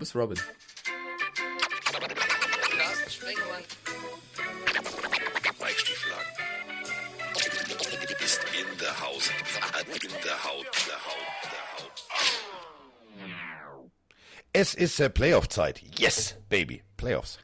bist Robin. Carsten Sprengemann. Mike Stieflagen. Ist in der Haus. Es ist äh, Playoff-Zeit. Yes, Baby. Playoffs.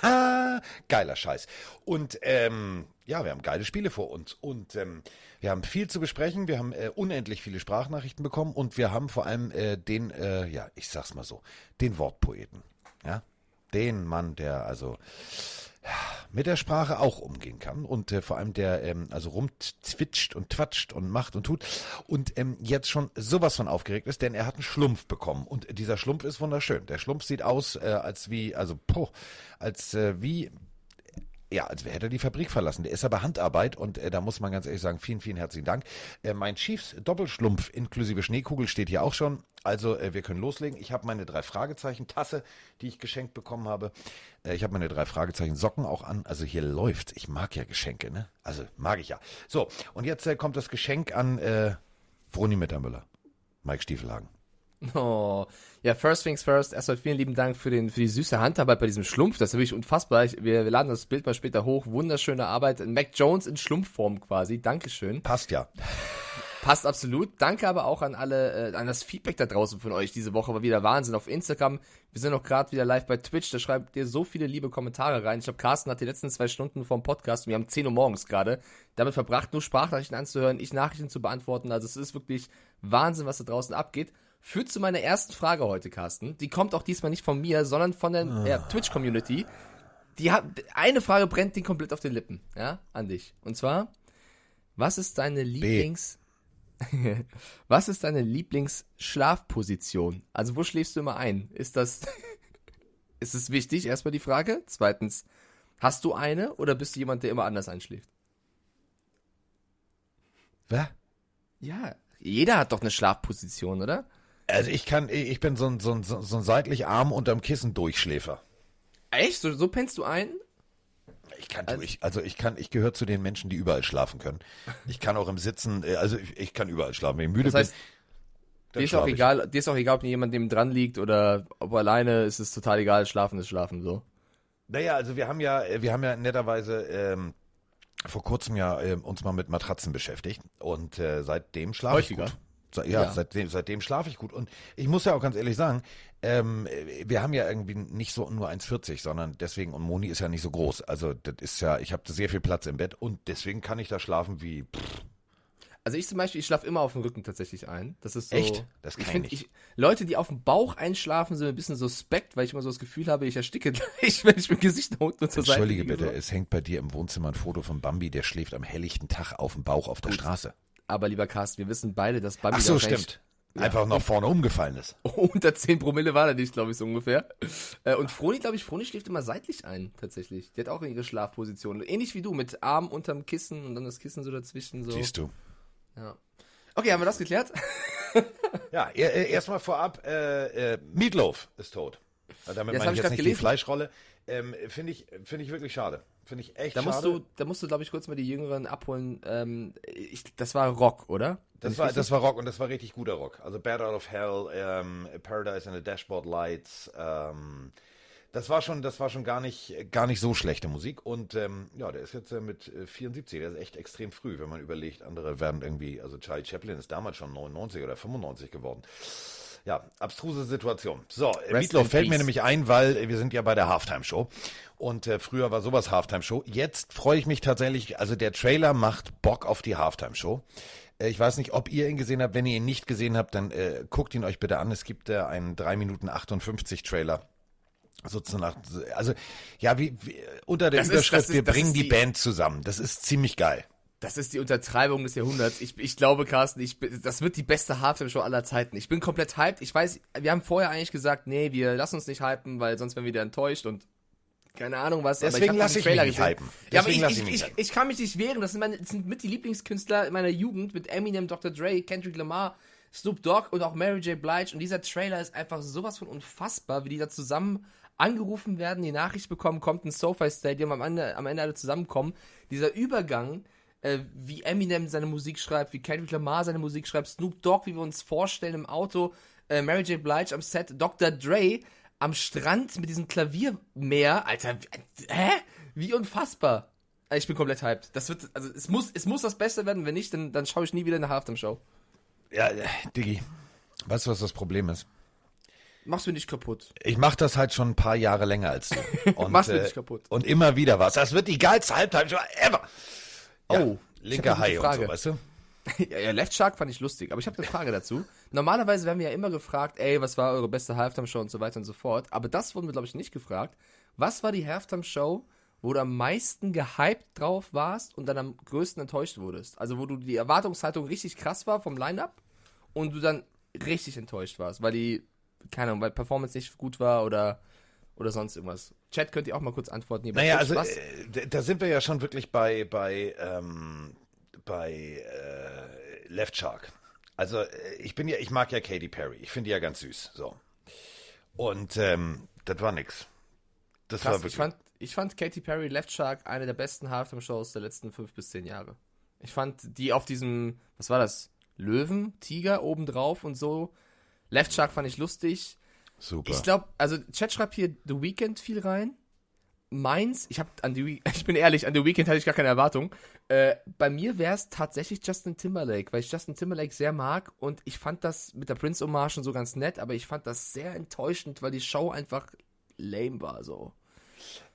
Geiler Scheiß. Und ähm, ja, wir haben geile Spiele vor uns. Und ähm, wir haben viel zu besprechen. Wir haben äh, unendlich viele Sprachnachrichten bekommen. Und wir haben vor allem äh, den, äh, ja, ich sag's mal so, den Wortpoeten. Ja, den Mann, der also ja, mit der Sprache auch umgehen kann und äh, vor allem der ähm, also rumzwitscht und twatscht und macht und tut und ähm, jetzt schon sowas von aufgeregt ist, denn er hat einen Schlumpf bekommen und dieser Schlumpf ist wunderschön. Der Schlumpf sieht aus äh, als wie also poh, als äh, wie ja, als hätte er die Fabrik verlassen. Der ist aber Handarbeit und äh, da muss man ganz ehrlich sagen, vielen, vielen herzlichen Dank. Äh, mein Chiefs Doppelschlumpf inklusive Schneekugel steht hier auch schon. Also äh, wir können loslegen. Ich habe meine drei Fragezeichen Tasse, die ich geschenkt bekommen habe. Äh, ich habe meine drei Fragezeichen Socken auch an. Also hier läuft's. Ich mag ja Geschenke, ne? Also mag ich ja. So, und jetzt äh, kommt das Geschenk an äh, Froni Mittermüller. Mike Stiefelhagen. Oh, ja, first things first. Erstmal vielen lieben Dank für, den, für die süße Handarbeit bei diesem Schlumpf. Das ist wirklich unfassbar. Ich, wir, wir laden das Bild mal später hoch. Wunderschöne Arbeit. Mac Jones in Schlumpfform quasi. Dankeschön. Passt ja. Passt absolut. Danke aber auch an alle, äh, an das Feedback da draußen von euch diese Woche. War wieder Wahnsinn auf Instagram. Wir sind auch gerade wieder live bei Twitch. Da schreibt ihr so viele liebe Kommentare rein. Ich glaube, Carsten hat die letzten zwei Stunden vom Podcast, wir haben 10 Uhr morgens gerade, damit verbracht, nur Sprachnachrichten anzuhören, ich Nachrichten zu beantworten. Also es ist wirklich Wahnsinn, was da draußen abgeht. Führt zu meiner ersten Frage heute, Carsten. Die kommt auch diesmal nicht von mir, sondern von der Ah. ja, Twitch-Community. Die hat, eine Frage brennt den komplett auf den Lippen, ja, an dich. Und zwar, was ist deine Lieblings... Was ist deine Lieblingsschlafposition? Also wo schläfst du immer ein? Ist das ist es wichtig? Erstmal die Frage. Zweitens, hast du eine oder bist du jemand, der immer anders einschläft? Wer? Ja, jeder hat doch eine Schlafposition, oder? Also ich kann, ich bin so ein, so ein, so ein seitlich Arm unterm Kissen Durchschläfer. Echt? So, so pennst du ein? Ich kann, also ich, also ich kann, ich gehöre zu den Menschen, die überall schlafen können. Ich kann auch im Sitzen, äh, also ich, ich kann überall schlafen. Wenn ich müde Das heißt, bin, dir ist auch ich. egal, dir ist auch egal, ob jemand neben dran liegt oder ob alleine, ist es total egal, schlafen ist schlafen, so. Naja, also wir haben ja, äh, wir haben ja netterweise ähm, vor kurzem ja ähm, uns mal mit Matratzen beschäftigt und äh, seitdem schlafe ich gut. Ja, Ja. seitdem, seitdem schlafe ich gut. Und ich muss ja auch ganz ehrlich sagen, ähm, wir haben ja irgendwie nicht so nur 1,40, sondern deswegen, und Moni ist ja nicht so groß. Also das ist ja, ich habe sehr viel Platz im Bett und deswegen kann ich da schlafen wie, pff, Also ich zum Beispiel, ich schlafe immer auf dem Rücken tatsächlich ein. Das ist so. Echt? Das kann ich ich find, nicht. ich, Leute, die auf dem Bauch einschlafen, sind ein bisschen suspekt, weil ich immer so das Gefühl habe, ich ersticke gleich, wenn ich mit Gesicht nach unten und zur Seite Entschuldige bitte, so. es hängt bei dir im Wohnzimmer ein Foto von Bambi, der schläft am helllichten Tag auf dem Bauch auf der Straße. Aber lieber Carsten, wir wissen beide, dass Bambi Ach so, stimmt. Einfach noch vorne umgefallen ist. unter 10 Promille war er nicht, glaube ich, so ungefähr. Äh, Und Froni, glaube ich, Froni schläft immer seitlich ein, tatsächlich. Die hat auch ihre Schlafposition. Ähnlich wie du, mit Arm unterm Kissen und dann das Kissen so dazwischen. So. Siehst du. Ja. Okay, haben wir das geklärt? Ja, er- er- erstmal vorab, äh, äh, Meatloaf ist tot. Äh, Damit Ja, meine ich ich jetzt grad nicht die gelesen. Fleischrolle. Ähm, Finde ich, finde ich wirklich schade. Finde ich echt Da musst schade. du, da musst du, glaube ich, kurz mal die Jüngeren abholen. Ähm, ich, das war Rock, oder? das, war, das war Rock und das war richtig guter Rock. Also Bad Out of Hell, ähm, Paradise and the Dashboard Lights. Ähm, das war schon, das war schon gar nicht, gar nicht so schlechte Musik. Und ähm, ja, der ist jetzt äh, mit äh, 74, der ist echt extrem früh, wenn man überlegt, andere werden irgendwie, also Charlie Chaplin ist damals schon 99 oder 95 geworden. Ja, abstruse Situation. So, äh, Meatloaf fällt mir nämlich ein, weil äh, wir sind ja bei der Halftime-Show. Und äh, früher war sowas Halftime-Show. Jetzt freue ich mich tatsächlich, also der Trailer macht Bock auf die Halftime-Show. Äh, ich weiß nicht, ob ihr ihn gesehen habt. Wenn ihr ihn nicht gesehen habt, dann äh, guckt ihn euch bitte an. Es gibt äh, einen 3 Minuten 58 Trailer. Sozusagen, also ja, wie, wie unter der Das Überschrift, ist- wir bringen die die- Band zusammen. Das ist ziemlich geil. Das ist die Untertreibung des Jahrhunderts. Ich, ich glaube, Carsten, ich, das wird die beste Halftime-Show aller Zeiten. Ich bin komplett hyped. Ich weiß, wir haben vorher eigentlich gesagt, nee, wir lassen uns nicht hypen, weil sonst werden wir wieder enttäuscht und keine Ahnung was. Deswegen hab lass diesen ich mich nicht hypen. Ja, aber Deswegen ich, lass ich, ich ich, ich kann mich nicht wehren. Das sind, meine, das sind mit die Lieblingskünstler meiner Jugend mit Eminem, Dr. Dre, Kendrick Lamar, Snoop Dogg und auch Mary J. Blige. Und dieser Trailer ist einfach sowas von unfassbar, wie die da zusammen angerufen werden, die Nachricht bekommen, kommt ein SoFi Stadium, am Ende, am Ende alle zusammenkommen. Dieser Übergang, äh, wie Eminem seine Musik schreibt, wie Kendrick Lamar seine Musik schreibt, Snoop Dogg, wie wir uns vorstellen im Auto, äh, Mary J. Blige am Set, Dr. Dre am Strand mit diesem Klaviermeer. Alter, hä? Wie unfassbar. Ich bin komplett hyped. Das wird, also es muss, es muss das Beste werden. Wenn nicht, dann, dann schaue ich nie wieder eine Halftime-Show. Ja, äh, Diggi, weißt du, was das Problem ist? Mach's mir nicht kaputt. Ich mache das halt schon ein paar Jahre länger als du. Und, Mach's mir äh, nicht kaputt. Und immer wieder was. Das wird die geilste Halbtime-Show ever. Oh, linker Hai und so, weißt du? Ja, ja, Left Shark fand ich lustig, aber ich habe eine Frage dazu. Normalerweise werden wir ja immer gefragt, ey, was war eure beste Halftime-Show und so weiter und so fort. Aber das wurden wir, glaube ich, nicht gefragt. Was war die Halftime-Show, wo du am meisten gehypt drauf warst und dann am größten enttäuscht wurdest? Also wo du die Erwartungshaltung richtig krass war vom Line-Up und du dann richtig enttäuscht warst, weil die, keine Ahnung, weil Performance nicht gut war oder, oder sonst irgendwas. Chat könnt ihr auch mal kurz antworten. Naja, also äh, da sind wir ja schon wirklich bei bei ähm, bei äh, Left Shark. Also äh, ich bin ja, ich mag ja Katy Perry. Ich finde die ja ganz süß. So. Und ähm, das war nix. Das war Krass, wirklich. ich fand, ich fand Katy Perry Left Shark eine der besten Halftime-Shows der letzten fünf bis zehn Jahre. Ich fand die auf diesem, was war das? Löwen, Tiger obendrauf und so. Left Shark fand ich lustig. Super. Ich glaube, also Chat schreibt hier The Weeknd viel rein. Meins, ich habe an die, We- ich bin ehrlich, an The Weeknd hatte ich gar keine Erwartung. Äh, bei mir wäre es tatsächlich Justin Timberlake, weil ich Justin Timberlake sehr mag und ich fand das mit der Prince-Hommage schon so ganz nett, aber ich fand das sehr enttäuschend, weil die Show einfach lame war so.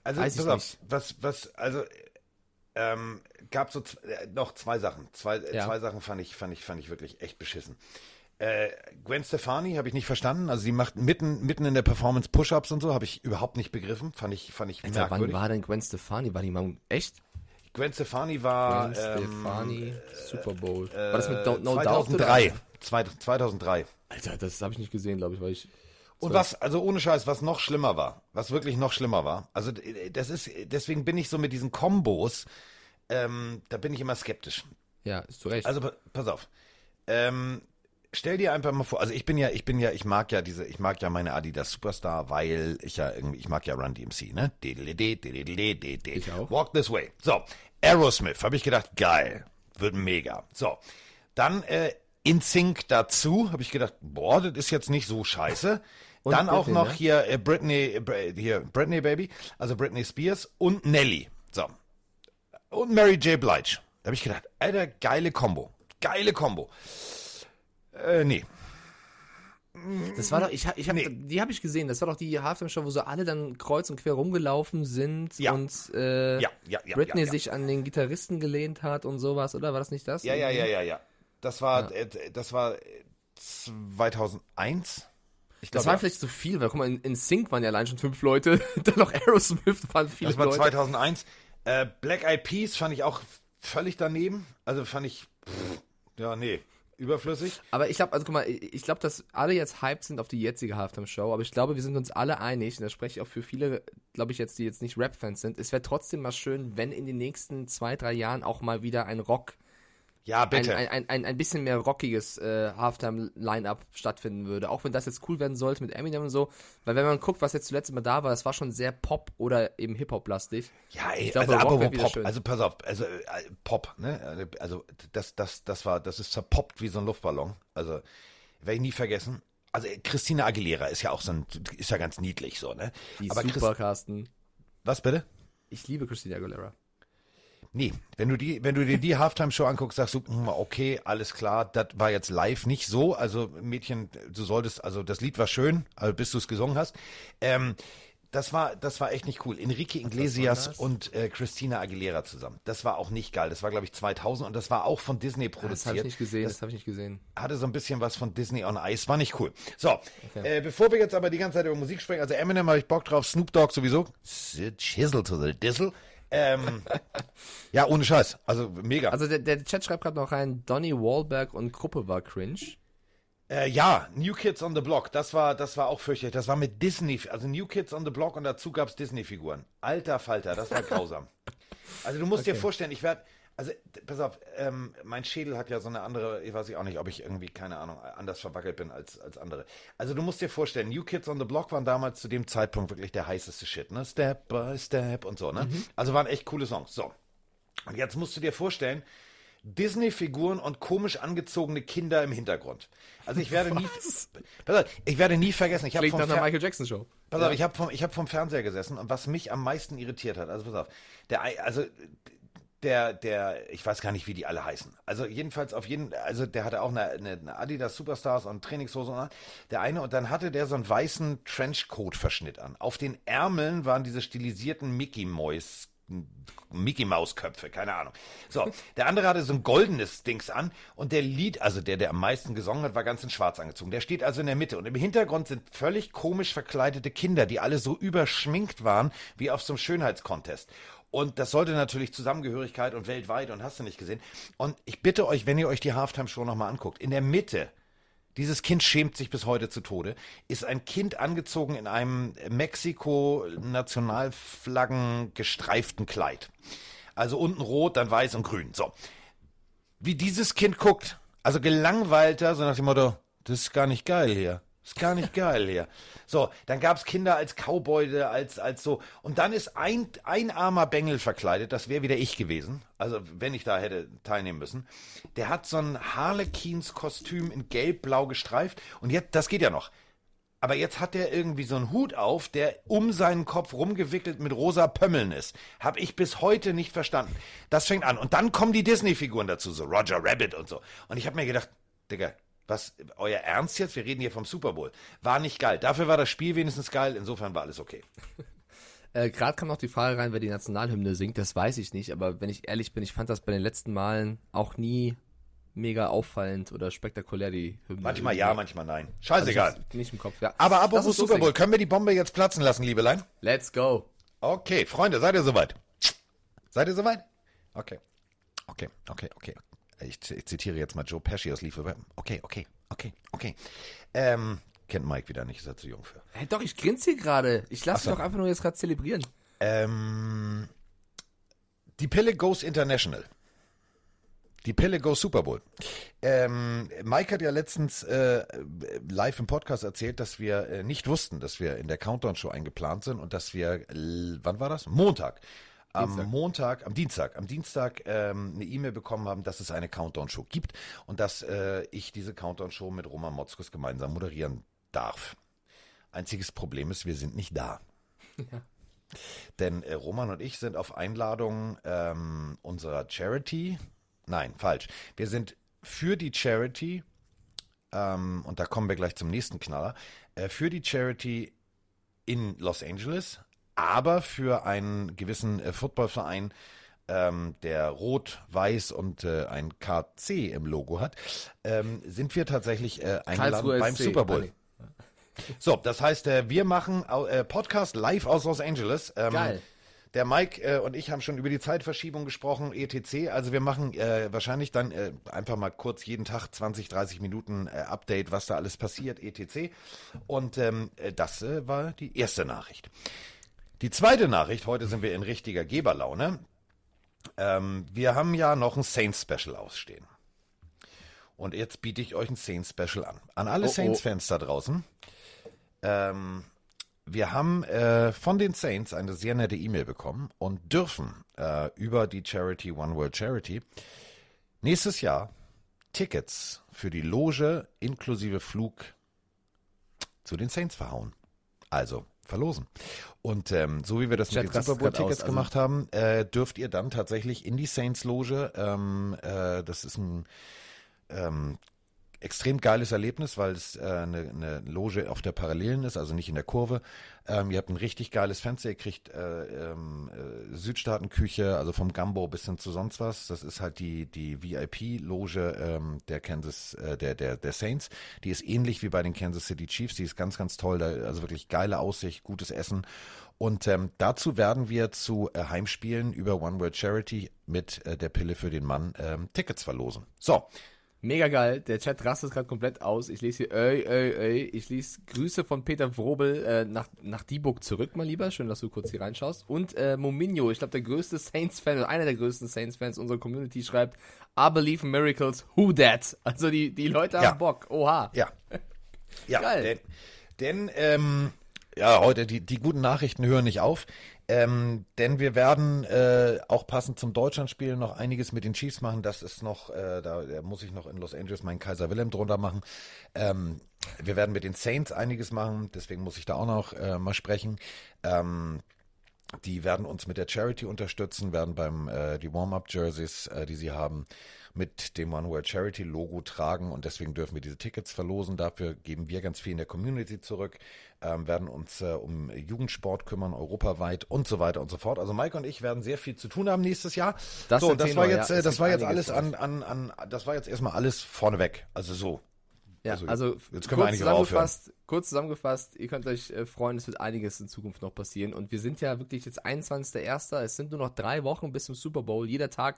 Also, Weiß ich auf, nicht. was, was, also, ähm, gab so äh, noch zwei Sachen. Zwei, äh, Ja. zwei Sachen fand ich, fand ich, fand ich wirklich echt beschissen. Äh, Gwen Stefani habe ich nicht verstanden. Also sie macht mitten, mitten in der Performance Push-Ups und so, habe ich überhaupt nicht begriffen. Fand ich, fand ich Alter, wann merkwürdig. war denn Gwen Stefani? War die mal echt? Gwen Stefani war Gwen ähm, Stefani, Super Bowl. äh, war das mit No, no Doubt? 2003. Oder? Zwei- 2003. Alter, das habe ich nicht gesehen, glaube ich, weil ich. Und was, also ohne Scheiß, was noch schlimmer war, was wirklich noch schlimmer war, also äh, das ist, deswegen bin ich so mit diesen Kombos, ähm, da bin ich immer skeptisch. Ja, ist zu Recht. Also pa- pass auf. Ähm, stell dir einfach mal vor, also ich bin ja, ich bin ja, ich mag ja diese, ich mag ja meine Adidas Superstar, weil ich ja irgendwie, ich mag ja Run DMC, ne? Ich auch. Walk this way. So, Aerosmith, habe ich gedacht, geil, wird mega. So, dann äh, In Sync dazu, habe ich gedacht, boah, das ist jetzt nicht so scheiße. Und dann auch Britney, noch ne? hier äh, Britney, äh, hier Britney Baby, also Britney Spears und Nelly. So, und Mary J. Blige. Da habe ich gedacht, Alter, geile Combo. Geile Combo. Äh, nee. Das war doch, ich, hab- ich hab, Nee. die habe ich gesehen. Das war doch die Halftime-Show, wo so alle dann kreuz und quer rumgelaufen sind Ja. und äh, Ja, ja, ja. Britney sich an den Gitarristen gelehnt hat und sowas, oder war das nicht das? Ja, ja, ja, ja, ja. Das war, äh, das war äh, 2001. Ich Das glaub, war vielleicht zu viel, weil guck mal, in, in Sync waren ja allein schon fünf Leute, dann noch Aerosmith waren viele Das war Leute. 2001. Äh, Black Eyed Peas fand ich auch völlig daneben. Also fand ich, pff, ja, nee, überflüssig. Aber ich glaube, also guck mal, ich glaube, dass alle jetzt hyped sind auf die jetzige Halftime-Show, aber ich glaube, wir sind uns alle einig, und da spreche ich auch für viele, glaube ich jetzt, die jetzt nicht Rap-Fans sind, es wäre trotzdem mal schön, wenn in den nächsten zwei, drei Jahren auch mal wieder ein Rock, Ja, bitte. ein, ein, ein, ein bisschen mehr rockiges äh, Halftime-Line-Up stattfinden würde. Auch wenn das jetzt cool werden sollte mit Eminem und so, weil wenn man guckt, was jetzt zuletzt mal da war, das war schon sehr Pop oder eben Hip-Hop-lastig. Ja, ey, Ich glaube, also apropos Pop, schön. also pass auf, also äh, Pop, ne? Also das, das, das war, das ist zerpoppt wie so ein Luftballon. Also werde ich nie vergessen. Also Christina Aguilera ist ja auch so ein, ist ja ganz niedlich so, ne? Die Aber ist Chris- super, Carsten. was bitte? Ich liebe Christina Aguilera. Nee, wenn du die, wenn du dir die Halftime-Show anguckst, sagst du, hm, okay, alles klar, das war jetzt live nicht so. Also Mädchen, du solltest, also das Lied war schön, also bis du es gesungen hast. Ähm, das war, das war echt nicht cool. Enrique Iglesias und äh, Christina Aguilera zusammen. Das war auch nicht geil. Das war, glaube ich, 2000 und das war auch von Disney Das habe produziert. ich nicht gesehen, Das das habe ich nicht gesehen. hatte so ein bisschen was von Disney on Ice, war nicht cool. So, äh, bevor wir jetzt aber die ganze Zeit über Musik sprechen, also Eminem habe ich Bock drauf, Snoop Dogg sowieso. Chisel to the Dizzle. Ähm, ja, ohne Scheiß. Also mega. Also der, der Chat schreibt gerade noch rein, Donny Wahlberg und Gruppe war cringe. Äh, ja, New Kids on the Block, das war, das war auch fürchterlich. Das war mit Disney, also New Kids on the Block und dazu gab's Disney-Figuren. Alter Falter, das war grausam. Also du musst dir vorstellen, ich werde, also pass auf, ähm, mein Schädel hat ja so eine andere, ich weiß auch nicht, ob ich irgendwie, keine Ahnung, anders verwackelt bin als, als andere. Also du musst dir vorstellen, New Kids on the Block waren damals zu dem Zeitpunkt wirklich der heißeste Shit, ne? Step by Step und so, ne? Also waren echt coole Songs. So. Und jetzt musst du dir vorstellen, Disney-Figuren und komisch angezogene Kinder im Hintergrund. Also ich werde nie, Pass auf, ich werde nie vergessen, ich habe nach einer Michael Jackson Show. Pass auf, ich habe vom, ich hab vom Fernseher gesessen und was mich am meisten irritiert hat, also pass auf, der, also der, der, ich weiß gar nicht, wie die alle heißen. Also jedenfalls auf jeden, also der hatte auch eine, eine, Adidas Superstars und Trainingshose und der eine und dann hatte der so einen weißen Trenchcoat-Verschnitt an. Auf den Ärmeln waren diese stilisierten Mickey Mouse Mickey Maus Köpfe, keine Ahnung. So, der andere hatte so ein goldenes Dings an und der Lied, also der, der am meisten gesungen hat, war ganz in schwarz angezogen. Der steht also in der Mitte und im Hintergrund sind völlig komisch verkleidete Kinder, die alle so überschminkt waren wie auf so einem Schönheitskontest. Und das sollte natürlich Zusammengehörigkeit und weltweit und hast du nicht gesehen. Und ich bitte euch, wenn ihr euch die Halftime Show nochmal anguckt, in der Mitte dieses Kind schämt sich bis heute zu Tode. Ist ein Kind angezogen in einem Mexiko-Nationalflaggen gestreiften Kleid. Also unten rot, dann weiß und grün. So. Wie dieses Kind guckt, also gelangweilter, so nach dem Motto, das ist gar nicht geil hier. Ist gar nicht geil hier. So, dann gab's Kinder als Cowboy, als, als so. Und dann ist ein, ein armer Bengel verkleidet, das wäre wieder ich gewesen. Also, wenn ich da hätte teilnehmen müssen. Der hat so ein Harlequins-Kostüm in gelb-blau gestreift. Und jetzt, das geht ja noch. Aber jetzt hat er irgendwie so einen Hut auf, der um seinen Kopf rumgewickelt mit rosa Pömmeln ist. Hab ich bis heute nicht verstanden. Das fängt an. Und dann kommen die Disney-Figuren dazu, so Roger Rabbit und so. Und ich habe mir gedacht, Digga, was, euer Ernst jetzt? Wir reden hier vom Super Bowl. War nicht geil. Dafür war das Spiel wenigstens geil. Insofern war alles okay. Äh, Gerade kam noch die Frage rein, wer die Nationalhymne singt. Das weiß ich nicht, aber wenn ich ehrlich bin, ich fand das bei den letzten Malen auch nie mega auffallend oder spektakulär, die Hymne. Manchmal ja, manchmal nein. Also Scheißegal. ich- Nicht im Kopf, ja. Aber apropos Super Bowl, können wir die Bombe jetzt platzen lassen, Liebelein? Let's go. Okay, Freunde, seid ihr soweit? Seid ihr soweit? Okay. Okay, okay, okay. Ich, ich zitiere jetzt mal Joe Pesci aus Leaf Okay, okay, okay, okay. Ähm, kennt Mike wieder nicht, ist er zu jung für. Hey, doch, ich grinse hier gerade. Ich lasse so. dich doch einfach nur jetzt gerade zelebrieren. Ähm, die Pille goes international. Die Pille goes Super Bowl. Ähm, Mike hat ja letztens äh, live im Podcast erzählt, dass wir äh, nicht wussten, dass wir in der Countdown-Show eingeplant sind und dass wir, wann war das? Montag. Am Dienstag. Montag, am Dienstag, am Dienstag ähm, eine E-Mail bekommen haben, dass es eine Countdown-Show gibt und dass äh, ich diese Countdown-Show mit Roman Motzkus gemeinsam moderieren darf. Einziges Problem ist, wir sind nicht da. Denn äh, Roman und ich sind auf Einladung ähm, unserer Charity, nein, falsch, wir sind für die Charity, ähm, und da kommen wir gleich zum nächsten Knaller, äh, für die Charity in Los Angeles, aber für einen gewissen äh, Footballverein, ähm, der rot, weiß und äh, ein KC im Logo hat, ähm, sind wir tatsächlich äh, eingeladen beim. Super Bowl. So, das heißt, äh, wir machen äh, Podcast live aus Los Angeles. Ähm, Geil. Der Mike äh, und ich haben schon über die Zeitverschiebung gesprochen, etc. Also wir machen äh, wahrscheinlich dann äh, einfach mal kurz jeden Tag 20, 30 Minuten äh, Update, was da alles passiert, etc. Und ähm, äh, das äh, war die erste Nachricht. Die zweite Nachricht, heute sind wir in richtiger Geberlaune. Ähm, wir haben ja noch ein Saints-Special ausstehen. Und jetzt biete ich euch ein Saints-Special an. An alle Oh, oh. Saints-Fans da draußen. Ähm, wir haben äh, von den Saints eine sehr nette E-Mail bekommen und dürfen äh, über die Charity One World Charity nächstes Jahr Tickets für die Loge inklusive Flug zu den Saints verhauen. Also verlosen. Und ähm, so wie wir das Chat mit den Super Bowl grad aus, Tickets also- gemacht haben, äh, dürft ihr dann tatsächlich in die Saints Loge. Ähm, äh, das ist ein ähm, extrem geiles Erlebnis, weil es äh, eine, eine Loge auf der Parallelen ist, also nicht in der Kurve. Ähm, ihr habt ein richtig geiles Fenster, ihr kriegt äh, ähm, äh, Südstaatenküche, also vom Gambo bis hin zu sonst was. Das ist halt die die VIP-Loge ähm, der Kansas, äh, der der der Saints. Die ist ähnlich wie bei den Kansas City Chiefs. Die ist ganz ganz toll, da, also wirklich geile Aussicht, gutes Essen. Und ähm, dazu werden wir zu äh, Heimspielen über One World Charity mit äh, der Pille für den Mann ähm, Tickets verlosen. So, Mega geil. Der Chat rastet gerade komplett aus. Ich lese hier, ey, ey, ey. Ich lese Grüße von Peter Wrobel äh, nach, nach Dieburg zurück, mein Lieber. Schön, dass du kurz hier reinschaust. Und äh, Mominho, ich glaube, der größte Saints-Fan oder einer der größten Saints-Fans unserer Community schreibt, I believe in miracles, who that? Also die, die Leute Ja. haben Bock. Oha. Ja. Ja, Geil. denn, denn ähm, ja, heute die, die guten Nachrichten hören nicht auf. Ähm, denn wir werden äh, auch passend zum Deutschlandspiel noch einiges mit den Chiefs machen. Das ist noch, äh, da, da muss ich noch in Los Angeles meinen Kaiser Wilhelm drunter machen. Ähm, wir werden mit den Saints einiges machen, deswegen muss ich da auch noch äh, mal sprechen. Ähm, die werden uns mit der Charity unterstützen, werden beim äh, die Warm-up-Jerseys, äh, die sie haben, mit dem One World Charity Logo tragen und deswegen dürfen wir diese Tickets verlosen. Dafür geben wir ganz viel in der Community zurück, ähm, werden uns äh, um Jugendsport kümmern, europaweit und so weiter und so fort. Also Mike und ich werden sehr viel zu tun haben nächstes Jahr. Das so, das Tenor, war jetzt, ja. äh, das war jetzt alles an, an, an, das war jetzt erstmal alles vorneweg. Also so. Ja, Also, also, jetzt können wir kurz, eigentlich zusammengefasst, kurz zusammengefasst, ihr könnt euch äh, freuen, es wird einiges in Zukunft noch passieren. Und wir sind ja wirklich jetzt 21.01. Es sind nur noch drei Wochen bis zum Super Bowl. Jeder Tag,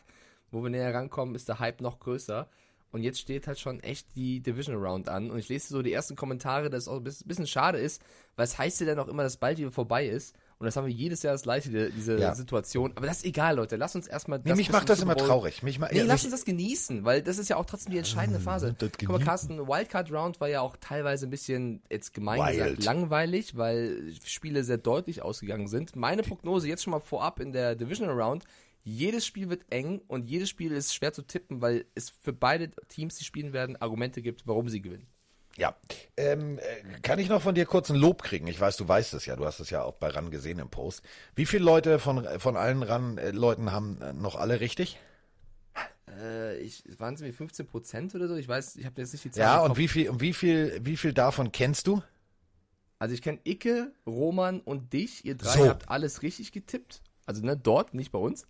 wo wir näher rankommen, ist der Hype noch größer. Und jetzt steht halt schon echt die Division Round an. Und ich lese so die ersten Kommentare, dass es auch ein bisschen, schade ist, weil es heißt ja dann auch immer, dass bald wieder vorbei ist. Und das haben wir jedes Jahr das gleiche, die- diese Ja. Situation. Aber das ist egal, Leute. Lasst uns erstmal. Nee, mich macht das immer traurig. Mich ma- Nee, ja, lass uns das genießen, weil das ist ja auch trotzdem die entscheidende Phase. das Guck mal. Carsten, Wildcard Round war ja auch teilweise ein bisschen, jetzt gemein Wild. gesagt, langweilig, weil Spiele sehr deutlich ausgegangen sind. Meine Prognose jetzt schon mal vorab in der Divisional Round, jedes Spiel wird eng und jedes Spiel ist schwer zu tippen, weil es für beide Teams, die spielen werden, Argumente gibt, warum sie gewinnen. Ja, ähm, äh, kann ich noch von dir kurz ein Lob kriegen? Ich weiß, du weißt es ja, du hast es ja auch bei RAN gesehen im Post. Wie viele Leute von, von allen RAN-Leuten haben äh, noch alle richtig? Äh, ich, waren es mir 15 Prozent oder so? Ich weiß, ich habe jetzt nicht die Zahl. Ja, und wie viel, und wie viel, wie viel davon kennst du? Also ich kenne Icke, Roman und dich. Ihr drei So. habt alles richtig getippt. Also ne, dort, nicht bei uns.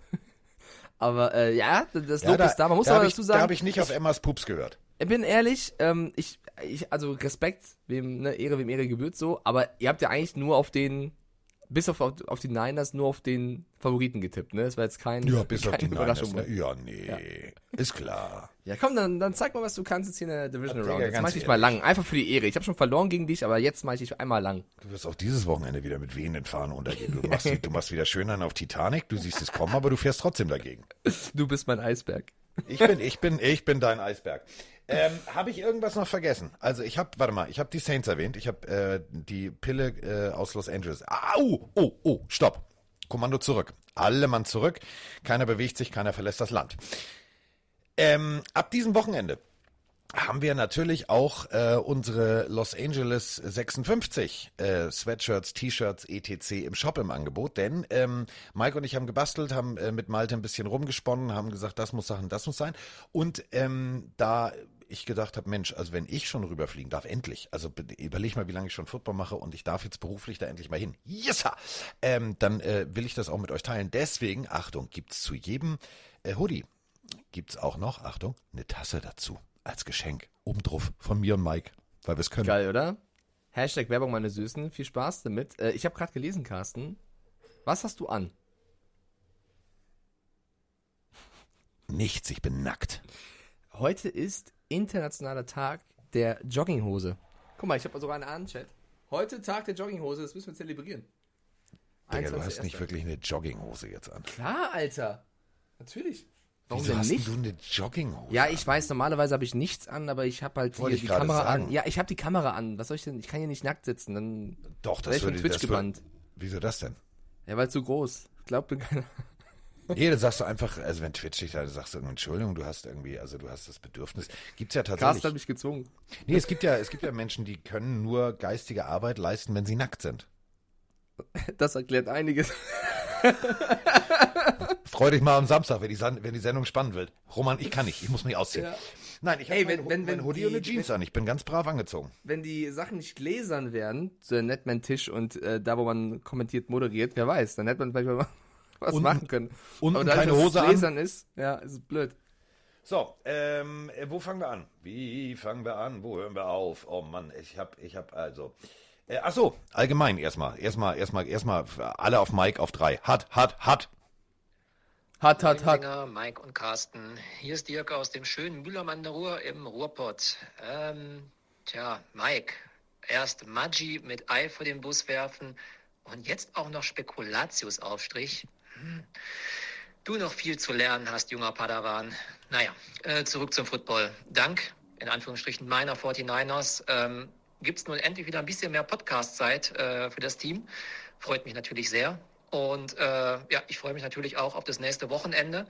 Aber äh, ja, das Ja, Lob ist da. Man muss da aber dazu sagen, Da habe ich nicht auf Emmas Pups gehört. ich bin ehrlich, ähm, ich, ich, also Respekt, wem, ne, Ehre, wem Ehre gebührt so, aber ihr habt ja eigentlich nur auf den, bis auf, auf, die Niners, nur auf den Favoriten getippt, ne? Das war jetzt kein, Ja, bis auf die Niners. Überraschung. Ne? Ja, nee, ist klar. Ja, komm, dann, dann zeig mal, was du kannst jetzt hier in der Division Round. Jetzt mach ich dich mal lang, einfach für die Ehre. Ich habe schon verloren gegen dich, aber jetzt mache ich dich einmal lang. Du wirst auch dieses Wochenende wieder mit wehenden Fahnen untergehen. Du machst, du machst wieder schön an auf Titanic, du siehst es kommen, aber du fährst trotzdem dagegen. Du bist mein Eisberg. Ich bin, ich bin, ich bin dein Eisberg. Ähm, habe ich irgendwas noch vergessen? Also ich habe, warte mal, ich habe die Saints erwähnt. Ich habe äh, die Pille äh, aus Los Angeles. Au, oh, oh, stopp. Kommando zurück. Alle Mann zurück. Keiner bewegt sich, keiner verlässt das Land. Ähm, ab diesem Wochenende haben wir natürlich auch äh, unsere Los Angeles 56 äh, Sweatshirts, T-Shirts, etc. im Shop im Angebot, denn ähm, Mike und ich haben gebastelt, haben äh, mit Malte ein bisschen rumgesponnen, haben gesagt, das muss sein, das muss sein und ähm, da ich gedacht habe, Mensch, also wenn ich schon rüberfliegen darf, endlich, also be- überleg mal, wie lange ich schon Football mache und ich darf jetzt beruflich da endlich mal hin, yes, ähm, dann äh, will ich das auch mit euch teilen. Deswegen, Achtung, gibt's zu jedem äh, Hoodie gibt's auch noch, Achtung, eine Tasse dazu. Als Geschenk. Oben drauf von mir und Mike. Weil wir es können. Geil, oder? Hashtag Werbung, meine Süßen. Viel Spaß damit. Äh, ich habe gerade gelesen, Carsten. Was hast du an? Nichts, ich bin nackt. Heute ist internationaler Tag der Jogginghose. Guck mal, ich habe sogar einen an, Chat. Heute Tag der Jogginghose, das müssen wir zelebrieren. Digga, du hast 21.01.. nicht wirklich eine Jogginghose jetzt an. Klar, Alter. Natürlich. Warum Wieso denn hast nicht? du eine Jogginghose? Ja, ich weiß, normalerweise habe ich nichts an, aber ich habe halt hier ich die Kamera sagen. an. Ja, ich habe die Kamera an. Was soll ich denn? Ich kann hier nicht nackt sitzen. Dann Doch, das ich von Twitch gebannt. Wieso das denn? Ja, weil zu groß. Glaubt mir keiner. Nee, dann sagst du einfach, also wenn Twitch dich da, sagst du, Entschuldigung, du hast irgendwie, also du hast das Bedürfnis. Gibt's ja Carsten tatsächlich. hat mich gezwungen. Nee, es gibt ja, es gibt ja Menschen, die können nur geistige Arbeit leisten, wenn sie nackt sind. Das erklärt einiges. Freu dich mal am Samstag, wenn die, wenn die Sendung spannend wird. Roman, ich kann nicht, ich muss mich ausziehen. Ja. Nein, ich Hey, habe wenn- mein, wenn- mein wenn Hoodie die- und eine Jeans an. Ich bin ganz brav angezogen. Wenn die Sachen nicht gläsern werden, so ein Netman-Tisch und äh, da, wo man kommentiert, moderiert, wer weiß, dann hätte man vielleicht mal was Unten- machen können. dadurch, keine dass es Hose an? ist, ja, ist es blöd. So, ähm, äh, wo fangen wir an? Wie fangen wir an? Wo hören wir auf? Oh Mann, ich hab, ich hab also. Äh, ach so, allgemein erstmal, erstmal, erstmal, erstmal alle auf Mike auf drei. Hat, hat, hat. Hat, hat, hat. Singer, Mike und Carsten. Hier ist Dirk aus dem schönen Müllermann an der Ruhr im Ruhrpott. Ähm, tja, Mike, erst Maggi mit Ei vor den Bus werfen und jetzt auch noch Spekulatius-Aufstrich. Du noch viel zu lernen hast, junger Padawan. Naja, äh, zurück zum Football. Dank, in Anführungsstrichen, meiner 49ers ähm, gibt es nun endlich wieder ein bisschen mehr Podcast-Zeit äh, für das Team. Freut mich natürlich sehr. Und äh, ja, ich freue mich natürlich auch auf das nächste Wochenende.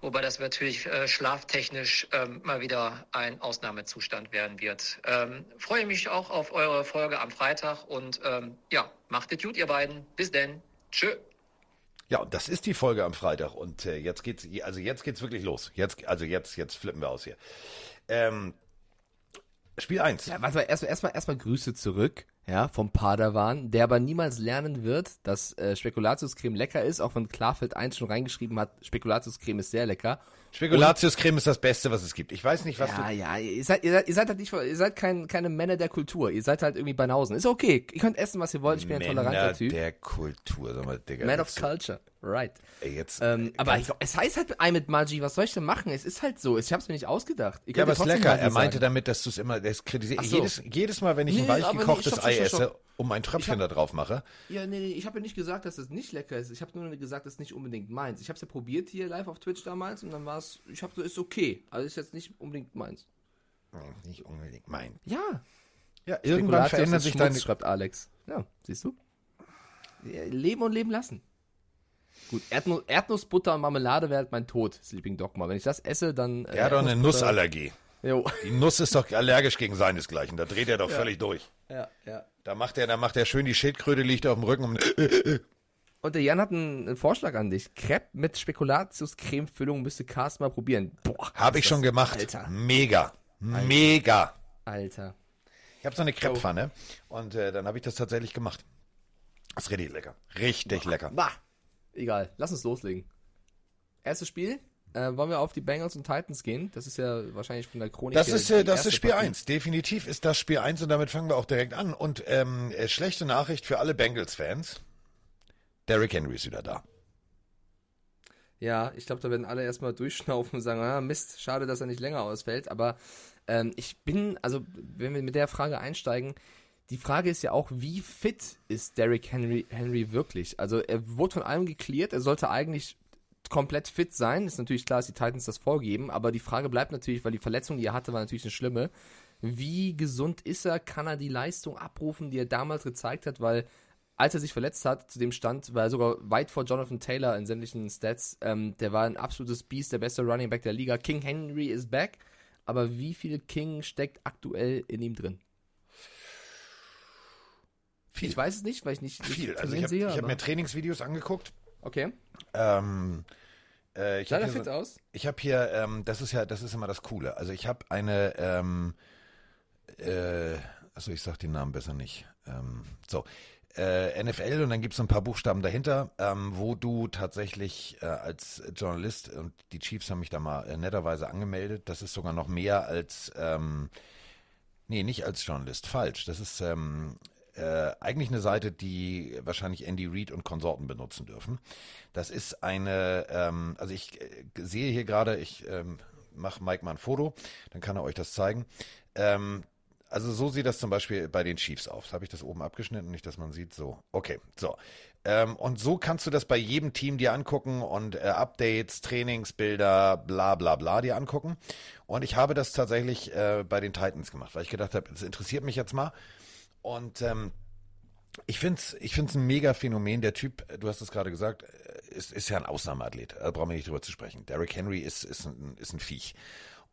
Wobei das natürlich äh, schlaftechnisch ähm, mal wieder ein Ausnahmezustand werden wird. Ähm, freue mich auch auf eure Folge am Freitag und ähm, ja, macht es gut, ihr beiden. Bis denn. Tschö. Ja, und das ist die Folge am Freitag und äh, jetzt geht's, also jetzt geht's wirklich los. Jetzt, also jetzt, jetzt flippen wir aus hier. Ähm, Spiel 1. Ja, warte mal, erstmal erstmal erstmal Grüße zurück, ja, vom Padawan, der aber niemals lernen wird, dass äh, Spekulatiuscreme lecker ist, auch wenn Klarfeld 1 schon reingeschrieben hat, Spekulatiuscreme ist sehr lecker. Spekulatiuscreme ist das Beste, was es gibt. Ich weiß nicht, was Ja, du. ja, ihr seid, ihr seid, ihr seid halt nicht, ihr seid kein, keine Männer der Kultur. Ihr seid halt irgendwie Banausen. Ist okay. Ihr könnt essen, was ihr wollt. Ich bin ein toleranter Männer Typ. der Kultur, sag mal, Digga. Man of jetzt- Culture. Right. Jetzt, Ähm, aber ich, es heißt halt Ei mit Magi, was soll ich denn machen? Es ist halt so. Ich hab's mir nicht ausgedacht. Ja, aber ist trotzdem lecker. Er meinte sagen. damit, dass du es immer, das kritisiert. So. Jedes, jedes Mal, wenn ich ein Nee, weich aber nee, gekochtes stopp, Ei esse. Um ein Tröpfchen Ich da drauf mache. Ja, nee, nee, ich habe ja nicht gesagt, dass es nicht lecker ist. Ich habe nur gesagt, es ist nicht unbedingt meins. Ich habe es ja probiert hier live auf Twitch damals und dann war es, ich habe so, ist okay. Also ist jetzt nicht unbedingt meins. Nee, Nicht unbedingt mein. Ja. Ja, irgendwann ist sich deine. schreibt Alex. Ja, siehst du? Ja, Leben und leben lassen. Gut, Erdnuss, Erdnussbutter und Marmelade wäre halt mein Tod, Sleeping Dogma. Wenn ich das esse, dann. äh, Er hat doch eine Nussallergie. Jo. Die Nuss ist doch allergisch gegen seinesgleichen. Da dreht er doch völlig durch. Ja, ja. Da macht er, da macht er schön die Schildkröte liegt auf dem Rücken. Und, Und der Jan hat einen, einen Vorschlag an dich. Crepe mit Spekulatius-Creme-Füllung müsste Carsten mal probieren. Boah. Habe ist ich schon gemacht. Alter. Mega. Mega. Alter. Ich habe so eine Crepepfanne und äh, dann habe ich das tatsächlich gemacht. Das ist richtig lecker. Richtig lecker. Bah. Egal, lass uns loslegen. Erstes Spiel. Äh, wollen wir auf die Bengals und Titans gehen? Das ist ja wahrscheinlich von der Chronik. Das ist, äh, das ist Spiel Partie. 1. Definitiv ist das Spiel 1 und damit fangen wir auch direkt an. Und ähm, äh, schlechte Nachricht für alle Bengals-Fans. Derrick Henry ist wieder da. Ja, ich glaube, da werden alle erstmal durchschnaufen und sagen, ah, Mist, schade, dass er nicht länger ausfällt. Aber ähm, ich bin, also wenn wir mit der Frage einsteigen, die Frage ist ja auch, wie fit ist Derrick Henry, Henry wirklich? Also er wurde von allem geklärt, er sollte eigentlich komplett fit sein. Ist natürlich klar, dass die Titans das vorgeben, aber die Frage bleibt natürlich, weil die Verletzung, die er hatte, war natürlich eine schlimme. Wie gesund ist er? Kann er die Leistung abrufen, die er damals gezeigt hat? Weil als er sich verletzt hat, zu dem Stand, war er sogar weit vor Jonathan Taylor in sämtlichen Stats. Ähm, der war ein absolutes Beast, der beste Running Back der Liga. King Henry ist back, aber wie viel King steckt aktuell in ihm drin? Viel. Ich weiß es nicht, weil ich nicht, Viel. Also ich habe hab mir Trainingsvideos angeguckt. Okay. Ähm, äh, ich Sah habe der fit so, aus? ich hab hier ähm, das ist ja, das ist immer das Coole. Also ich habe eine, ähm, äh, also ich sag den Namen besser nicht. Ähm, so, äh, NFL und dann gibt es ein paar Buchstaben dahinter, ähm, wo du tatsächlich äh, als Journalist und die Chiefs haben mich da mal äh, netterweise angemeldet. Das ist sogar noch mehr als, ähm, nee, nicht als Journalist, falsch. Das ist ähm, äh, eigentlich eine Seite, die wahrscheinlich Andy Reid und Konsorten benutzen dürfen. Das ist eine, ähm, also ich äh, sehe hier gerade, ich ähm, mache Mike mal ein Foto, dann kann er euch das zeigen. Ähm, also so sieht das zum Beispiel bei den Chiefs aus. Habe ich das oben abgeschnitten, nicht, dass man sieht. So, okay, so. Ähm, und so kannst du das bei jedem Team dir angucken und äh, Updates, Trainingsbilder, bla bla bla dir angucken. Und ich habe das tatsächlich äh, bei den Titans gemacht, weil ich gedacht habe, das interessiert mich jetzt mal. Und ähm, ich finde es ich find's ein mega Phänomen. Der Typ, du hast es gerade gesagt, äh, ist, ist ja ein Ausnahmeathlet. Da brauchen wir nicht drüber zu sprechen. Derrick Henry ist, ist, ein, ist ein Viech.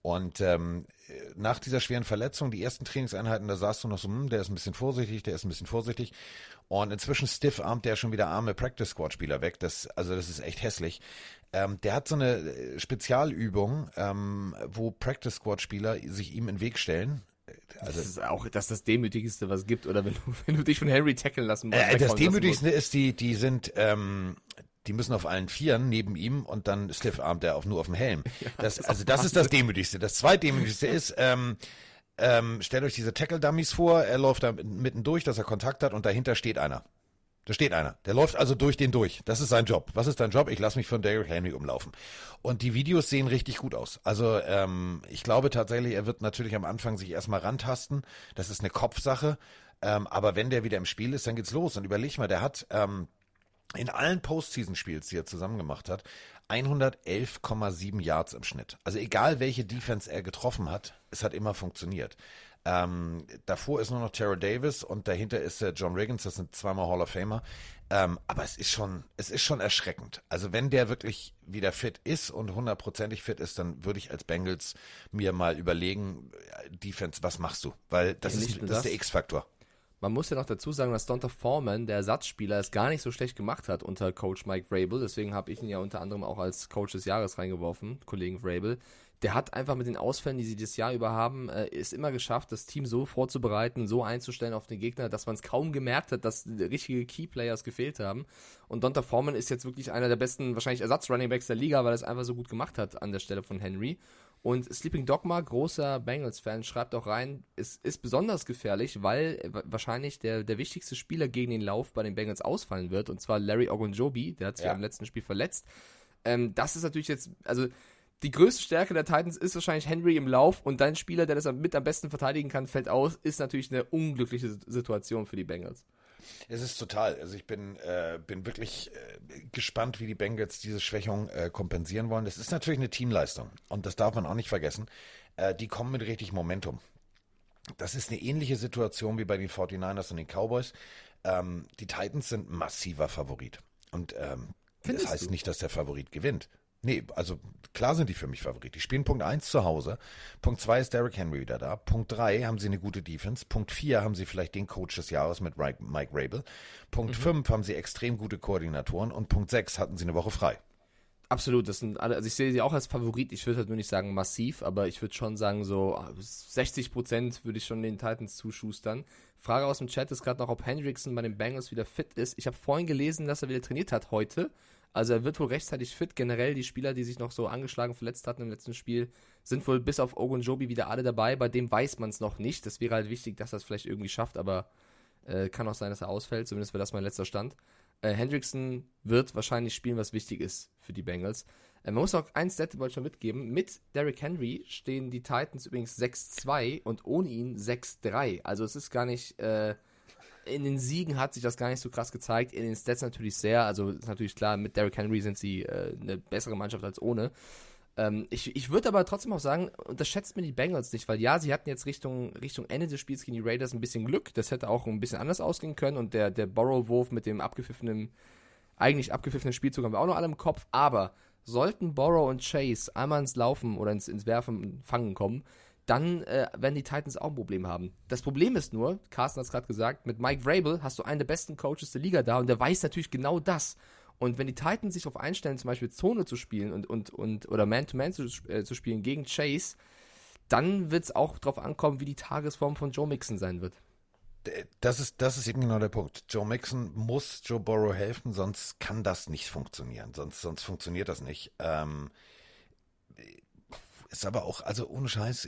Und ähm, nach dieser schweren Verletzung, die ersten Trainingseinheiten, da saßt du noch so, hm, der ist ein bisschen vorsichtig, der ist ein bisschen vorsichtig. Und inzwischen stiff armt der schon wieder arme Practice Squad Spieler weg. Das, also das ist echt hässlich. Ähm, der hat so eine äh, Spezialübung, ähm, wo Practice Squad Spieler sich ihm in den Weg stellen. Also das ist auch das, ist das Demütigste, was es gibt. Oder wenn du, wenn du dich von Henry tackeln lassen musst. Äh, das Demütigste ist, die, die sind, ähm, die müssen auf allen Vieren neben ihm und dann stiff armt er auf, nur auf dem Helm. Das, also das ist das Demütigste. Das zweitdemütigste ist, ähm, ähm, stellt euch diese Tackle-Dummies vor, er läuft da mitten durch, dass er Kontakt hat und dahinter steht einer. Da steht einer. Der läuft also durch den durch. Das ist sein Job. Was ist dein Job? Ich lasse mich von Derrick Henry umlaufen. Und die Videos sehen richtig gut aus. Also ähm, ich glaube tatsächlich, er wird natürlich am Anfang sich erstmal rantasten. Das ist eine Kopfsache. Ähm, aber wenn der wieder im Spiel ist, dann geht's los. Und überleg mal, der hat ähm, in allen Postseason-Spiels, die er zusammen gemacht hat, 111,7 Yards im Schnitt. Also egal welche Defense er getroffen hat, es hat immer funktioniert. Ähm, davor ist nur noch Tara Davis und dahinter ist äh, John Riggins, das sind zweimal Hall of Famer. Ähm, aber es ist schon, es ist schon erschreckend. Also wenn der wirklich wieder fit ist und hundertprozentig fit ist, dann würde ich als Bengals mir mal überlegen, äh, Defense, was machst du? Weil das, Ja, ist, nur das ist das. der X-Faktor. Man muss ja noch dazu sagen, dass Donta Foreman, der Ersatzspieler, es gar nicht so schlecht gemacht hat unter Coach Mike Vrabel. Deswegen habe ich ihn ja unter anderem auch als Coach des Jahres reingeworfen, Kollegen Vrabel. Der hat einfach mit den Ausfällen, die sie dieses Jahr über haben, äh, es immer geschafft, das Team so vorzubereiten, so einzustellen auf den Gegner, dass man es kaum gemerkt hat, dass richtige Key-Players gefehlt haben. Und Donta Foreman ist jetzt wirklich einer der besten, wahrscheinlich Ersatz-Runningbacks der Liga, weil er es einfach so gut gemacht hat an der Stelle von Henry. Und Sleeping Dogma, großer Bengals-Fan, schreibt auch rein, es ist besonders gefährlich, weil wa- wahrscheinlich der, der wichtigste Spieler gegen den Lauf bei den Bengals ausfallen wird, und zwar Larry Ogunjobi, der hat sich Ja. im letzten Spiel verletzt. Ähm, das ist natürlich jetzt, also die größte Stärke der Titans ist wahrscheinlich Henry im Lauf und dein Spieler, der das mit am besten verteidigen kann, fällt aus, ist natürlich eine unglückliche Situation für die Bengals. Es ist total. Also ich bin, äh, bin wirklich äh, gespannt, wie die Bengals diese Schwächung äh, kompensieren wollen. Das ist natürlich eine Teamleistung und das darf man auch nicht vergessen. Äh, die kommen mit richtig Momentum. Das ist eine ähnliche Situation wie bei den 49ers und den Cowboys. Ähm, die Titans sind massiver Favorit. Und ähm, das heißt du? nicht, dass der Favorit gewinnt. Nee, also klar sind die für mich Favorit. Die spielen Punkt 1 zu Hause. Punkt 2 ist Derrick Henry wieder da. Punkt 3 haben sie eine gute Defense. Punkt 4 haben sie vielleicht den Coach des Jahres mit Mike Rabel. Punkt 5 haben sie extrem gute Koordinatoren. Und Punkt 6 hatten sie eine Woche frei. Absolut, das sind alle, also ich sehe sie auch als Favorit, ich würde halt nur nicht sagen massiv, aber ich würde schon sagen, so 60 Prozent würde ich schon den Titans zuschustern. Frage aus dem Chat ist gerade noch, ob Hendrickson bei den Bengals wieder fit ist. Ich habe vorhin gelesen, dass er wieder trainiert hat heute. Also er wird wohl rechtzeitig fit. Generell die Spieler, die sich noch so angeschlagen verletzt hatten im letzten Spiel, sind wohl bis auf Ogunjobi wieder alle dabei. Bei dem weiß man es noch nicht. Das wäre halt wichtig, dass er es vielleicht irgendwie schafft, aber äh, kann auch sein, dass er ausfällt. Zumindest wäre das mein letzter Stand. Äh, Hendrickson wird wahrscheinlich spielen, was wichtig ist für die Bengals. Äh, man muss auch ein Stat wollte schon mitgeben. Mit Derrick Henry stehen die Titans übrigens 6-2 und ohne ihn 6-3. Also es ist gar nicht, äh, in den Siegen hat sich das gar nicht so krass gezeigt. In den Stats natürlich sehr. Also ist natürlich klar, mit Derrick Henry sind sie äh, eine bessere Mannschaft als ohne. Ähm, ich ich würde aber trotzdem auch sagen, unterschätzt mir die Bengals nicht, weil ja, sie hatten jetzt Richtung, Richtung Ende des Spiels gegen die Raiders ein bisschen Glück. Das hätte auch ein bisschen anders ausgehen können und der, der Borrow-Wurf mit dem abgepfiffenen, eigentlich abgepfiffenen Spielzug haben wir auch noch alle im Kopf. Aber sollten Borrow und Chase einmal ins Laufen oder ins, ins Werfen und Fangen kommen, dann äh, werden die Titans auch ein Problem haben. Das Problem ist nur, Carsten hat es gerade gesagt, mit Mike Vrabel hast du einen der besten Coaches der Liga da und der weiß natürlich genau das. Und wenn die Titans sich darauf einstellen, zum Beispiel Zone zu spielen und, und, und oder Man-to-Man zu, äh, zu spielen gegen Chase, dann wird es auch darauf ankommen, wie die Tagesform von Joe Mixon sein wird. Das ist, das ist eben genau der Punkt. Joe Mixon muss Joe Burrow helfen, sonst kann das nicht funktionieren. Sonst, sonst funktioniert das nicht. Ähm, ist aber auch, also ohne Scheiß,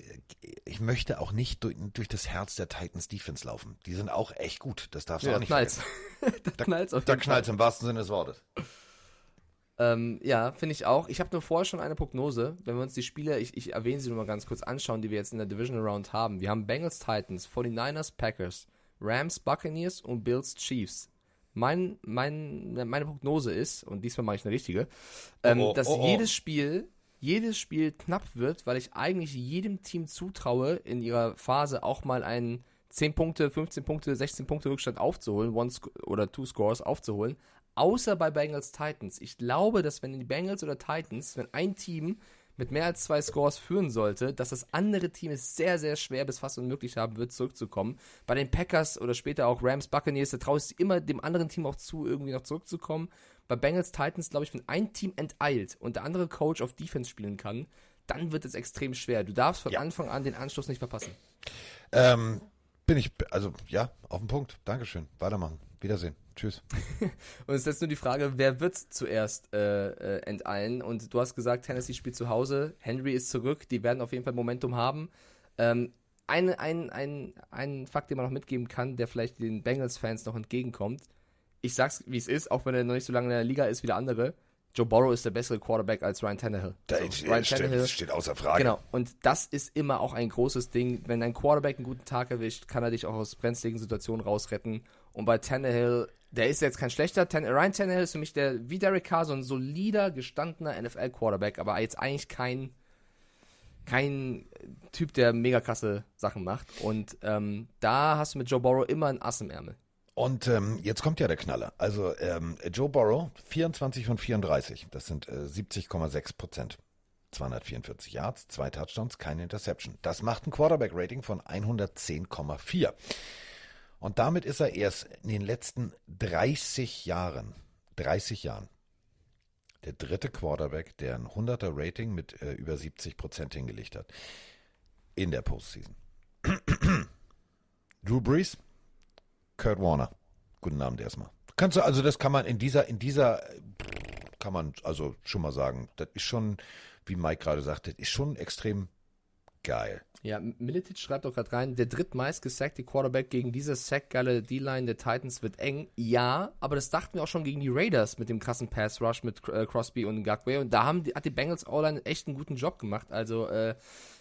ich möchte auch nicht durch, durch das Herz der Titans Defense laufen. Die sind auch echt gut. Das darfst du Ja, auch nicht knallt's. vergessen. da knallt's auf Da knallt's im wahrsten Sinne des Wortes. Ähm, ja, finde ich auch. Ich habe nur vorher schon eine Prognose. Wenn wir uns die Spiele, ich, ich erwähne sie nur mal ganz kurz anschauen, die wir jetzt in der Divisional Round haben. Wir haben Bengals Titans, 49ers Packers, Rams Buccaneers und Bills Chiefs. Mein, mein, meine Prognose ist, und diesmal mache ich eine richtige, ähm, Oh, oh, dass oh, oh. jedes Spiel, jedes Spiel knapp wird, weil ich eigentlich jedem Team zutraue, in ihrer Phase auch mal einen 10 Punkte, 15 Punkte, 16 Punkte Rückstand aufzuholen, one oder two Scores aufzuholen. Außer bei Bengals Titans. Ich glaube, dass wenn die Bengals oder Titans, wenn ein Team mit mehr als zwei Scores führen sollte, dass das andere Team es sehr, sehr schwer bis fast unmöglich haben wird, zurückzukommen. Bei den Packers oder später auch Rams, Buccaneers, da traue ich immer dem anderen Team auch zu, irgendwie noch zurückzukommen. Bei Bengals Titans, glaube ich, wenn ein Team enteilt und der andere Coach auf Defense spielen kann, dann wird es extrem schwer. Du darfst von Ja. Anfang an den Anschluss nicht verpassen. Ähm, bin ich, also ja, auf den Punkt. Dankeschön. Weitermachen. Wiedersehen. Tschüss. Und es ist jetzt nur die Frage, wer wird zuerst äh, äh, enteilen? Und du hast gesagt, Tennessee spielt zu Hause, Henry ist zurück, die werden auf jeden Fall Momentum haben. Ähm, ein, ein, ein, ein Fakt, den man noch mitgeben kann, der vielleicht den Bengals-Fans noch entgegenkommt. Ich sag's, wie es ist, auch wenn er noch nicht so lange in der Liga ist wie der andere. Joe Burrow ist der bessere Quarterback als Ryan Tannehill. Da So, ist- Ryan steht, Tannehill steht außer Frage. Genau, und das ist immer auch ein großes Ding. Wenn ein Quarterback einen guten Tag erwischt, kann er dich auch aus brenzligen Situationen rausretten. Und bei Tannehill, der ist jetzt kein schlechter. Tan Ryan Tannehill ist für mich der, wie Derek Carr, so ein solider, gestandener NFL-Quarterback, aber jetzt eigentlich kein, kein Typ, der mega krasse Sachen macht. Und ähm, da hast du mit Joe Burrow immer ein Ass im Ärmel. Und ähm, jetzt kommt ja der Knaller. Also ähm, Joe Burrow, 24 von 34, das sind äh, 70,6 Prozent. 244 Yards, zwei Touchdowns, keine Interception. Das macht ein Quarterback-Rating von 110,4. Und damit ist er erst in den letzten 30 Jahren, 30 Jahren, der dritte Quarterback, der ein 100er Rating mit äh, über 70 Prozent hingelegt hat. In der Postseason. Drew Brees, Kurt Warner. Guten Abend erstmal. Kannst du, also das kann man in dieser, in dieser, kann man also schon mal sagen, das ist schon, wie Mike gerade sagte, ist schon extrem geil. Ja, Militic schreibt auch gerade rein, der drittmeist gesackte Quarterback gegen diese sackgeile D-Line der Titans wird eng. Ja, aber das dachten wir auch schon gegen die Raiders mit dem krassen Pass-Rush mit äh, Crosby und Gagway und da haben die, hat die Bengals O-Line echt einen guten Job gemacht. Also, äh,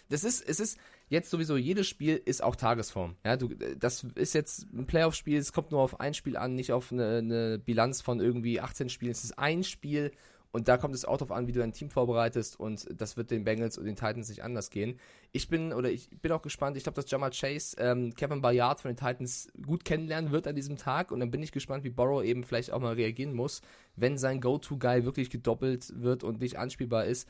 das ist, es ist jetzt sowieso, jedes Spiel ist auch Tagesform. Ja, du, das ist jetzt ein Playoff-Spiel, es kommt nur auf ein Spiel an, nicht auf eine, eine Bilanz von irgendwie 18 Spielen. Es ist ein Spiel und da kommt es auch darauf an, wie du dein Team vorbereitest und das wird den Bengals und den Titans nicht anders gehen. Ich bin oder ich bin auch gespannt. Ich glaube, dass Jamal Chase ähm, Kevin Bayard von den Titans gut kennenlernen wird an diesem Tag und dann bin ich gespannt, wie Borrow eben vielleicht auch mal reagieren muss, wenn sein Go-To-Guy wirklich gedoppelt wird und nicht anspielbar ist.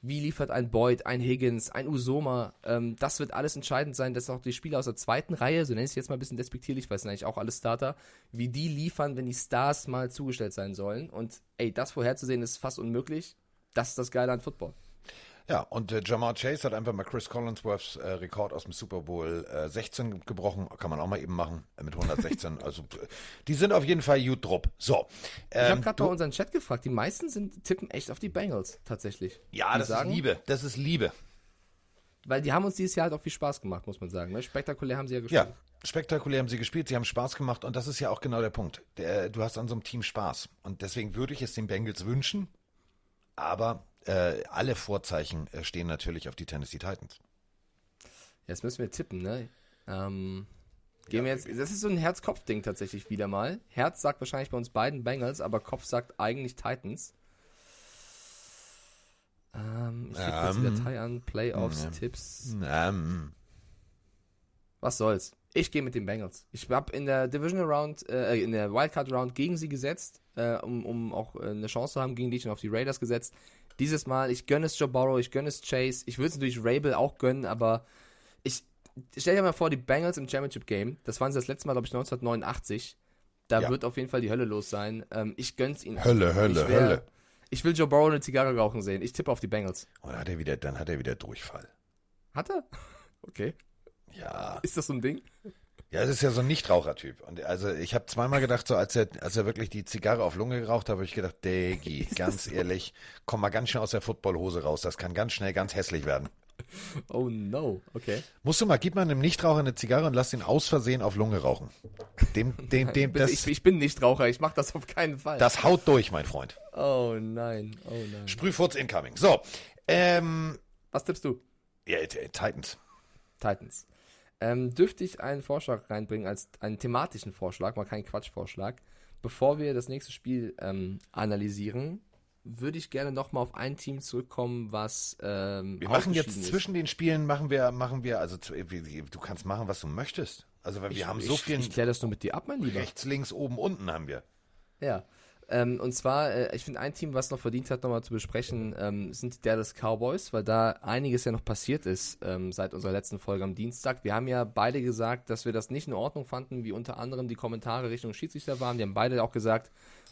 Wie liefert ein Boyd, ein Higgins, ein Usoma? Ähm, das wird alles entscheidend sein, dass auch die Spieler aus der zweiten Reihe, so nenne ich es jetzt mal ein bisschen despektierlich, weil es sind eigentlich auch alle Starter, wie die liefern, wenn die Stars mal zugestellt sein sollen. Und ey, das vorherzusehen ist fast unmöglich. Das ist das Geile an Football. Ja, und äh, Jamar Chase hat einfach mal Chris Collinsworths äh, Rekord aus dem Super Bowl äh, 16 gebrochen. Kann man auch mal eben machen äh, mit 116. also die sind auf jeden Fall gut drupp. So. Ähm, ich habe gerade mal unseren Chat gefragt. Die meisten sind tippen echt auf die Bengals tatsächlich. Ja, die das sagen, ist Liebe. Das ist Liebe. Weil die haben uns dieses Jahr halt auch viel Spaß gemacht, muss man sagen. Ne? Spektakulär haben sie ja gespielt. Ja, spektakulär haben sie gespielt, sie haben Spaß gemacht und das ist ja auch genau der Punkt. Der, du hast an so einem Team Spaß. Und deswegen würde ich es den Bengals wünschen, aber äh, alle Vorzeichen äh, stehen natürlich auf die Tennessee Titans. Jetzt müssen wir tippen, ne? Ähm, gehen ja, wir jetzt, das ist so ein Herz-Kopf-Ding tatsächlich wieder mal. Herz sagt wahrscheinlich bei uns beiden Bengals, aber Kopf sagt eigentlich Titans. Ähm, ich gebe um, jetzt die Datei an, Playoffs, um, Tipps. Um. Was soll's? Ich gehe mit den Bengals. Ich habe in der Divisional Round, äh, in der Wildcard Round gegen sie gesetzt, äh, um, um auch äh, eine Chance zu haben gegen dich und auf die Raiders gesetzt. Dieses Mal, ich gönne es Joe Burrow, ich gönne es Chase. Ich würde es natürlich Rabel auch gönnen, aber ich stell dir mal vor, die Bengals im Championship Game, das waren sie das letzte Mal, glaube ich, 1989. Da ja. wird auf jeden Fall die Hölle los sein. Ähm, ich gönn's ihnen. Hölle, Hölle, wär, Hölle. Ich will Joe Burrow eine Zigarre rauchen sehen. Ich tippe auf die Bengals. Und dann hat er wieder, dann hat er wieder Durchfall. Hat er? Okay. Ja. Ist das so ein Ding? Ja, das ist ja so ein Nichtrauchertyp. Und also ich habe zweimal gedacht, so als er, als er wirklich die Zigarre auf Lunge geraucht hat, habe ich gedacht, Degi, ganz ehrlich, komm mal ganz schnell aus der Footballhose raus. Das kann ganz schnell ganz hässlich werden. Oh no, okay. Musst du mal, gib mal einem Nichtraucher eine Zigarre und lass ihn aus Versehen auf Lunge rauchen. Dem, dem, dem, das, ich, ich bin Nichtraucher, ich mach das auf keinen Fall. Das haut durch, mein Freund. Oh nein, oh nein. Sprühfurz incoming. So, ähm. Was tippst du? Ja, Titans. Titans. Ähm, dürfte ich einen Vorschlag reinbringen als einen thematischen Vorschlag, mal keinen Quatschvorschlag. Bevor wir das nächste Spiel ähm, analysieren, würde ich gerne noch mal auf ein Team zurückkommen, was ähm, wir machen jetzt ist. zwischen den Spielen machen wir machen wir also du kannst machen, was du möchtest. Also weil wir ich, haben so viel. Ich kläre das nur mit dir ab, mein Lieber. Rechts, links, oben, unten haben wir. Ja. Ähm, und zwar, äh, ich finde ein Team, was noch verdient hat, nochmal zu besprechen, ähm, sind die Dallas Cowboys, weil da einiges ja noch passiert ist ähm, seit unserer letzten Folge am Dienstag. Wir haben ja beide gesagt, dass wir das nicht in Ordnung fanden, wie unter anderem die Kommentare Richtung Schiedsrichter waren. Die haben beide auch gesagt,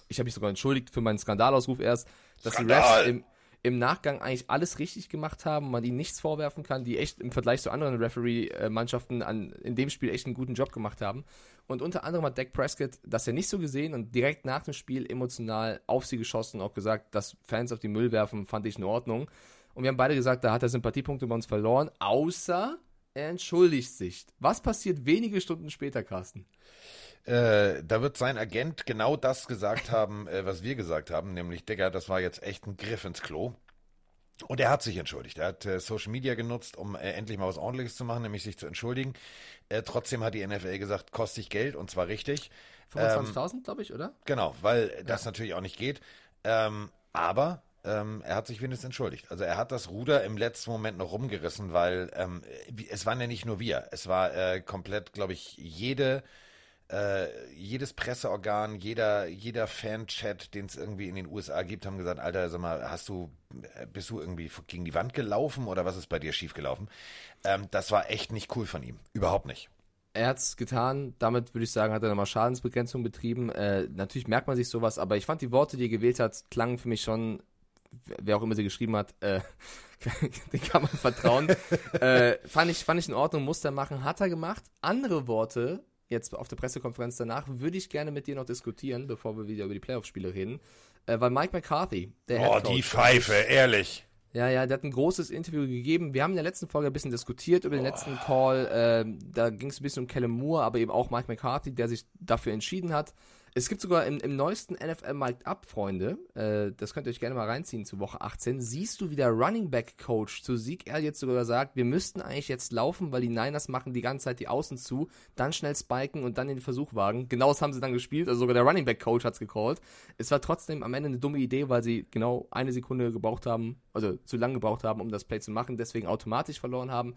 ich habe mich sogar entschuldigt für meinen Skandalausruf erst, dass Skandal. die Refs im, im Nachgang eigentlich alles richtig gemacht haben, man ihnen nichts vorwerfen kann, die echt im Vergleich zu anderen Referee-Mannschaften in dem Spiel echt einen guten Job gemacht haben. Und unter anderem hat Dak Prescott das ja nicht so gesehen und direkt nach dem Spiel emotional auf sie geschossen und auch gesagt, dass Fans auf die Müll werfen, fand ich in Ordnung. Und wir haben beide gesagt, da hat er Sympathiepunkte bei uns verloren, außer er entschuldigt sich. Was passiert wenige Stunden später, Carsten? Äh, da wird sein Agent genau das gesagt haben, äh, was wir gesagt haben, nämlich, Digga, das war jetzt echt ein Griff ins Klo. Und er hat sich entschuldigt. Er hat äh, Social Media genutzt, um äh, endlich mal was Ordentliches zu machen, nämlich sich zu entschuldigen. Äh, trotzdem hat die NFL gesagt, kostet dich Geld und zwar richtig. 25.000, ähm, glaube ich, oder? Genau, weil das natürlich auch nicht geht. Ähm, aber ähm, er hat sich wenigstens entschuldigt. Also er hat das Ruder im letzten Moment noch rumgerissen, weil ähm, es waren ja nicht nur wir. Es war äh, komplett, glaube ich, jede äh, jedes Presseorgan, jeder, jeder Fan-Chat, den es irgendwie in den USA gibt, haben gesagt, Alter, sag mal, hast du, äh, bist du irgendwie gegen die Wand gelaufen oder was ist bei dir schiefgelaufen? Ähm, das war echt nicht cool von ihm. Überhaupt nicht. Er hat es getan, damit würde ich sagen, hat er nochmal Schadensbegrenzung betrieben. Äh, natürlich merkt man sich sowas, aber ich fand die Worte, die er gewählt hat, klangen für mich schon, wer auch immer sie geschrieben hat, äh, den kann man vertrauen. äh, fand, ich, fand ich in Ordnung, musste er machen, hat er gemacht. Andere Worte, jetzt auf der Pressekonferenz danach, würde ich gerne mit dir noch diskutieren, bevor wir wieder über die Playoff-Spiele reden. Äh, weil Mike McCarthy, der Oh, die Pfeife, ehrlich. Ja, ja, der hat ein großes Interview gegeben. Wir haben in der letzten Folge ein bisschen diskutiert über den oh. letzten Call. Äh, da ging es ein bisschen um Kellen Moore, aber eben auch Mike McCarthy, der sich dafür entschieden hat, es gibt sogar im, im neuesten NFL Mike Up, Freunde, äh, das könnt ihr euch gerne mal reinziehen zu Woche 18, siehst du, wie der Running Back Coach zu Sieg Elliott sogar sagt, wir müssten eigentlich jetzt laufen, weil die Niners machen die ganze Zeit die Außen zu, dann schnell spiken und dann den Versuch wagen. Genau das haben sie dann gespielt, also sogar der Running Back Coach hat's gecallt. Es war trotzdem am Ende eine dumme Idee, weil sie genau eine Sekunde gebraucht haben, also zu lang gebraucht haben, um das Play zu machen, deswegen automatisch verloren haben.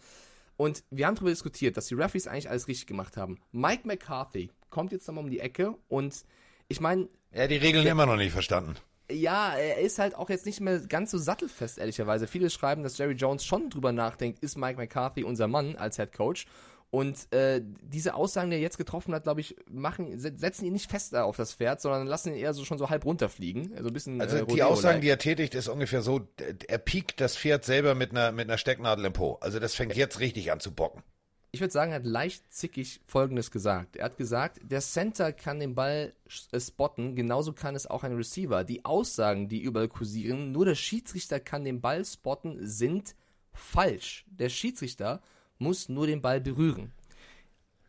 Und wir haben darüber diskutiert, dass die Referees eigentlich alles richtig gemacht haben. Mike McCarthy kommt jetzt nochmal um die Ecke und ich meine. Er hat die Regeln der, immer noch nicht verstanden. Ja, er ist halt auch jetzt nicht mehr ganz so sattelfest, ehrlicherweise. Viele schreiben, dass Jerry Jones schon drüber nachdenkt, ist Mike McCarthy unser Mann als Head Coach? Und äh, diese Aussagen, die er jetzt getroffen hat, glaube ich, machen, setzen ihn nicht fester auf das Pferd, sondern lassen ihn eher so schon so halb runterfliegen. Also, ein bisschen, also äh, die Aussagen, die er tätigt, ist ungefähr so, er piekt das Pferd selber mit einer, mit einer Stecknadel im Po. Also das fängt jetzt richtig an zu bocken. Ich würde sagen, er hat leicht zickig Folgendes gesagt. Er hat gesagt, der Center kann den Ball äh, spotten, genauso kann es auch ein Receiver. Die Aussagen, die überall kursieren, nur der Schiedsrichter kann den Ball spotten, sind falsch. Der Schiedsrichter muss nur den Ball berühren.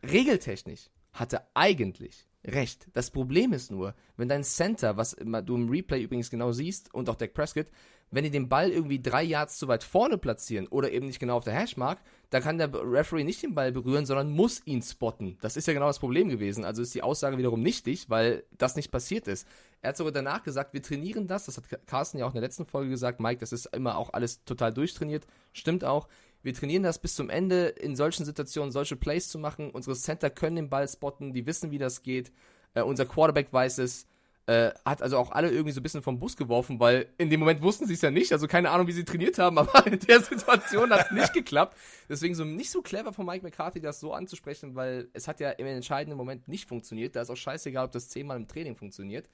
Regeltechnisch hat er eigentlich recht. Das Problem ist nur, wenn dein Center, was du im Replay übrigens genau siehst, und auch Dak Prescott, wenn die den Ball irgendwie drei Yards zu weit vorne platzieren oder eben nicht genau auf der Hashmark, da kann der Referee nicht den Ball berühren, sondern muss ihn spotten. Das ist ja genau das Problem gewesen. Also ist die Aussage wiederum nichtig, weil das nicht passiert ist. Er hat sogar danach gesagt, wir trainieren das. Das hat Carsten ja auch in der letzten Folge gesagt. Mike, das ist immer auch alles total durchtrainiert. Stimmt auch. Wir trainieren das bis zum Ende, in solchen Situationen solche Plays zu machen. Unsere Center können den Ball spotten, die wissen, wie das geht. Äh, unser Quarterback weiß es. Äh, hat also auch alle irgendwie so ein bisschen vom Bus geworfen, weil in dem Moment wussten sie es ja nicht. Also keine Ahnung, wie sie trainiert haben, aber in der Situation hat es nicht geklappt. Deswegen so nicht so clever von Mike McCarthy, das so anzusprechen, weil es hat ja im entscheidenden Moment nicht funktioniert. Da ist auch scheißegal, ob das zehnmal im Training funktioniert.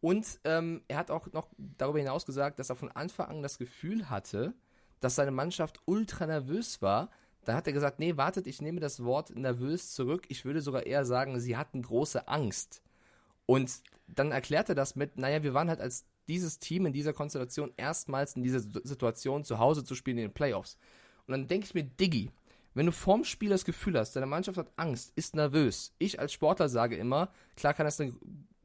Und ähm, er hat auch noch darüber hinaus gesagt, dass er von Anfang an das Gefühl hatte, dass seine Mannschaft ultra nervös war. Da hat er gesagt, nee, wartet, ich nehme das Wort nervös zurück. Ich würde sogar eher sagen, sie hatten große Angst. Und dann erklärt er das mit, naja, wir waren halt als dieses Team in dieser Konstellation erstmals in dieser Situation zu Hause zu spielen in den Playoffs. Und dann denke ich mir, Diggi, wenn du vorm Spiel das Gefühl hast, deine Mannschaft hat Angst, ist nervös. Ich als Sportler sage immer, klar kann das eine,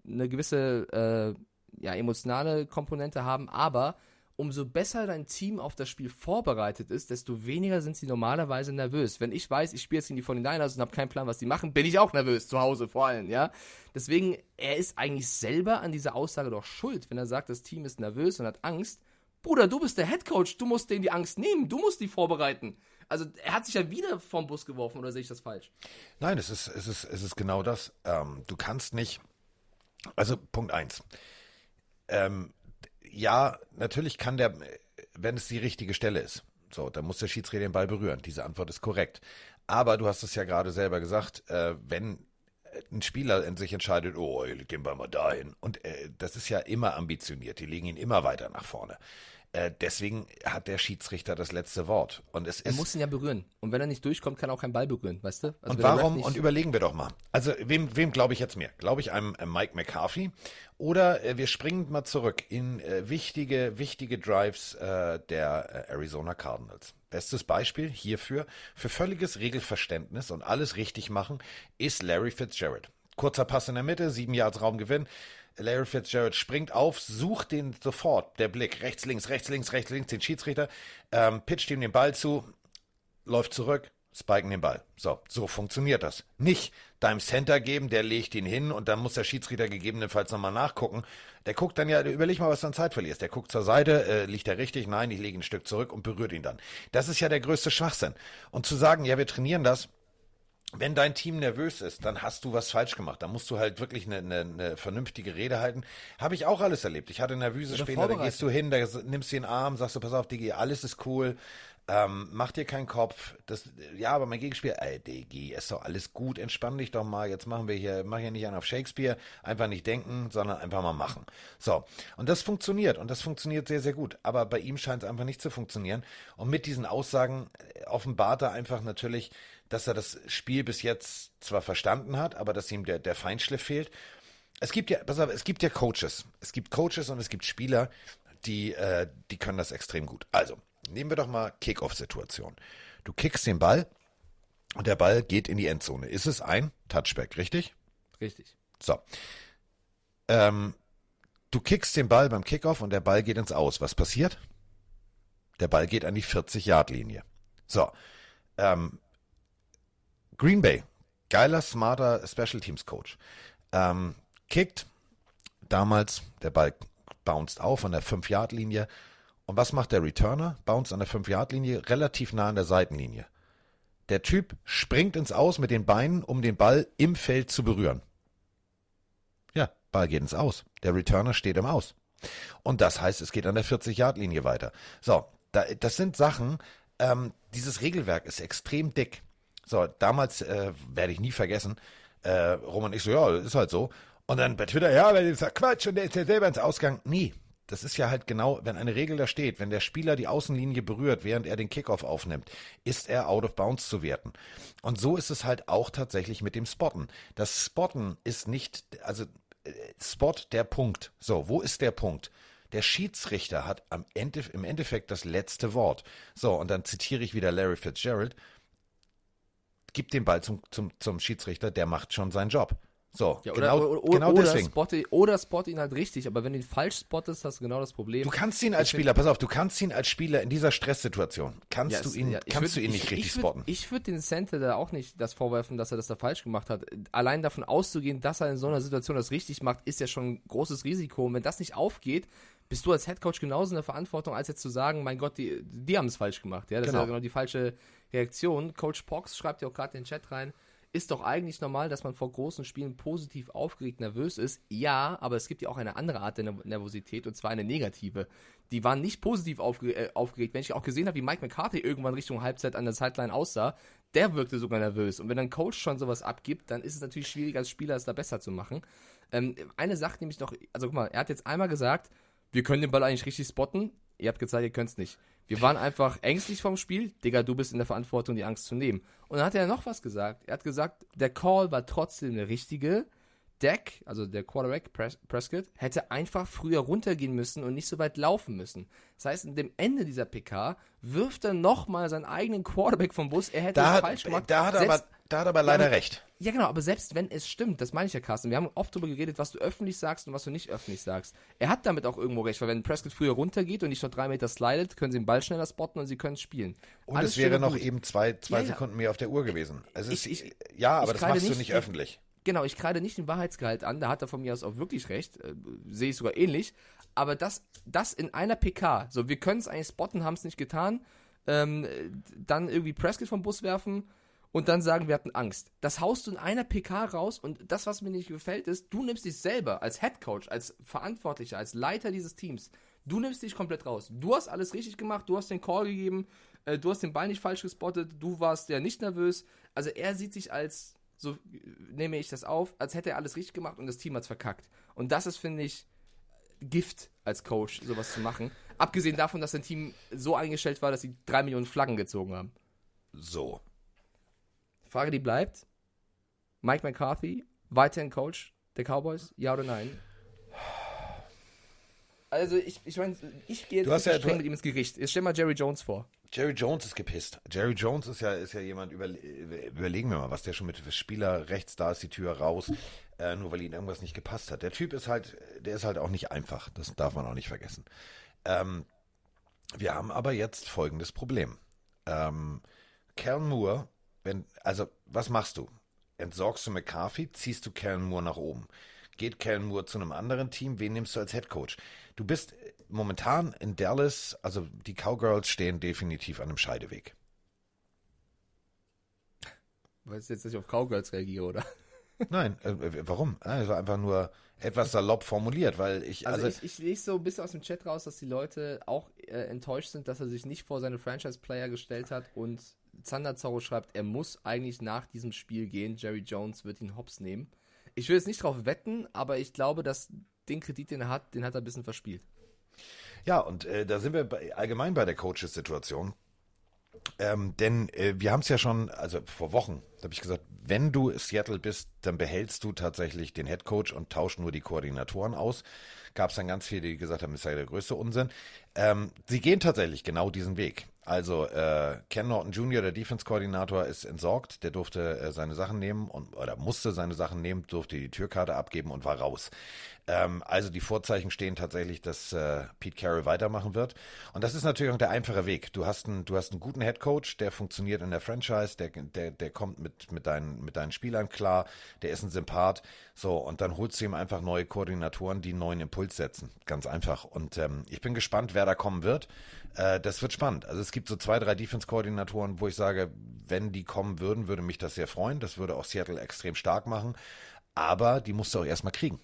eine gewisse äh, ja, emotionale Komponente haben, aber umso besser dein Team auf das Spiel vorbereitet ist, desto weniger sind sie normalerweise nervös. Wenn ich weiß, ich spiele jetzt gegen die 49ers und habe keinen Plan, was die machen, bin ich auch nervös, zu Hause vor allem, ja. Deswegen, er ist eigentlich selber an dieser Aussage doch schuld, wenn er sagt, das Team ist nervös und hat Angst. Bruder, du bist der Headcoach, du musst denen die Angst nehmen, du musst die vorbereiten. Also er hat sich ja wieder vom Bus geworfen, oder sehe ich das falsch? Nein, es ist, es ist, es ist genau das. Ähm, du kannst nicht. Also Punkt eins. Ähm, ja, natürlich kann der, wenn es die richtige Stelle ist. So, dann muss der Schiedsrichter den Ball berühren. Diese Antwort ist korrekt. Aber du hast es ja gerade selber gesagt, äh, wenn ein Spieler sich entscheidet, oh, den Ball mal dahin. Und äh, das ist ja immer ambitioniert. Die legen ihn immer weiter nach vorne. Äh, deswegen hat der Schiedsrichter das letzte Wort. Und es er muss ihn ja berühren. Und wenn er nicht durchkommt, kann er auch keinen Ball berühren, weißt du? Also und warum? Und überlegen wir doch mal. Also wem, wem glaube ich jetzt mehr? Glaube ich einem äh, Mike McCarthy oder äh, wir springen mal zurück in äh, wichtige, wichtige Drives äh, der Arizona Cardinals. Bestes Beispiel hierfür für völliges Regelverständnis und alles richtig machen ist Larry Fitzgerald. Kurzer Pass in der Mitte, sieben Yards Raumgewinn. Larry Fitzgerald springt auf, sucht den sofort, der Blick, rechts, links, rechts, links, rechts, links, den Schiedsrichter, ähm, pitcht ihm den Ball zu, läuft zurück, spiken den Ball. So, so funktioniert das. Nicht deinem Center geben, der legt ihn hin und dann muss der Schiedsrichter gegebenenfalls nochmal nachgucken. Der guckt dann ja, überleg mal, was du an Zeit verlierst. Der guckt zur Seite, äh, liegt er richtig? Nein, ich lege ein Stück zurück und berührt ihn dann. Das ist ja der größte Schwachsinn. Und zu sagen, ja, wir trainieren das, wenn dein Team nervös ist, dann hast du was falsch gemacht. Dann musst du halt wirklich eine, eine, eine vernünftige Rede halten. Habe ich auch alles erlebt. Ich hatte nervöse Spieler, da gehst du hin, da nimmst du den Arm, sagst du, pass auf, Digi, alles ist cool. Ähm, mach dir keinen Kopf. Das, ja, aber mein Gegenspiel, ey, Digi, ist doch alles gut, entspann dich doch mal. Jetzt machen wir hier, mach hier nicht einen auf Shakespeare, einfach nicht denken, sondern einfach mal machen. So. Und das funktioniert und das funktioniert sehr, sehr gut. Aber bei ihm scheint es einfach nicht zu funktionieren. Und mit diesen Aussagen äh, offenbart er einfach natürlich, dass er das Spiel bis jetzt zwar verstanden hat, aber dass ihm der, der Feinschliff fehlt. Es gibt ja, pass auf, es gibt ja Coaches. Es gibt Coaches und es gibt Spieler, die, äh, die können das extrem gut. Also, nehmen wir doch mal Kick-Off-Situation. Du kickst den Ball und der Ball geht in die Endzone. Ist es ein Touchback, richtig? Richtig. So. Ähm, du kickst den Ball beim Kickoff und der Ball geht ins Aus. Was passiert? Der Ball geht an die 40-Yard-Linie. So. Ähm, Green Bay, geiler, smarter Special Teams Coach. Ähm, kickt damals, der Ball bounced auf an der 5-Yard-Linie. Und was macht der Returner? Bounced an der 5-Yard-Linie, relativ nah an der Seitenlinie. Der Typ springt ins Aus mit den Beinen, um den Ball im Feld zu berühren. Ja, Ball geht ins Aus. Der Returner steht im Aus. Und das heißt, es geht an der 40-Yard-Linie weiter. So, da, das sind Sachen, ähm, dieses Regelwerk ist extrem dick. So, damals äh, werde ich nie vergessen, äh, Roman ich so, ja, ist halt so. Und dann bei Twitter, ja, weil ja Quatsch und der ist ja selber ins Ausgang. Nie. Das ist ja halt genau, wenn eine Regel da steht, wenn der Spieler die Außenlinie berührt, während er den Kickoff aufnimmt, ist er out of bounds zu werten. Und so ist es halt auch tatsächlich mit dem Spotten. Das Spotten ist nicht, also äh, Spot der Punkt. So, wo ist der Punkt? Der Schiedsrichter hat am Ende, im Endeffekt das letzte Wort. So, und dann zitiere ich wieder Larry Fitzgerald gib den Ball zum, zum, zum Schiedsrichter, der macht schon seinen Job. So, ja, oder, genau, oder, genau oder deswegen. Spot, oder spot ihn halt richtig, aber wenn du ihn falsch spottest, hast du genau das Problem. Du kannst ihn als Spieler, pass auf, du kannst ihn als Spieler in dieser Stresssituation, kannst Ja, du ihn, ja, ich kannst würd- du ihn ich- nicht richtig ich würd- spotten. Ich würde den Center da auch nicht das vorwerfen, dass er das da falsch gemacht hat. Allein davon auszugehen, dass er in so einer Situation das richtig macht, ist ja schon ein großes Risiko. Und wenn das nicht aufgeht, bist du als Headcoach genauso in der Verantwortung, als jetzt zu sagen, mein Gott, die, die haben es falsch gemacht. Ja, das ist Genau. ja genau die falsche Reaktion. Coach Pox schreibt ja auch gerade in den Chat rein. Ist doch eigentlich normal, dass man vor großen Spielen positiv aufgeregt nervös ist. Ja, aber es gibt ja auch eine andere Art der Nerv- Nervosität und zwar eine negative. Die waren nicht positiv aufge äh, aufgeregt. Wenn ich auch gesehen habe, wie Mike McCarthy irgendwann Richtung Halbzeit an der Sideline aussah, der wirkte sogar nervös. Und wenn ein Coach schon sowas abgibt, dann ist es natürlich schwierig als Spieler es da besser zu machen. Ähm, eine Sache nämlich noch, also guck mal, er hat jetzt einmal gesagt, wir können den Ball eigentlich richtig spotten. Ihr habt gezeigt, ihr könnt es nicht. Wir waren einfach ängstlich vom Spiel. Digga, du bist in der Verantwortung, die Angst zu nehmen. Und dann hat er noch was gesagt. Er hat gesagt, der Call war trotzdem der richtige. Deck, also der Quarterback Pres Prescott, hätte einfach früher runtergehen müssen und nicht so weit laufen müssen. Das heißt, in dem Ende dieser PK wirft er nochmal seinen eigenen Quarterback vom Bus. Er hätte Da falsch gemacht. da hat er aber, da hat er aber leider aber- recht. ja, genau, aber selbst wenn es stimmt, das meine ich ja, Carsten, wir haben oft darüber geredet, was du öffentlich sagst und was du nicht öffentlich sagst. Er hat damit auch irgendwo recht, weil wenn Prescott früher runtergeht und nicht noch drei Meter slidet, können sie den Ball schneller spotten und sie können spielen. Und Alles es wäre noch gut. eben zwei, zwei Ja, ja. Sekunden mehr auf der Uhr gewesen. Es ist, Ich- ich- ja, aber das machst du nicht- nicht öffentlich. Genau, ich kreide nicht den Wahrheitsgehalt an, da hat er von mir aus auch wirklich recht, äh, sehe ich sogar ähnlich. Aber das, das in einer PK, so wir können es eigentlich spotten, haben es nicht getan, ähm, dann irgendwie Prescott vom Bus werfen und dann sagen, wir hatten Angst. Das haust du in einer PK raus und das, was mir nicht gefällt, ist, du nimmst dich selber als Headcoach, als Verantwortlicher, als Leiter dieses Teams, du nimmst dich komplett raus. Du hast alles richtig gemacht, du hast den Call gegeben, äh, du hast den Ball nicht falsch gespottet, du warst ja nicht nervös. Also er sieht sich als, so nehme ich das auf, als hätte er alles richtig gemacht und das Team hat's verkackt. Und das ist, finde ich, Gift als Coach, sowas zu machen. Abgesehen davon, dass sein Team so eingestellt war, dass sie drei Millionen Flaggen gezogen haben. So. Frage, die bleibt. Mike McCarthy, weiterhin Coach der Cowboys, ja oder nein? Also ich, ich meine, ich gehe jetzt ja- streng du- mit ihm ins Gericht. Jetzt stell mal Jerry Jones vor. Jerry Jones ist gepisst. Jerry Jones ist ja, ist ja jemand, über, überlegen wir mal, was der schon mit Spieler rechts, da ist die Tür raus, äh, nur weil ihm irgendwas nicht gepasst hat. Der Typ ist halt, der ist halt auch nicht einfach. Das darf man auch nicht vergessen. Ähm, wir haben aber jetzt folgendes Problem. Ähm, Cal Moore wenn, also, was machst du? Entsorgst du McCarthy, ziehst du Kellen Moore nach oben? Geht Kellen Moore zu einem anderen Team? Wen nimmst du als Head Coach? Du bist momentan in Dallas, also die Cowgirls stehen definitiv an einem Scheideweg. Weißt du jetzt, dass ich auf Cowgirls reagiere, oder? Nein, äh, warum? Also einfach nur etwas salopp formuliert, weil ich. Also, also ich, ich lese so ein bisschen aus dem Chat raus, dass die Leute auch äh, enttäuscht sind, dass er sich nicht vor seine Franchise-Player gestellt hat und Zander Zorro schreibt, er muss eigentlich nach diesem Spiel gehen. Jerry Jones wird ihn hops nehmen. Ich will jetzt nicht drauf wetten, aber ich glaube, dass den Kredit, den er hat, den hat er ein bisschen verspielt. Ja, und äh, da sind wir bei, allgemein bei der Coaches-Situation. Ähm, denn äh, wir haben es ja schon, also vor Wochen, da habe ich gesagt, wenn du Seattle bist, dann behältst du tatsächlich den Head Coach und tauschst nur die Koordinatoren aus. Gab es dann ganz viele, die gesagt haben, das sei der größte Unsinn. Ähm, sie gehen tatsächlich genau diesen Weg. Also äh, Ken Norton Jr., der Defense-Koordinator, ist entsorgt. Der durfte äh, seine Sachen nehmen und oder musste seine Sachen nehmen, durfte die Türkarte abgeben und war raus. Ähm, also die Vorzeichen stehen tatsächlich, dass äh, Pete Carroll weitermachen wird. Und das ist natürlich auch der einfache Weg. Du hast einen, du hast einen guten Head Coach, der funktioniert in der Franchise, der, der, der kommt mit, mit, deinen, mit deinen Spielern klar, der ist ein Sympath. So, und dann holst du ihm einfach neue Koordinatoren, die einen neuen Impuls setzen. Ganz einfach. Und ähm, ich bin gespannt, wer da kommen wird. Äh, das wird spannend. Also es gibt so zwei, drei Defense-Koordinatoren, wo ich sage, wenn die kommen würden, würde mich das sehr freuen. Das würde auch Seattle extrem stark machen. Aber die musst du auch erstmal kriegen.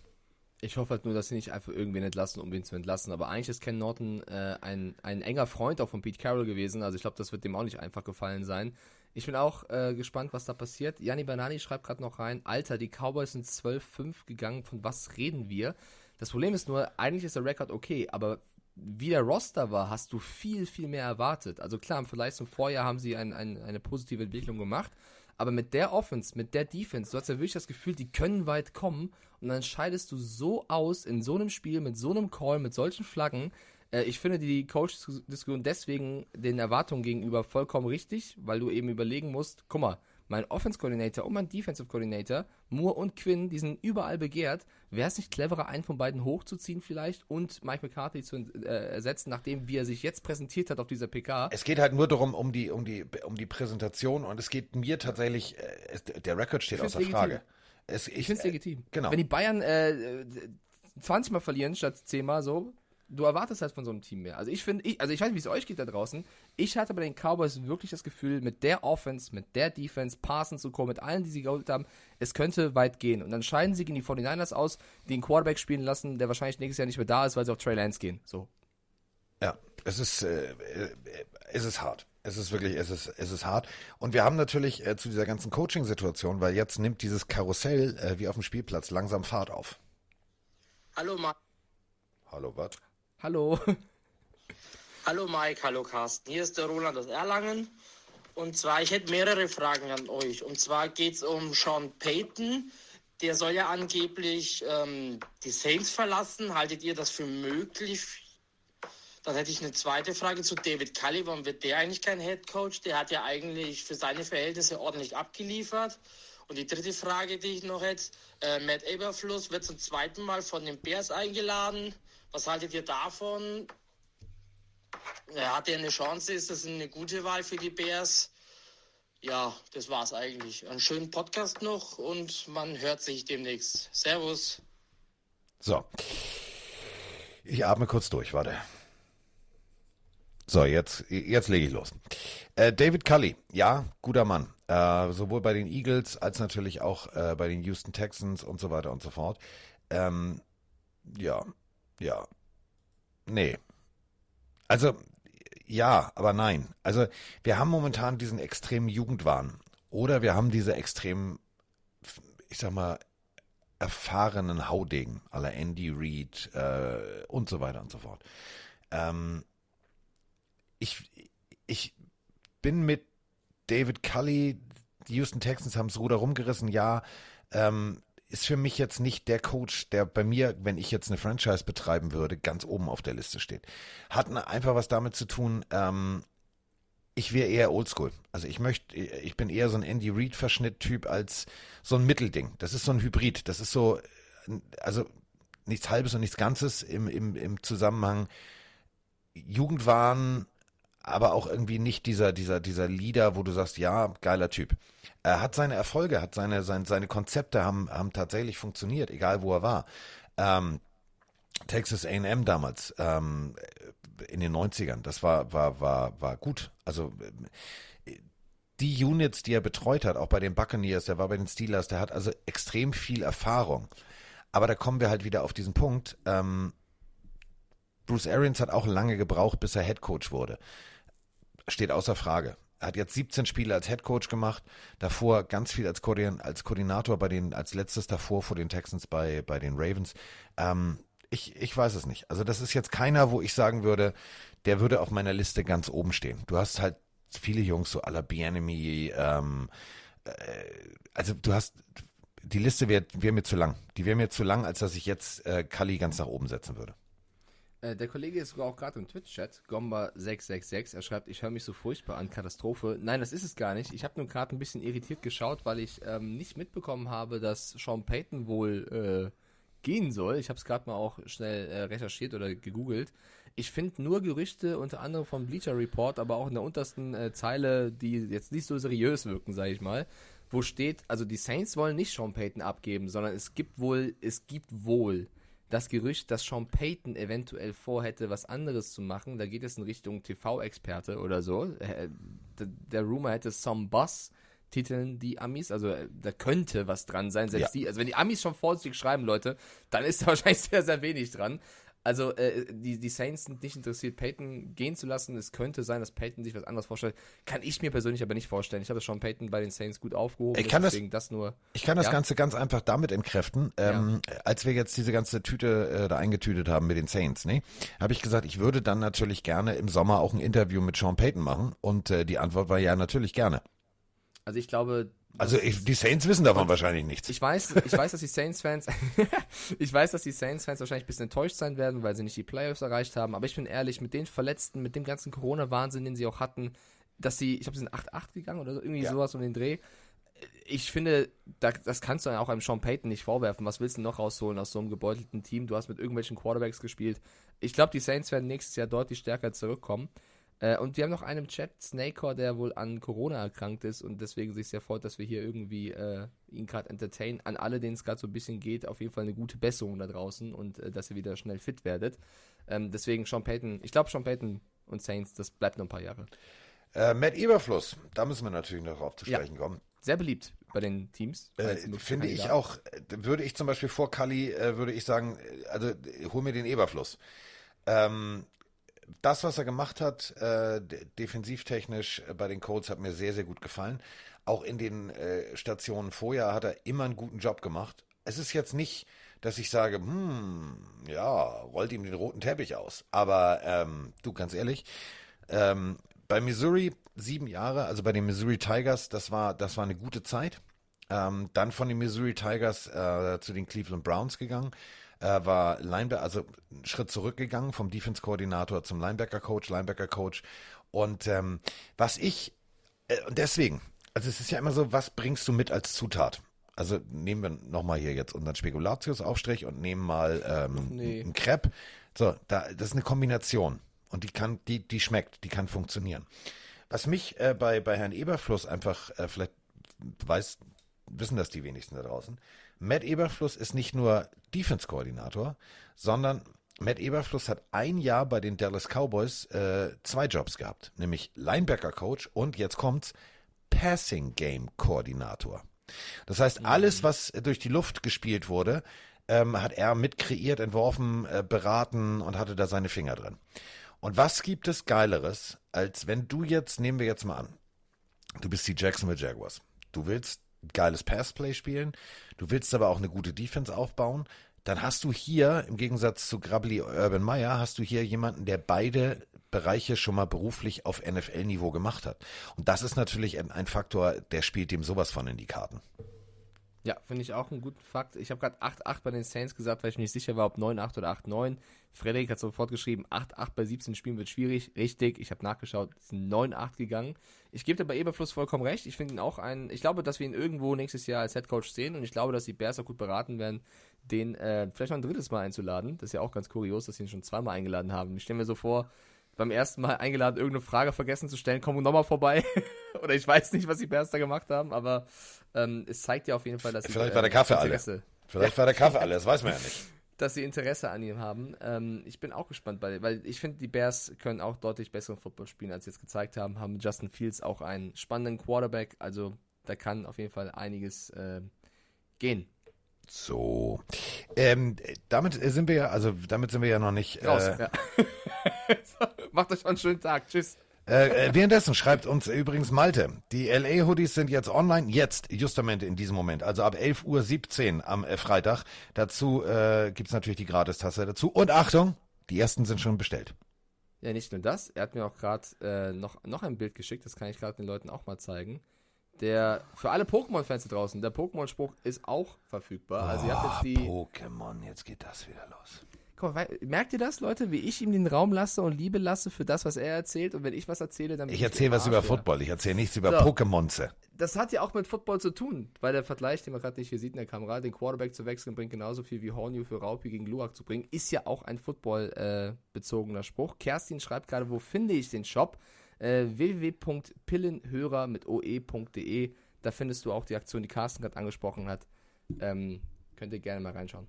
Ich hoffe halt nur, dass sie nicht einfach irgendwen entlassen, um ihn zu entlassen. Aber eigentlich ist Ken Norton äh, ein, ein enger Freund auch von Pete Carroll gewesen. Also ich glaube, das wird dem auch nicht einfach gefallen sein. Ich bin auch äh, gespannt, was da passiert. Janni Banani schreibt gerade noch rein, Alter, die Cowboys sind 12-5 gegangen, von was reden wir? Das Problem ist nur, eigentlich ist der Rekord okay, aber wie der Roster war, hast du viel, viel mehr erwartet. Also klar, im Vergleich zum Vorjahr haben sie ein, ein, eine positive Entwicklung gemacht, aber mit der Offense, mit der Defense, du hast ja wirklich das Gefühl, die können weit kommen und dann scheidest du so aus in so einem Spiel, mit so einem Call, mit solchen Flaggen. Äh, ich finde die Coach-Diskussion deswegen den Erwartungen gegenüber vollkommen richtig, weil du eben überlegen musst, guck mal, mein Offense Coordinator und mein Defensive Coordinator, Moore und Quinn, die sind überall begehrt. Wäre es nicht cleverer, einen von beiden hochzuziehen vielleicht und Mike McCarthy zu äh, ersetzen, nachdem wie er sich jetzt präsentiert hat auf dieser PK? Es geht halt nur darum, um die, um die, um die Präsentation und es geht mir tatsächlich, äh, es, der Rekord steht außer legitim. Frage. Es, ich, ich finde es legitim. Genau. Wenn die Bayern äh, 20 Mal verlieren statt 10 Mal so, du erwartest halt von so einem Team mehr. Also ich finde, ich, also ich weiß nicht, wie es euch geht da draußen. Ich hatte bei den Cowboys wirklich das Gefühl, mit der Offense, mit der Defense, Parsons und Co., mit allen, die sie geholt haben, es könnte weit gehen. Und dann scheiden sie gegen die 49ers aus, die einen Quarterback spielen lassen, der wahrscheinlich nächstes Jahr nicht mehr da ist, weil sie auf Trey Lance gehen. So. Ja, es ist, äh, es ist hart. Es ist wirklich, es ist, es ist hart. Und wir haben natürlich äh, zu dieser ganzen Coaching-Situation, weil jetzt nimmt dieses Karussell äh, wie auf dem Spielplatz langsam Fahrt auf. Hallo, Ma Hallo, was? Hallo. Hallo Mike, hallo Carsten. Hier ist der Roland aus Erlangen. Und zwar, ich hätte mehrere Fragen an euch. Und zwar geht es um Sean Payton. Der soll ja angeblich ähm, die Saints verlassen. Haltet ihr das für möglich? Dann hätte ich eine zweite Frage zu David Cully. Warum wird der eigentlich kein Head Coach? Der hat ja eigentlich für seine Verhältnisse ordentlich abgeliefert. Und die dritte Frage, die ich noch hätte, äh, Matt Eberfluss wird zum zweiten Mal von den Bears eingeladen. Was haltet ihr davon? Er hatte eine Chance, ist das eine gute Wahl für die Bears? Ja, das war's eigentlich. Einen schönen Podcast noch und man hört sich demnächst. Servus. So. Ich atme kurz durch, warte. So, jetzt, jetzt lege ich los. Äh, David Cully, ja, guter Mann. Äh, sowohl bei den Eagles als natürlich auch äh, bei den Houston Texans und so weiter und so fort. Ähm, ja, ja. Nee. Also, ja, aber nein. Also, wir haben momentan diesen extremen Jugendwahn. Oder wir haben diese extremen, ich sag mal, erfahrenen Haudegen, aller Andy Reid äh, und so weiter und so fort. Ähm, ich, ich bin mit David Cully, die Houston Texans haben das Ruder rumgerissen, ja. Ähm, ist für mich jetzt nicht der Coach, der bei mir, wenn ich jetzt eine Franchise betreiben würde, ganz oben auf der Liste steht. Hat einfach was damit zu tun, ähm, ich wäre eher oldschool. Also ich möchte, ich bin eher so ein Andy Reid-Verschnitt-Typ als so ein Mittelding. Das ist so ein Hybrid. Das ist so, also nichts Halbes und nichts Ganzes im, im, im Zusammenhang Jugendwahn, aber auch irgendwie nicht dieser, dieser, dieser Leader, wo du sagst, ja, geiler Typ. Er hat seine Erfolge, hat seine, seine, seine Konzepte haben, haben tatsächlich funktioniert, egal wo er war. Ähm, Texas A&M damals, ähm, in den 90ern, das war, war, war, war gut. Also, die Units, die er betreut hat, auch bei den Buccaneers, der war bei den Steelers, der hat also extrem viel Erfahrung. Aber da kommen wir halt wieder auf diesen Punkt. Ähm, Bruce Arians hat auch lange gebraucht, bis er Head Coach wurde. Steht außer Frage. Er hat jetzt 17 Spiele als Head Coach gemacht, davor ganz viel als, Koordin als Koordinator bei den, als letztes davor vor den Texans bei, bei den Ravens. Ähm, ich, ich weiß es nicht. Also das ist jetzt keiner, wo ich sagen würde, der würde auf meiner Liste ganz oben stehen. Du hast halt viele Jungs, so aller Bienemy, ähm, äh, also du hast, die Liste wäre wär mir zu lang. Die wäre mir zu lang, als dass ich jetzt äh, Kali ganz nach oben setzen würde. Äh, der Kollege ist sogar auch gerade im Twitch-Chat, Gomba666. Er schreibt, ich höre mich so furchtbar an, Katastrophe. Nein, das ist es gar nicht. Ich habe nur gerade ein bisschen irritiert geschaut, weil ich ähm, nicht mitbekommen habe, dass Sean Payton wohl äh, gehen soll. Ich habe es gerade mal auch schnell äh, recherchiert oder gegoogelt. Ich finde nur Gerüchte, unter anderem vom Bleacher Report, aber auch in der untersten äh, Zeile, die jetzt nicht so seriös wirken, sage ich mal, wo steht, also die Saints wollen nicht Sean Payton abgeben, sondern es gibt wohl, es gibt wohl das Gerücht, dass Sean Payton eventuell vorhätte, was anderes zu machen. Da geht es in Richtung TV-Experte oder so. Der Rumor hätte some Boss titeln die Amis. Also äh, da könnte was dran sein. Selbst ja. die, also wenn die Amis schon vorsichtig schreiben, Leute, dann ist da wahrscheinlich sehr, sehr wenig dran. Also äh, die, die Saints sind nicht interessiert, Peyton gehen zu lassen. Es könnte sein, dass Peyton sich was anderes vorstellt. Kann ich mir persönlich aber nicht vorstellen. Ich habe schon Peyton bei den Saints gut aufgehoben. Ich kann das, das, nur. Ich kann das ja? Ganze ganz einfach damit entkräften. Ähm, ja. Als wir jetzt diese ganze Tüte äh, da eingetütet haben mit den Saints, ne, habe ich gesagt, ich würde dann natürlich gerne im Sommer auch ein Interview mit Sean Payton machen. Und äh, die Antwort war ja natürlich gerne. Also ich glaube. Also ich, die Saints wissen davon wahrscheinlich nichts. Ich weiß, ich weiß, dass die Saints-Fans, ich weiß, dass die Saints-Fans wahrscheinlich ein bisschen enttäuscht sein werden, weil sie nicht die Playoffs erreicht haben. Aber ich bin ehrlich, mit den Verletzten, mit dem ganzen Corona-Wahnsinn, den sie auch hatten, dass sie, ich glaube, sie sind 8-8 gegangen oder irgendwie ja. sowas um den Dreh. Ich finde, das kannst du auch einem Sean Payton nicht vorwerfen. Was willst du noch rausholen aus so einem gebeutelten Team? Du hast mit irgendwelchen Quarterbacks gespielt. Ich glaube, die Saints werden nächstes Jahr deutlich stärker zurückkommen. Äh, und wir haben noch einen im Chat, Snakecore, der wohl an Corona erkrankt ist und deswegen sich sehr freut, dass wir hier irgendwie äh, ihn gerade entertainen. An alle, denen es gerade so ein bisschen geht, auf jeden Fall eine gute Besserung da draußen und äh, dass ihr wieder schnell fit werdet. Ähm, deswegen Sean Payton, ich glaube Sean Payton und Saints, das bleibt noch ein paar Jahre. Äh, Matt Eberfluss, da müssen wir natürlich noch drauf zu sprechen ja, kommen. Sehr beliebt bei den Teams. Äh, finde ich auch, äh, würde ich zum Beispiel vor Kali, würde ich sagen, also hol mir den Eberfluss. Ähm, das, was er gemacht hat, äh, defensivtechnisch äh, bei den Colts, hat mir sehr, sehr gut gefallen. Auch in den äh, Stationen vorher hat er immer einen guten Job gemacht. Es ist jetzt nicht, dass ich sage, hm, ja, rollt ihm den roten Teppich aus. Aber ähm, du, ganz ehrlich, ähm, bei Missouri sieben Jahre, also bei den Missouri Tigers, das war, das war eine gute Zeit. Ähm, dann von den Missouri Tigers äh, zu den Cleveland Browns gegangen er war Linebacker, also einen Schritt zurückgegangen vom Defense-Koordinator zum Linebacker-Coach, Linebacker-Coach. Und ähm, was ich, äh, deswegen, also es ist ja immer so, was bringst du mit als Zutat? Also nehmen wir nochmal hier jetzt unseren Spekulatiusaufstrich und nehmen mal ähm, nee. einen Crepe. So, da, das ist eine Kombination. Und die kann, die, die schmeckt, die kann funktionieren. Was mich äh, bei, bei Herrn Eberfluss einfach, äh, vielleicht weiß, wissen das die wenigsten da draußen, Matt Eberfluss ist nicht nur Defense-Koordinator, sondern Matt Eberfluss hat ein Jahr bei den Dallas Cowboys äh, zwei Jobs gehabt, nämlich Linebacker-Coach und jetzt kommt's Passing-Game-Koordinator. Das heißt, alles, mhm. was durch die Luft gespielt wurde, ähm, hat er mit kreiert, entworfen, äh, beraten und hatte da seine Finger drin. Und was gibt es Geileres, als wenn du jetzt, nehmen wir jetzt mal an, du bist die Jacksonville Jaguars. Du willst geiles Passplay spielen, du willst aber auch eine gute Defense aufbauen, dann hast du hier, im Gegensatz zu Grabli Urban Meyer, hast du hier jemanden, der beide Bereiche schon mal beruflich auf NFL-Niveau gemacht hat. Und das ist natürlich ein, ein Faktor, der spielt dem sowas von in die Karten. Ja, finde ich auch einen guten Fakt. Ich habe gerade 8-8 bei den Saints gesagt, weil ich mir nicht sicher war, ob 9-8 oder 8-9. Frederik hat sofort geschrieben, 8-8 bei 17 Spielen wird schwierig. Richtig, ich habe nachgeschaut, es sind 9-8 gegangen. Ich gebe dir bei Eberfluss vollkommen recht. Ich finde ihn auch ein, ich glaube, dass wir ihn irgendwo nächstes Jahr als Headcoach sehen und ich glaube, dass die Bears auch gut beraten werden, den äh, vielleicht noch ein drittes Mal einzuladen. Das ist ja auch ganz kurios, dass sie ihn schon zweimal eingeladen haben. Ich stelle mir so vor, beim ersten Mal eingeladen, irgendeine Frage vergessen zu stellen, kommen nochmal vorbei. Oder ich weiß nicht, was die Bears da gemacht haben, aber ähm, es zeigt ja auf jeden Fall, dass Vielleicht sie, war der Kaffee alle. Interesse, Vielleicht war der Kaffee alle, das weiß man ja nicht. dass sie Interesse an ihm haben. Ähm, ich bin auch gespannt, weil, weil ich finde, die Bears können auch deutlich besseren Football spielen, als sie jetzt gezeigt haben. Haben Justin Fields auch einen spannenden Quarterback, also da kann auf jeden Fall einiges äh, gehen. So. Ähm, damit sind wir ja, also damit sind wir ja noch nicht. Raus. Äh, Ja. macht euch einen schönen Tag. Tschüss. Äh, äh, währenddessen schreibt uns übrigens Malte, die LA-Hoodies sind jetzt online, jetzt, justamente in diesem Moment, also ab 11.17 Uhr am äh, Freitag. Dazu äh, gibt es natürlich die Gratistasse dazu. Und Achtung, die ersten sind schon bestellt. Ja, nicht nur das. Er hat mir auch gerade äh, noch, noch ein Bild geschickt, das kann ich gerade den Leuten auch mal zeigen. Der, für alle Pokémon-Fans da draußen, der Pokémon-Spruch ist auch verfügbar. Also ihr habt jetzt die. Pokémon, jetzt geht das wieder los. Guck mal, merkt ihr das, Leute, wie ich ihm den Raum lasse und Liebe lasse für das, was er erzählt? Und wenn ich was erzähle, dann Ich erzähle was über. Football, ich erzähle nichts über So. Pokémonze. Das hat ja auch mit Football zu tun, weil der Vergleich, den man gerade nicht hier sieht in der Kamera, den Quarterback zu wechseln, bringt genauso viel wie Hornew für Raupi gegen Luak zu bringen, ist ja auch ein Football-bezogener Spruch. Kerstin schreibt gerade, wo finde ich den Shop? Äh, www.pillenhörer mit oe.de. Da findest du auch die Aktion, die Carsten gerade angesprochen hat. Ähm, könnt ihr gerne mal reinschauen.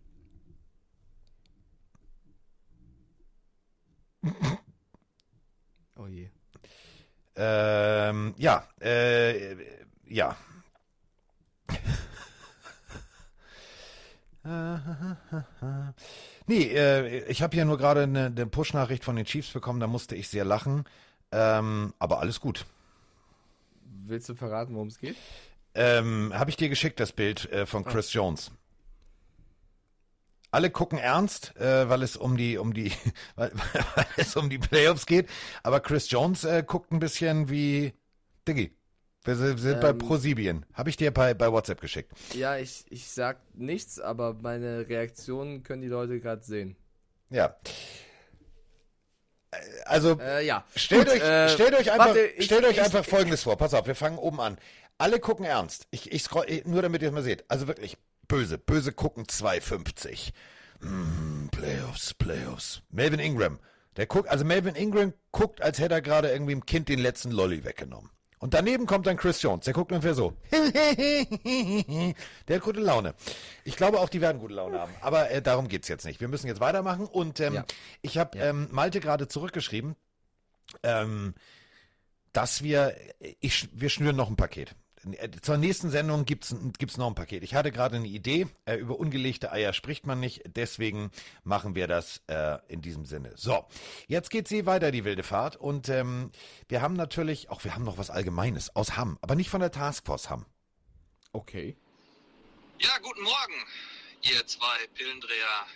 Oh je. Ähm, ja, äh, ja. nee, äh, ich habe hier nur gerade eine, eine Push-Nachricht von den Chiefs bekommen, da musste ich sehr lachen. Ähm, aber alles gut. Willst du verraten, worum es geht? Ähm, habe ich dir geschickt, das Bild äh, von Chris Jones. Alle gucken ernst, äh, weil es um die, um die, weil, weil es um die Playoffs geht. Aber Chris Jones äh, guckt ein bisschen wie Diggi. Wir sind sind bei Ähm. ProSibien. Habe ich dir bei, bei WhatsApp geschickt. Ja, ich, ich sag nichts, aber meine Reaktionen können die Leute gerade sehen. Ja. Äh, Also Äh, ja. stellt Gut, euch, äh, stellt euch einfach, warte, ich- stellt euch ich- einfach Folgendes vor. Pass auf, wir fangen oben an. Alle gucken ernst. Ich, ich scroll, nur damit ihr es mal seht. Also wirklich böse, böse gucken 2,50. Mm, Playoffs, Playoffs. Melvin Ingram. Der guckt, also Melvin Ingram guckt, als hätte er gerade irgendwie dem Kind den letzten Lolly weggenommen. Und daneben kommt dann Chris Jones. Der guckt ungefähr so. Der hat gute Laune. Ich glaube auch, die werden gute Laune haben. Aber äh, darum geht's jetzt nicht. Wir müssen jetzt weitermachen. Und ähm, Ja. ich habe ähm, Malte gerade zurückgeschrieben, ähm, dass wir, ich, wir schnüren noch ein Paket. Zur nächsten Sendung gibt's gibt's noch ein Paket. Ich hatte gerade eine Idee, äh, über ungelegte Eier spricht man nicht, deswegen machen wir das äh, in diesem Sinne. So, jetzt geht sie weiter, die wilde Fahrt. Und ähm, wir haben natürlich, auch wir haben noch was Allgemeines aus Hamm, aber nicht von der Taskforce Hamm. Okay. Ja, guten Morgen, ihr zwei Pillendreher.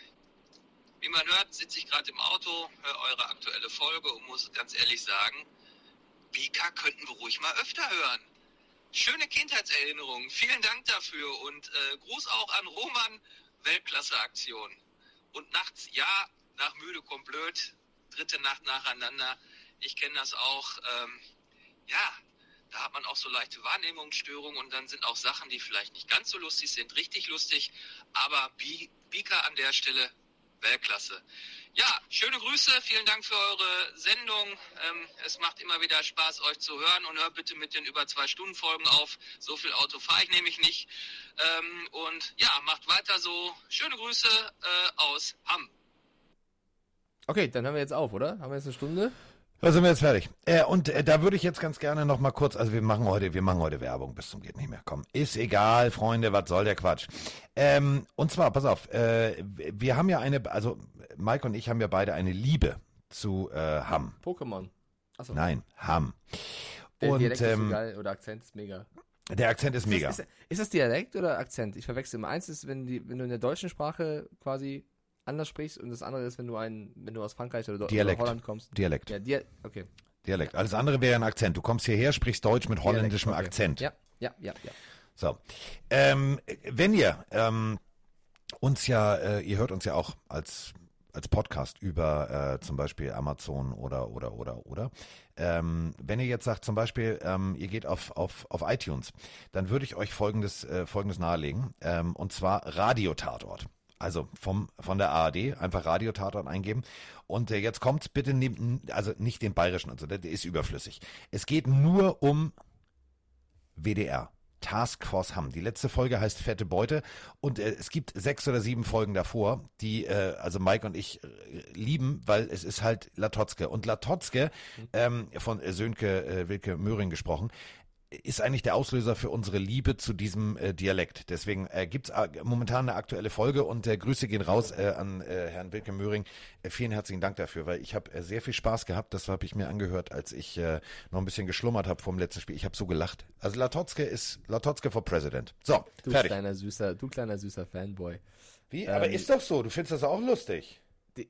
Wie man hört, sitze ich gerade im Auto, höre eure aktuelle Folge und muss ganz ehrlich sagen, Bika könnten wir ruhig mal öfter hören. Schöne Kindheitserinnerungen, vielen Dank dafür und äh, Gruß auch an Roman, Weltklasse-Aktion. Und nachts, ja, nach müde kommt blöd, dritte Nacht nacheinander. Ich kenne das auch. Ähm, ja, da hat man auch so leichte Wahrnehmungsstörungen und dann sind auch Sachen, die vielleicht nicht ganz so lustig sind, richtig lustig. Aber Bi- Bika an der Stelle, Weltklasse. Ja, schöne Grüße, vielen Dank für eure Sendung. Ähm, es macht immer wieder Spaß, euch zu hören und hört bitte mit den über zwei Stunden Folgen auf. So viel Auto fahre ich nämlich nicht. Ähm, und ja, macht weiter so. Schöne Grüße äh, aus Hamm. Okay, dann hören wir jetzt auf, oder? Haben wir jetzt eine Stunde? Da sind wir jetzt fertig. Äh, und äh, da würde ich jetzt ganz gerne noch mal kurz, also wir machen heute, wir machen heute Werbung bis zum geht nicht mehr. Komm, ist egal, Freunde, was soll der Quatsch? Ähm, und zwar, pass auf, äh, wir haben ja eine, also Mike und ich haben ja beide eine Liebe zu äh, Hamm. Pokémon. Achso, Nein, Hamm. der und Dialekt ist ähm, geil oder Akzent ist mega. der Akzent ist mega. Ist, ist, ist das Dialekt oder Akzent? Ich verwechsel immer. Eins ist, wenn, die, wenn du in der deutschen Sprache quasi anders sprichst und das andere ist, wenn du ein, wenn du aus Frankreich oder, Dialekt. oder Holland kommst. Dialekt. Ja, Dia okay. Dialekt. Alles andere wäre ein Akzent. Du kommst hierher, sprichst Deutsch mit holländischem Dialekt, okay. Akzent. Ja, ja, ja, ja. So. Ähm, wenn ihr ähm, uns ja, äh, ihr hört uns ja auch als als Podcast über äh, zum Beispiel Amazon oder oder oder oder. Ähm, wenn ihr jetzt sagt zum Beispiel, ähm, ihr geht auf, auf, auf iTunes, dann würde ich euch folgendes, äh, folgendes nahelegen. Ähm, und zwar Radiotatort. Also vom, von der ARD, einfach Radiotatort eingeben. Und äh, jetzt kommt's bitte, nehmt, also nicht den bayerischen und so, der ist überflüssig. Es geht nur um WDR. Task Force Hamm. Die letzte Folge heißt Fette Beute und äh, es gibt sechs oder sieben Folgen davor, die äh, also Mike und ich äh, lieben, weil es ist halt Latotzke. Und Latotzke, ähm, von äh, Sönke äh, Wilke Möhring gesprochen, ist eigentlich der Auslöser für unsere Liebe zu diesem äh, Dialekt. Deswegen äh, gibt es momentan eine aktuelle Folge und äh, Grüße gehen raus äh, an äh, Herrn Wilke Möhring. Äh, vielen herzlichen Dank dafür, weil ich habe äh, sehr viel Spaß gehabt. Das habe ich mir angehört, als ich äh, noch ein bisschen geschlummert habe vom letzten Spiel. Ich habe so gelacht. Also Latotzke ist Latotzke for President. So, Du fertig. kleiner süßer, du kleiner süßer Fanboy. Wie? Aber Ähm, ist doch so. Du findest das auch lustig.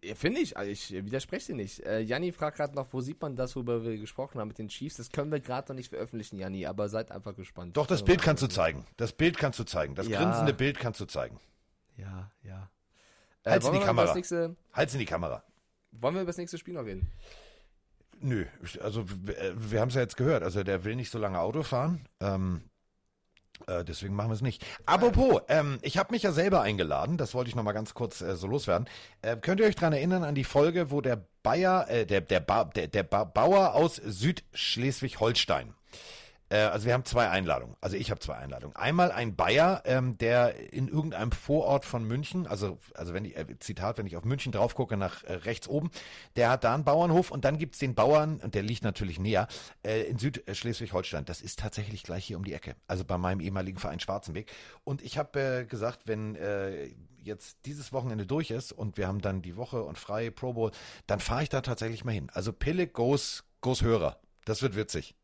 Ja, Finde ich, also ich widerspreche dir nicht. Äh, Janni fragt gerade noch, wo sieht man das, worüber wir gesprochen haben mit den Chiefs? Das können wir gerade noch nicht veröffentlichen, Janni, aber seid einfach gespannt. Doch, das wir Bild kannst du zeigen. Das Bild kannst du zeigen. Das Ja. grinsende Bild kannst du zeigen. Ja, ja. Halt's in die wir Kamera. Nächste, Halt's in die Kamera. wollen wir über das nächste Spiel noch reden? Nö, also w- äh, wir haben es ja jetzt gehört. Also der will nicht so lange Auto fahren. Ähm, äh, deswegen machen wir es nicht. Apropos, ähm, ich habe mich ja selber eingeladen. Das wollte ich noch mal ganz kurz äh, so loswerden. Äh, könnt ihr euch dran erinnern an die Folge, wo der Bayer, äh, der der, ba der, der ba Bauer aus Südschleswig-Holstein äh, also wir haben zwei Einladungen. Also ich habe zwei Einladungen. Einmal ein Bayer, ähm, der in irgendeinem Vorort von München, also also wenn ich äh, Zitat, wenn ich auf München drauf gucke nach äh, rechts oben, der hat da einen Bauernhof und dann gibt's den Bauern und der liegt natürlich näher äh, in Südschleswig-Holstein. Das ist tatsächlich gleich hier um die Ecke. Also bei meinem ehemaligen Verein Schwarzenweg. Und ich habe äh, gesagt, wenn äh, jetzt dieses Wochenende durch ist und wir haben dann die Woche und frei Pro Bowl, dann fahre ich da tatsächlich mal hin. Also Pille goes goes Hörer. Das wird witzig.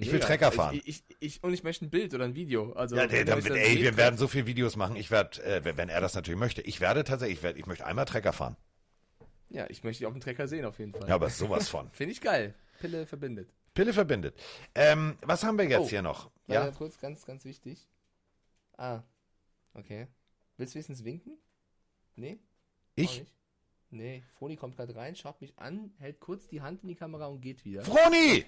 Ich will Trecker fahren. Ich, ich, ich, und ich möchte ein Bild oder ein Video. Also, Ja, der, der, das ey, wir werden so viele Videos machen. Ich werde, äh, wenn- er das natürlich möchte, ich werde tatsächlich, ich, werd, ich möchte einmal Trecker fahren. Ja, ich möchte dich auf dem Trecker sehen, auf jeden Fall. Ja, aber sowas von. Finde ich geil. Pille verbindet. Pille verbindet. Ähm, was haben wir jetzt Oh. hier noch? Ja. Kurz, ganz, ganz wichtig. Ah, okay. Willst du wenigstens winken? Nee? Ich? Nee, Froni kommt gerade rein, schaut mich an, hält kurz die Hand in die Kamera und geht wieder. Froni!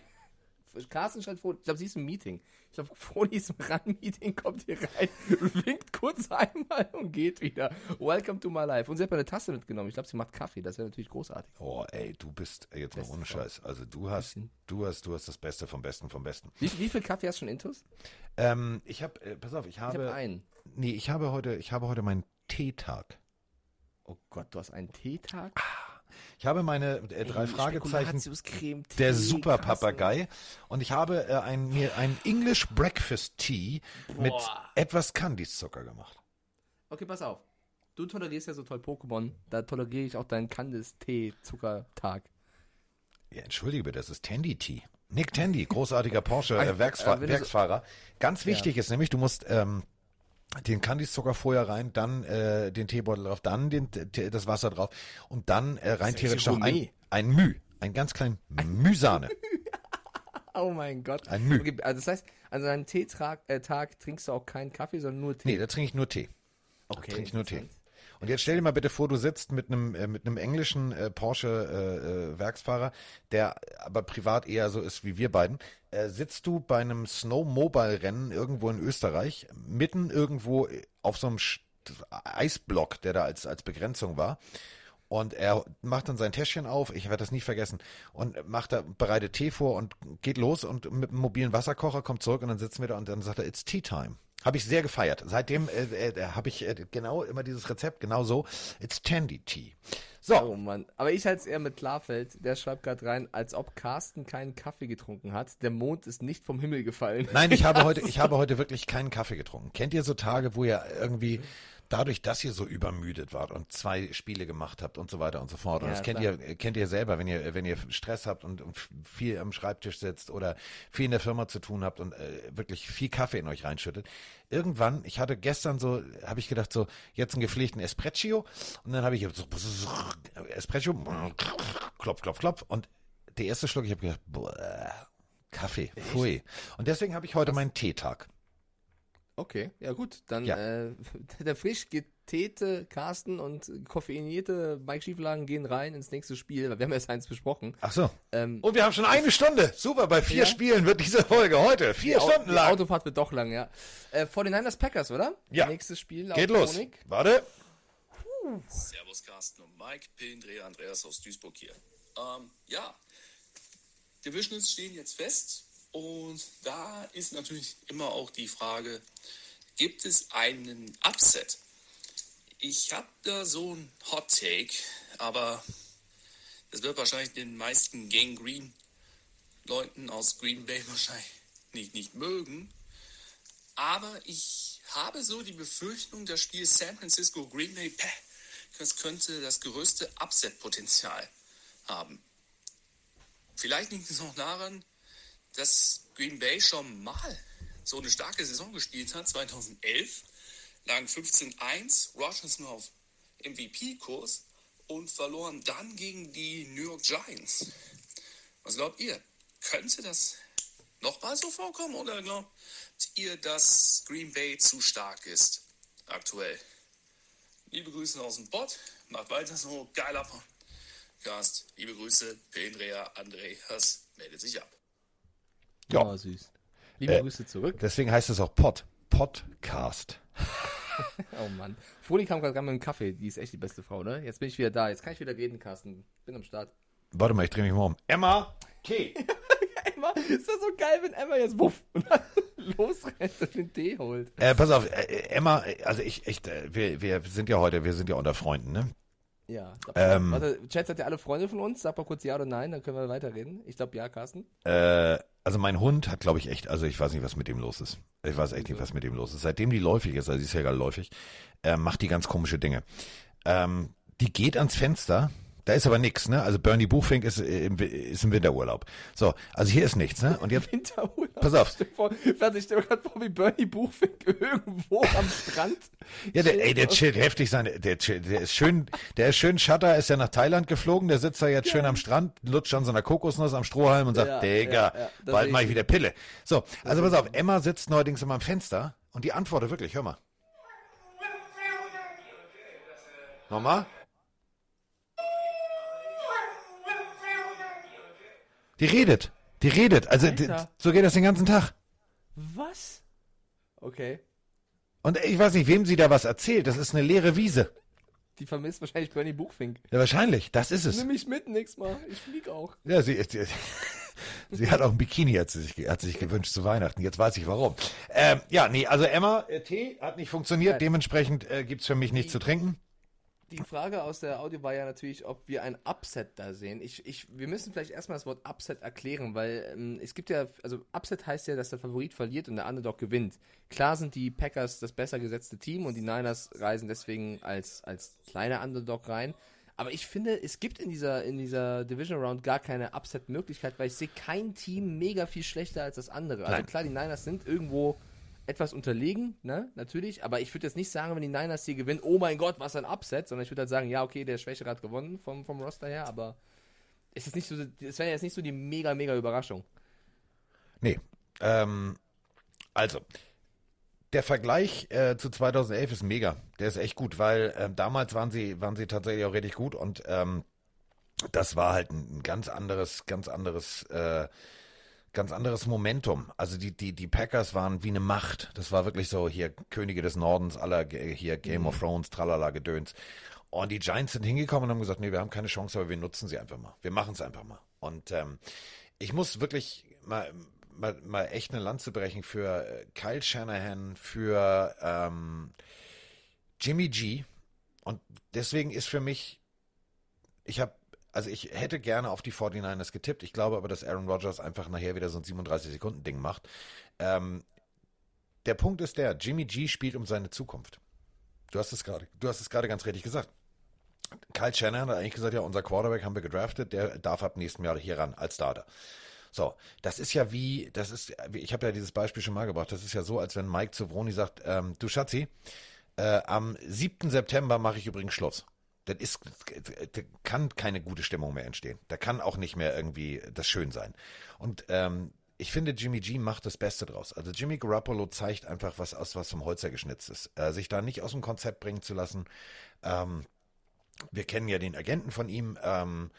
Carsten schreibt Froni, ich glaube, sie ist im Meeting. Ich glaube, Froni ist im RAN-Meeting, kommt hier rein, winkt kurz einmal und geht wieder. Welcome to my life. Und sie hat mir eine Tasse mitgenommen. Ich glaube, sie macht Kaffee. Das wäre natürlich großartig. Oh, ey, du bist, ey, jetzt mal ohne. Scheiß. Also du hast, du hast, du hast das Beste vom Besten vom Besten. Wie, wie viel Kaffee hast du schon intus? Ähm, ich habe, äh, pass auf, ich Ich habe habe, einen. nee, ich habe heute, ich habe heute meinen Teetag. Oh Gott, du hast einen Teetag? Ich habe meine äh, drei Fragezeichen Spekulatiuscreme, der Super. Papagei und ich habe äh, ein, mir ein English Breakfast Tea mit Boah. etwas Candice-Zucker gemacht. Okay, pass auf. Du tolerierst ja so toll Pokémon. Da toleriere ich auch deinen Candice-Tee-Zuckertag. Ja, entschuldige bitte, das ist Tandy Tea. Nick Tandy, großartiger Porsche Ach, äh, äh, Werksfahrer. Ganz wichtig ist nämlich, du musst ähm, den Candice-Zucker vorher rein, dann äh, den Teebeutel drauf, dann den, das Wasser drauf und dann äh, rein theoretisch noch ein, ein Müh, ein ganz kleinen Mühsahne. Oh mein Gott. Ein Müh. Okay, also das heißt, an deinem Teetag äh, Tag trinkst du auch keinen Kaffee, sondern nur Tee. Nee, da trinke ich nur Tee. okay, trinke ich nur Tee. Und jetzt stell dir mal bitte vor, du sitzt mit einem äh, mit einem englischen äh, Porsche äh, äh, Werksfahrer, der aber privat eher so ist wie wir beiden. Äh, sitzt du bei einem Snowmobile-Rennen irgendwo in Österreich, mitten irgendwo auf so einem Eisblock, der da als als Begrenzung war. Und er macht dann sein Täschchen auf, ich werde das nie vergessen, und macht da, bereitet Tee vor und geht los und mit einem mobilen Wasserkocher kommt zurück und dann sitzen wir da und dann sagt er, it's tea time. Habe ich sehr gefeiert. Seitdem äh, äh, habe ich äh, genau immer dieses Rezept, genau so, it's Tandy Tea. So, Oh Mann. Aber ich halte es eher mit Klarfeld. Der schreibt gerade rein, als ob Carsten keinen Kaffee getrunken hat. Der Mond ist nicht vom Himmel gefallen. nein, ich habe heute, ich habe heute wirklich keinen Kaffee getrunken. Kennt ihr so Tage, wo ihr irgendwie dadurch, dass ihr so übermüdet wart und zwei Spiele gemacht habt und so weiter und so fort. Und Ja, das kennt klar. ihr, kennt ihr selber, wenn ihr, wenn ihr Stress habt und, und viel am Schreibtisch sitzt oder viel in der Firma zu tun habt und äh, wirklich viel Kaffee in euch reinschüttet. Irgendwann, ich hatte gestern so, habe ich gedacht so, jetzt einen gepflegten Espresso und dann habe ich so Espresso, klopf, klopf, klopf und der erste Schluck, ich habe gedacht, boah, Kaffee, pfui. Und deswegen habe ich heute meinen Teetag. Okay, ja gut. Dann Ja. Äh, der frisch getäte Carsten und koffeinierte Mike Schieflagen gehen rein ins nächste Spiel. weil Wir haben erst eins besprochen. Ach so. Ähm, Und wir haben schon eine Stunde. Super, bei vier Ja. Spielen wird diese Folge heute vier die Stunden die lang. Autofahrt wird doch lang, ja. Äh, 49ers Packers, oder? Ja. Nächstes Spiel. Geht los. Chronik. Warte. Servus Carsten und Mike, Pillendreher Andreas aus Duisburg hier. Ähm, ja, Divisionals stehen jetzt fest und da ist natürlich immer auch die Frage, gibt es einen Upset? Ich habe da so ein Hot Take, aber das wird wahrscheinlich den meisten Gang Green Leuten aus Green Bay wahrscheinlich nicht, nicht mögen. Aber ich habe so die Befürchtung, das Spiel San Francisco Green Bay, das könnte das größte Upset-Potenzial haben. Vielleicht liegt es auch daran, dass Green Bay schon mal so eine starke Saison gespielt hat, 2011, lagen 15-1, Rogers nur auf MVP-Kurs und verloren dann gegen die New York Giants. Was glaubt ihr? Könnte das nochmal so vorkommen oder glaubt ihr, dass Green Bay zu stark ist aktuell? Liebe Grüße aus dem Bot, macht weiter so, geiler Podcast. Liebe Grüße, Pelendrea Andreas meldet sich ab. Ja. Oh, süß. Liebe Äh, Grüße zurück. Deswegen heißt es auch Pod. Podcast. Oh Mann. Froni kam gerade mit dem Kaffee. Die ist echt die beste Frau, ne? Jetzt bin ich wieder da. Jetzt kann ich wieder reden, Carsten. Bin am Start. Warte mal, ich drehe mich mal um. Emma! Tee! Emma, ist das so geil, wenn Emma jetzt wuff und dann losrennt und den Tee holt. Äh, pass auf, äh, Emma, also ich, echt, äh, wir, wir sind ja heute, wir sind ja unter Freunden, ne? Ja. Ähm. warte, Chat seid ihr alle Freunde von uns? Sag mal kurz ja oder nein, dann können wir weiterreden. Ich glaube ja, Carsten. Äh, also mein Hund hat, glaube ich, echt, also ich weiß nicht, was mit dem los ist. Ich weiß echt nicht, was mit dem los ist. Seitdem die läufig ist, also sie ist ja gerade läufig, äh, macht die ganz komische Dinge. Ähm, die geht ans Fenster, da ist aber nichts, ne? Also Bernie Buchfink ist, äh, im, ist im Winterurlaub. So, also hier ist nichts, ne? Und jetzt, Winterurlaub. Pass auf. Stell dir ich stell mir gerade vor, wie Bernie Buchfink irgendwo am Strand. ja, der, ey, der chillt. heftig seine, der, der ist schön, der ist schön Shutter, ist ja nach Thailand geflogen, der sitzt da jetzt schön am Strand, lutscht an so einer Kokosnuss am Strohhalm und sagt, Ja, Digga, ja, ja, bald mach ich ich wieder Pille. So, also pass auf, Emma sitzt neuerdings immer am Fenster und die antwortet wirklich, hör mal. Nochmal? Die redet. Die redet. Also die, so geht das den ganzen Tag. Was? Okay. Und ich weiß nicht, wem sie da was erzählt. Das ist eine leere Wiese. Die vermisst wahrscheinlich Bernie Buchfink. Ja, wahrscheinlich. Das ist es. Nimm mich mit nächstes Mal. Ich flieg auch. Ja, sie, sie, sie hat auch ein Bikini, hat sie sich, hat sie sich gewünscht zu Weihnachten. Jetzt weiß ich warum. Ähm, ja, nee, also Emma, äh, Tee hat nicht funktioniert. Nein. Dementsprechend äh, gibt's für mich nichts zu trinken. Die Frage aus der Audio war ja natürlich, ob wir ein Upset da sehen. Ich, ich, wir müssen vielleicht erstmal das Wort Upset erklären, weil ähm, es gibt ja, also Upset heißt ja, dass der Favorit verliert und der Underdog gewinnt. Klar sind die Packers das besser gesetzte Team und die Niners reisen deswegen als, als kleiner Underdog rein. Aber ich finde, es gibt in dieser, in dieser Division Round gar keine Upset-Möglichkeit, weil ich sehe kein Team mega viel schlechter als das andere. Also klar, die Niners sind irgendwo etwas unterlegen, ne, natürlich, aber ich würde jetzt nicht sagen, wenn die Niners hier gewinnen, oh mein Gott, was ein Upset, sondern ich würde halt sagen, ja, okay, der Schwächere hat gewonnen vom, vom Roster her, aber es ist nicht so, es wäre jetzt nicht so die mega, mega Überraschung. Nee. Ähm, also, der Vergleich äh, zu 2011 ist mega. Der ist echt gut, weil ähm, damals waren sie, waren sie tatsächlich auch richtig gut und ähm, das war halt ein, ein ganz anderes, ganz anderes, äh, ganz anderes Momentum. Also die, die, die Packers waren wie eine Macht. Das war wirklich so hier Könige des Nordens, aller Ge- hier Game of Thrones, tralala Gedöns. Und die Giants sind hingekommen und haben gesagt, nee, wir haben keine Chance, aber wir nutzen sie einfach mal. Wir machen es einfach mal. Und ähm, ich muss wirklich mal, mal, mal echt eine Lanze brechen für äh, Kyle Shanahan, für ähm, Jimmy G. Und deswegen ist für mich, ich habe, also ich hätte gerne auf die 49ers getippt. Ich glaube aber, dass Aaron Rodgers einfach nachher wieder so ein 37-Sekunden-Ding macht. Ähm, der Punkt ist der, Jimmy G spielt um seine Zukunft. Du hast es gerade, du hast es gerade ganz richtig gesagt. Kyle Shanahan hat eigentlich gesagt, ja, unser Quarterback haben wir gedraftet, der darf ab nächstem Jahr hier ran als Starter. So, das ist ja wie, das ist, ich habe ja dieses Beispiel schon mal gebracht, das ist ja so, als wenn Mike zu Vroni sagt, ähm, du Schatzi, äh, am 7. September mache ich übrigens Schluss. Das ist, da kann keine gute Stimmung mehr entstehen. Da kann auch nicht mehr irgendwie das schön sein. Und ähm, ich finde, Jimmy G macht das Beste draus. Also Jimmy Garoppolo zeigt einfach was aus, was vom Holzer geschnitzt ist. Äh, sich da nicht aus dem Konzept bringen zu lassen. Ähm, wir kennen ja den Agenten von ihm. Ähm,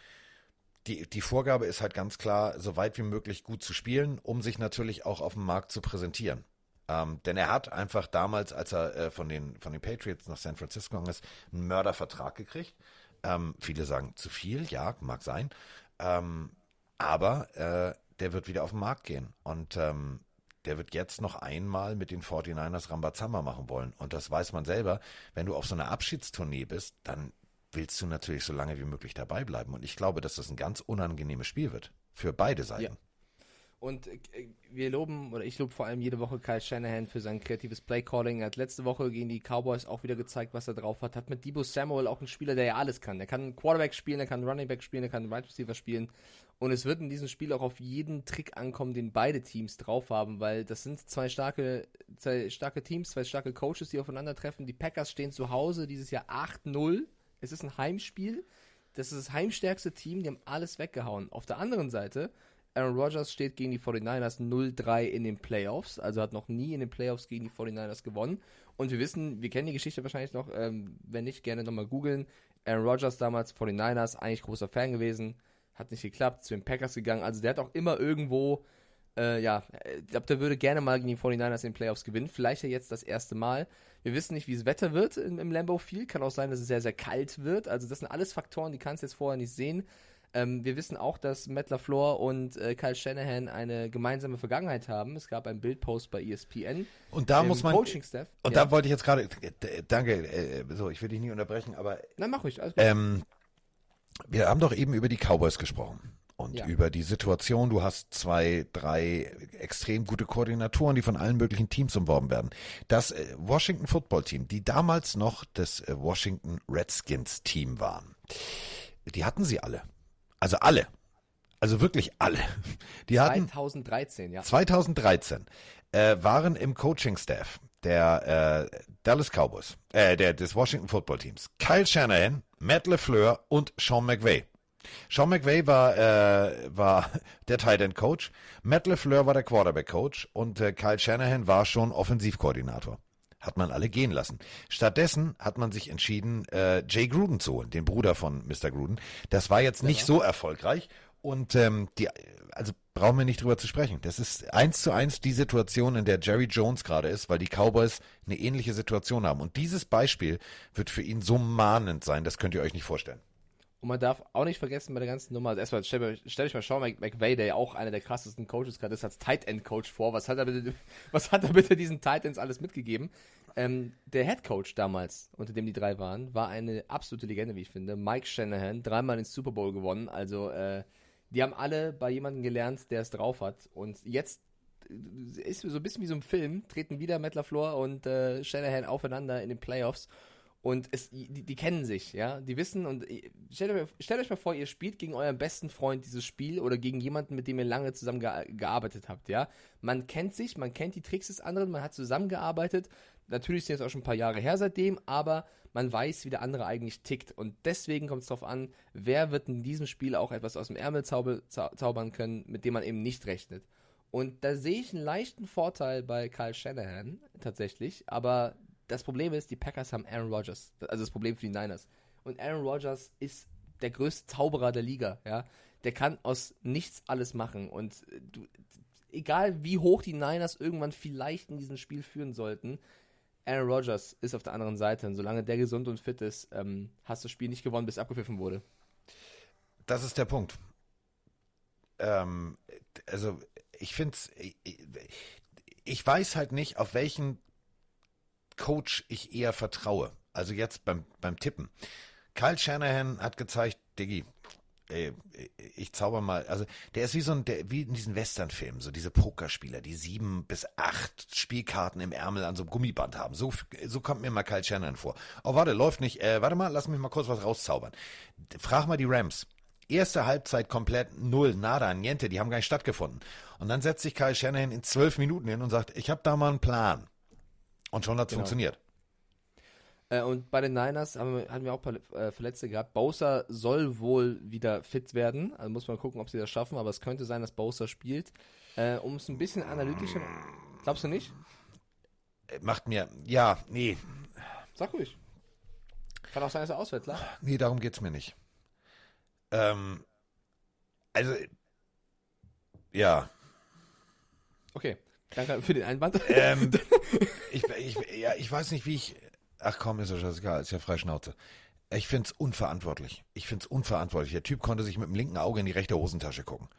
die, die Vorgabe ist halt ganz klar, so weit wie möglich gut zu spielen, um sich natürlich auch auf dem Markt zu präsentieren. Ähm, denn er hat einfach damals, als er äh, von, den, von den Patriots nach San Francisco gegangen ist, einen Mördervertrag gekriegt. Ähm, viele sagen zu viel, ja, mag sein. Ähm, aber äh, der wird wieder auf den Markt gehen. Und ähm, der wird jetzt noch einmal mit den 49ers Rambazamba machen wollen. Und das weiß man selber. Wenn du auf so einer Abschiedstournee bist, dann willst du natürlich so lange wie möglich dabei bleiben. Und ich glaube, dass das ein ganz unangenehmes Spiel wird. Für beide Seiten. Ja. Und äh, wir loben, oder ich lobe vor allem jede Woche Kyle Shanahan für sein kreatives Playcalling. Er hat letzte Woche gegen die Cowboys auch wieder gezeigt, was er drauf hat. Hat mit Debo Samuel auch einen Spieler, der ja alles kann. Er kann Quarterback spielen, er kann Running Back spielen, er kann Right Receiver spielen. Und es wird in diesem Spiel auch auf jeden Trick ankommen, den beide Teams drauf haben, weil das sind zwei starke, zwei starke Teams, zwei starke Coaches, die aufeinandertreffen. Die Packers stehen zu Hause dieses Jahr 8-0. Es ist ein Heimspiel. Das ist das heimstärkste Team, die haben alles weggehauen. Auf der anderen Seite Aaron Rodgers steht gegen die 49ers 0-3 in den Playoffs, also hat noch nie in den Playoffs gegen die 49ers gewonnen. Und wir wissen, wir kennen die Geschichte wahrscheinlich noch, ähm, wenn nicht, gerne nochmal googeln. Aaron Rodgers damals 49ers, eigentlich großer Fan gewesen, hat nicht geklappt, zu den Packers gegangen. Also der hat auch immer irgendwo, äh, ja, ich glaube, der würde gerne mal gegen die 49ers in den Playoffs gewinnen. Vielleicht ja jetzt das erste Mal. Wir wissen nicht, wie es Wetter wird im, im Lambeau Field. Kann auch sein, dass es sehr, sehr kalt wird. Also das sind alles Faktoren, die kannst du jetzt vorher nicht sehen. Ähm, wir wissen auch, dass Matt LaFleur und äh, Kyle Shanahan eine gemeinsame Vergangenheit haben. Es gab einen Bildpost bei ESPN. Und da muss man. Coaching Staff. Und ja. da wollte ich jetzt gerade. Danke, äh, so, ich will dich nie unterbrechen, aber. Na, mach ruhig. Alles gut. Ähm, wir haben doch eben über die Cowboys gesprochen. Und ja. über die Situation, du hast zwei, drei extrem gute Koordinatoren, die von allen möglichen Teams umworben werden. Das äh, Washington Football Team, die damals noch das äh, Washington Redskins Team waren, die hatten sie alle. Also alle. Also wirklich alle. Die 2013, hatten, ja. 2013 äh, waren im Coaching-Staff der äh, Dallas Cowboys, äh, der, des Washington Football Teams. Kyle Shanahan, Matt LeFleur und Sean McVay. Sean McVay war, äh, war der Tight End Coach, Matt LeFleur war der Quarterback Coach und äh, Kyle Shanahan war schon Offensivkoordinator hat man alle gehen lassen. Stattdessen hat man sich entschieden, äh, Jay Gruden zu holen, den Bruder von Mr. Gruden. Das war jetzt nicht ja. so erfolgreich und ähm, die, also brauchen wir nicht drüber zu sprechen. Das ist eins zu eins die Situation, in der Jerry Jones gerade ist, weil die Cowboys eine ähnliche Situation haben. Und dieses Beispiel wird für ihn so mahnend sein, das könnt ihr euch nicht vorstellen. Und man darf auch nicht vergessen bei der ganzen Nummer, also erstmal stell, stell euch mal Sean McVay, der ja auch einer der krassesten Coaches gerade ist, als Tight End Coach vor. Was hat er bitte, was hat er bitte diesen Tight Ends alles mitgegeben? Ähm, der Head Coach damals, unter dem die drei waren, war eine absolute Legende, wie ich finde. Mike Shanahan, dreimal ins Super Bowl gewonnen. Also, äh, die haben alle bei jemandem gelernt, der es drauf hat. Und jetzt äh, ist so ein bisschen wie so ein Film, treten wieder Matt LaFleur und äh, Shanahan aufeinander in den Playoffs. Und es, die, die, kennen sich, ja. Die wissen und äh, stellt euch, stellt euch, mal vor, ihr spielt gegen euren besten Freund dieses Spiel oder gegen jemanden, mit dem ihr lange zusammen ge gearbeitet habt, ja. Man kennt sich, man kennt die Tricks des anderen, man hat zusammengearbeitet. Natürlich sind es auch schon ein paar Jahre her seitdem, aber man weiß, wie der andere eigentlich tickt. Und deswegen kommt es darauf an, wer wird in diesem Spiel auch etwas aus dem Ärmel zauber, zau zaubern können, mit dem man eben nicht rechnet. Und da sehe ich einen leichten Vorteil bei Kyle Shanahan tatsächlich, aber das Problem ist, die Packers haben Aaron Rodgers. Also das Problem für die Niners. Und Aaron Rodgers ist der größte Zauberer der Liga, ja. Der kann aus nichts alles machen. Und äh, du, egal wie hoch die Niners irgendwann vielleicht in diesem Spiel führen sollten, Aaron Rodgers ist auf der anderen Seite. Und solange der gesund und fit ist, ähm, hast du das Spiel nicht gewonnen, bis abgepfiffen wurde. Das ist der Punkt. Ähm, also, ich finde es. Ich, ich weiß halt nicht, auf welchen Coach ich eher vertraue. Also jetzt beim, beim Tippen. Kyle Shanahan hat gezeigt, Diggi, ich zauber mal, also der ist wie so ein, der, wie in diesen Westernfilmen, so diese Pokerspieler, die sieben bis acht Spielkarten im Ärmel an so einem Gummiband haben. So, so kommt mir mal Kyle Shanahan vor. Oh, warte, läuft nicht. Äh, warte mal, lass mich mal kurz was rauszaubern. Frag mal die Rams. Erste Halbzeit komplett null, nada, niente, die haben gar nicht stattgefunden. Und dann setzt sich Kyle Shanahan in zwölf Minuten hin und sagt, ich habe da mal einen Plan. Und schon hat es genau. funktioniert. Äh, und bei den Niners haben wir, hatten wir auch ein paar äh, Verletzte gehabt. Bowser soll wohl wieder fit werden. Also muss man gucken, ob sie das schaffen. Aber es könnte sein, dass Bowser spielt. Äh, um es ein bisschen analytischer. Glaubst du nicht? Äh, macht mir. Ja, nee. Sag ruhig. Kann auch sein, dass er ausfällt, klar. Nee, darum geht es mir nicht. Ähm, also, ja. Okay. Danke für den Einwand. Ähm, ich, ich, ja, ich weiß nicht, wie ich. Ach komm, ist ja scheißegal, ist ja frei Schnauze. Ich find's unverantwortlich. Ich find's unverantwortlich. Der Typ konnte sich mit dem linken Auge in die rechte Hosentasche gucken.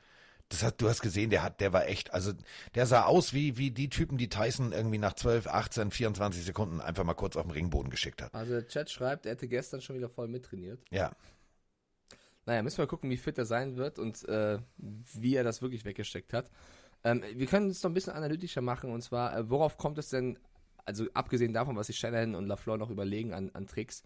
Das hat, du hast gesehen, der hat, der war echt, also der sah aus wie, wie die Typen, die Tyson irgendwie nach 12, 18, 24 Sekunden einfach mal kurz auf den Ringboden geschickt hat. Also der Chat schreibt, er hätte gestern schon wieder voll mittrainiert. Ja. Naja, müssen wir gucken, wie fit er sein wird und äh, wie er das wirklich weggesteckt hat. Ähm, wir können es noch ein bisschen analytischer machen und zwar, äh, worauf kommt es denn, also abgesehen davon, was sich Shanahan und LaFleur noch überlegen an, an Tricks,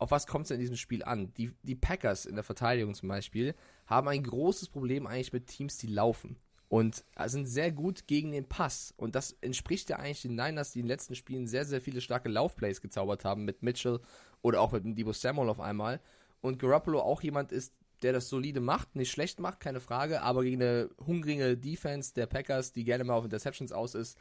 auf was kommt es in diesem Spiel an? Die, die Packers in der Verteidigung zum Beispiel haben ein großes Problem eigentlich mit Teams, die laufen. Und sind sehr gut gegen den Pass. Und das entspricht ja eigentlich den Niners, die in den letzten Spielen sehr, sehr viele starke Laufplays gezaubert haben mit Mitchell oder auch mit dem Debo Samuel auf einmal. Und Garoppolo auch jemand ist, der das solide macht, nicht schlecht macht, keine Frage, aber gegen eine hungrige Defense der Packers, die gerne mal auf Interceptions aus ist,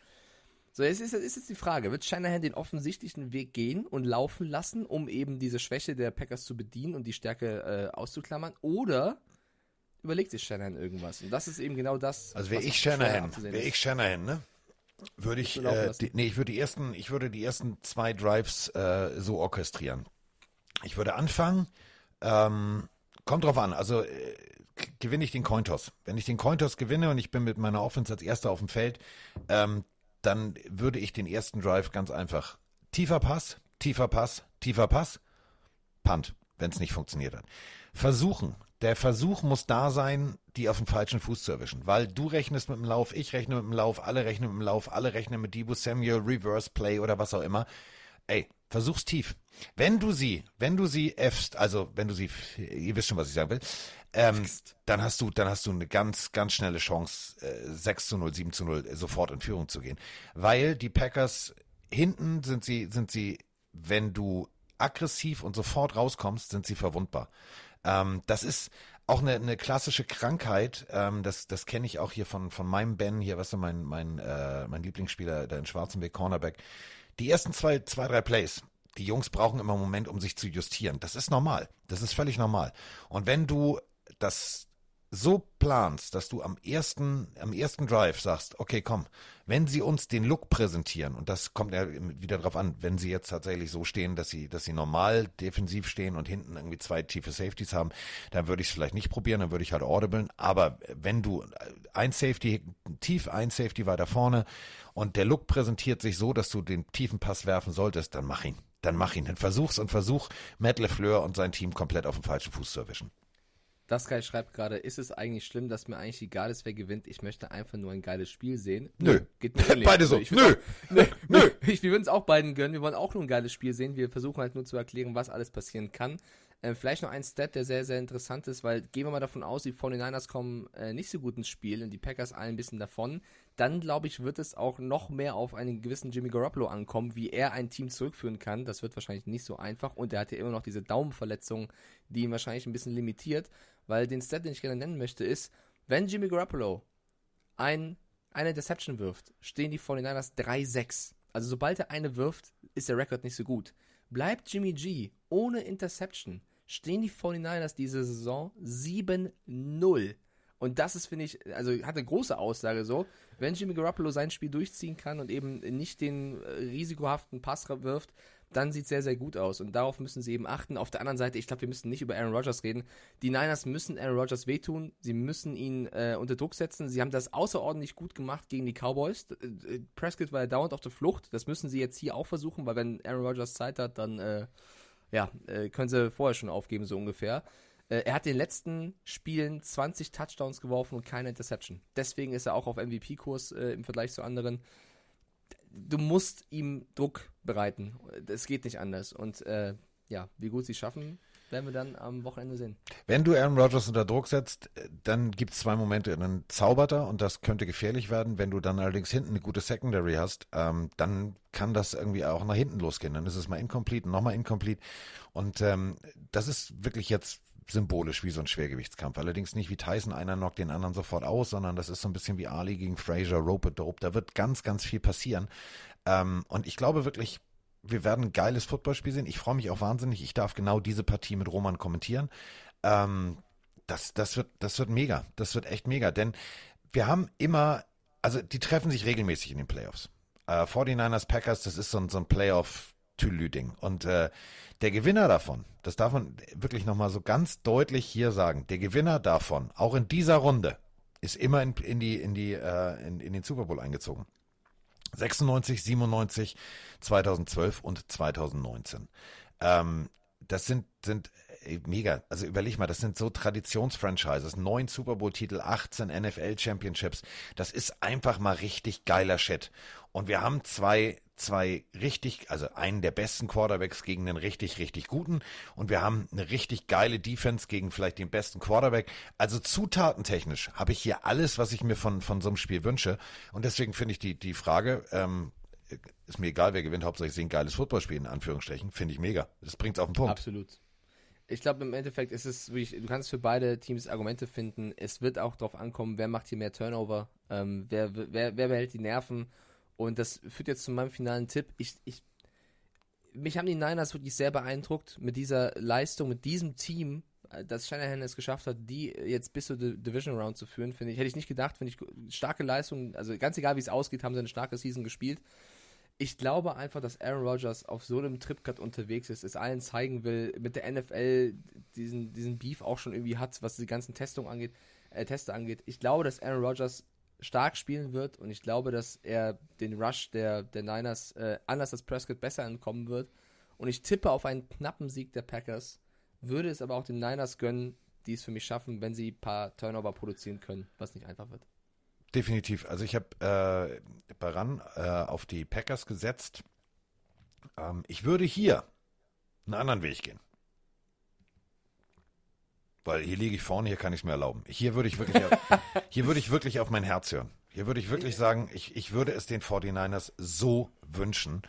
so, jetzt ist, ist jetzt die Frage, wird Shanahan den offensichtlichen Weg gehen und laufen lassen, um eben diese Schwäche der Packers zu bedienen und die Stärke äh, auszuklammern? Oder überlegt sich Shanahan irgendwas? Und das ist eben genau das. Also wäre ich Shanahan, wäre ich Shanahan, ne? Würde ich, äh, die, nee, ich würde die ersten, ich würde die ersten zwei Drives äh, so orchestrieren. Ich würde anfangen, ähm, kommt drauf an, also äh, gewinne ich den Cointoss. Wenn ich den Cointoss gewinne und ich bin mit meiner Offense als Erster auf dem Feld, ähm, dann würde ich den ersten Drive ganz einfach tiefer Pass, tiefer Pass, tiefer Pass, Punt, wenn es nicht funktioniert hat. Versuchen. Der Versuch muss da sein, die auf dem falschen Fuß zu erwischen, weil du rechnest mit dem Lauf, ich rechne mit dem Lauf, alle rechnen mit dem Lauf, alle rechnen mit Debo Samuel, Reverse Play oder was auch immer. Ey, versuch's tief. Wenn du sie, wenn du sie effst, also wenn du sie, ihr wisst schon, was ich sagen will, ähm, dann hast du, dann hast du eine ganz, ganz schnelle Chance, äh, 6 zu 0, 7 zu 0 äh, sofort in Führung zu gehen. Weil die Packers hinten sind sie, sind sie, wenn du aggressiv und sofort rauskommst, sind sie verwundbar. Ähm, das ist auch eine, eine klassische Krankheit, ähm, das, das kenne ich auch hier von, von meinem Ben, hier, weißt du, mein, mein, äh, mein Lieblingsspieler, der in Schwarzenberg Cornerback. Die ersten zwei, zwei, drei Plays, die Jungs brauchen immer einen Moment, um sich zu justieren. Das ist normal. Das ist völlig normal. Und wenn du das so planst, dass du am ersten, am ersten Drive sagst, okay, komm, wenn sie uns den Look präsentieren, und das kommt ja wieder drauf an, wenn sie jetzt tatsächlich so stehen, dass sie, dass sie normal defensiv stehen und hinten irgendwie zwei tiefe Safeties haben, dann würde ich es vielleicht nicht probieren, dann würde ich halt audiblen, aber wenn du ein Safety, tief ein Safety weiter vorne und der Look präsentiert sich so, dass du den tiefen Pass werfen solltest, dann mach ihn. Dann mach ihn. Dann versuch's und versuch, Matt LeFleur und sein Team komplett auf dem falschen Fuß zu erwischen. Das Guy schreibt gerade, ist es eigentlich schlimm, dass mir eigentlich egal ist, wer gewinnt? Ich möchte einfach nur ein geiles Spiel sehen. Nö. Geht mir ähnlich. Beide so. Ich Nö. Auch, nö. Nö. Ich, wir würden es auch beiden gönnen. Wir wollen auch nur ein geiles Spiel sehen. Wir versuchen halt nur zu erklären, was alles passieren kann. Äh, vielleicht noch ein Stat, der sehr, sehr interessant ist, weil gehen wir mal davon aus, die 49ers kommen äh, nicht so gut ins Spiel und die Packers allen ein bisschen davon. Dann, glaube ich, wird es auch noch mehr auf einen gewissen Jimmy Garoppolo ankommen, wie er ein Team zurückführen kann. Das wird wahrscheinlich nicht so einfach und er hat ja immer noch diese Daumenverletzung, die ihn wahrscheinlich ein bisschen limitiert. Weil den Stat, den ich gerne nennen möchte, ist, wenn Jimmy Garoppolo ein, eine Interception wirft, stehen die 49ers 3-6. Also sobald er eine wirft, ist der Rekord nicht so gut. Bleibt Jimmy G ohne Interception, stehen die 49ers diese Saison 7-0. Und das ist, finde ich, also hat eine große Aussage so. Wenn Jimmy Garoppolo sein Spiel durchziehen kann und eben nicht den äh, risikohaften Pass wirft, dann sieht es sehr, sehr gut aus. Und darauf müssen sie eben achten. Auf der anderen Seite, ich glaube, wir müssen nicht über Aaron Rodgers reden. Die Niners müssen Aaron Rodgers wehtun. Sie müssen ihn äh, unter Druck setzen. Sie haben das außerordentlich gut gemacht gegen die Cowboys. Äh, Prescott war ja dauernd auf der Flucht. Das müssen sie jetzt hier auch versuchen, weil wenn Aaron Rodgers Zeit hat, dann äh, ja, äh, können sie vorher schon aufgeben, so ungefähr. Äh, er hat in den letzten Spielen 20 Touchdowns geworfen und keine Interception. Deswegen ist er auch auf MVP-Kurs im Vergleich zu anderen du musst ihm Druck bereiten. Es geht nicht anders. Und äh, ja, wie gut sie schaffen, werden wir dann am Wochenende sehen. Wenn du Aaron Rodgers unter Druck setzt, dann gibt es zwei Momente. Dann zaubert er und das könnte gefährlich werden. Wenn du dann allerdings hinten eine gute Secondary hast, ähm, dann kann das irgendwie auch nach hinten losgehen. Dann ist es mal incomplete, nochmal incomplete. Und ähm, das ist wirklich jetzt symbolisch wie so ein Schwergewichtskampf. Allerdings nicht wie Tyson, einer knockt den anderen sofort aus, sondern das ist so ein bisschen wie Ali gegen Fraser, Rope Dope. Da wird ganz, ganz viel passieren. Ähm, und ich glaube wirklich, wir werden ein geiles Footballspiel sehen. Ich freue mich auch wahnsinnig. Ich darf genau diese Partie mit Roman kommentieren. Ähm, das, das, wird, das wird mega. Das wird echt mega. Denn wir haben immer also die treffen sich regelmäßig in den Playoffs. Äh, 49ers Packers, das ist so ein, so ein Playoff-Tülü-Ding. Und äh, der Gewinner davon, das darf man wirklich nochmal so ganz deutlich hier sagen, der Gewinner davon, auch in dieser Runde, ist immer in, in die, in, die, äh, in, in den Super Bowl eingezogen. 96, 97, 2012 und 2019. Ähm, das sind, sind äh, mega. Also überleg mal, das sind so Traditionsfranchises. Neun Super Bowl-Titel, 18 NFL-Championships. Das ist einfach mal richtig geiler Shit. Und wir haben zwei, zwei richtig, also einen der besten Quarterbacks gegen einen richtig, richtig guten. Und wir haben eine richtig geile Defense gegen vielleicht den besten Quarterback. Also zutatentechnisch habe ich hier alles, was ich mir von, von so einem Spiel wünsche. Und deswegen finde ich die, die Frage, ähm, ist mir egal, wer gewinnt, Hauptsache ich sehe ein geiles Footballspiel, in Anführungsstrichen, finde ich mega. Das bringt es auf den Punkt. Absolut. Ich glaube, im Endeffekt ist es du kannst für beide Teams Argumente finden. Es wird auch darauf ankommen, wer macht hier mehr Turnover, ähm, wer, wer, wer behält die Nerven. Und das führt jetzt zu meinem finalen Tipp. Ich, ich, mich haben die Niners wirklich sehr beeindruckt mit dieser Leistung, mit diesem Team, äh, dass Shanahan es geschafft hat, die jetzt bis zur Division Round zu führen, finde ich. Hätte ich nicht gedacht, finde ich starke Leistung. Also ganz egal, wie es ausgeht, haben sie eine starke Season gespielt ich glaube einfach, dass Aaron Rodgers auf so einem Trip gerade unterwegs ist, es allen zeigen will, mit der NFL diesen, diesen Beef auch schon irgendwie hat, was die ganzen Testungen angeht, äh, Teste angeht. Ich glaube, dass Aaron Rodgers stark spielen wird und ich glaube, dass er den Rush der, der Niners äh, anders als Prescott besser entkommen wird. Und ich tippe auf einen knappen Sieg der Packers, würde es aber auch den Niners gönnen, die es für mich schaffen, wenn sie ein paar Turnover produzieren können, was nicht einfach wird. Definitiv. Also ich habe äh, RAN äh, auf die Packers gesetzt. Ähm, ich würde hier einen anderen Weg gehen. Weil hier liege ich vorne, hier kann ich es mir erlauben. Hier würde ich wirklich, hier würde ich wirklich auf mein Herz hören. Hier würde ich wirklich sagen, ich, ich würde es den 49ers so wünschen.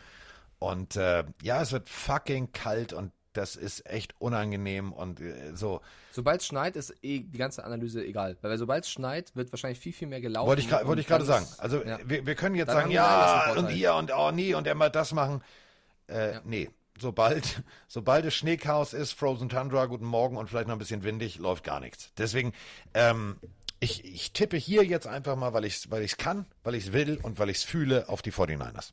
Und äh, ja, es wird fucking kalt und das ist echt unangenehm und äh, so. Sobald es schneit, ist eh die ganze Analyse egal. Weil sobald es schneit, wird wahrscheinlich viel, viel mehr gelaufen. Wollte ich, wollte ich gerade sagen. Also ja. wir, wir können jetzt dann sagen, ja, und hier und oh nee und immer das machen. Äh, ja. Nee. Sobald, sobald es Schneechaos ist, Frozen Tundra, guten Morgen und vielleicht noch ein bisschen windig, läuft gar nichts. Deswegen, ähm, ich, ich tippe hier jetzt einfach mal, weil ich es weil kann, weil ich es will und weil ich es fühle, auf die 49ers.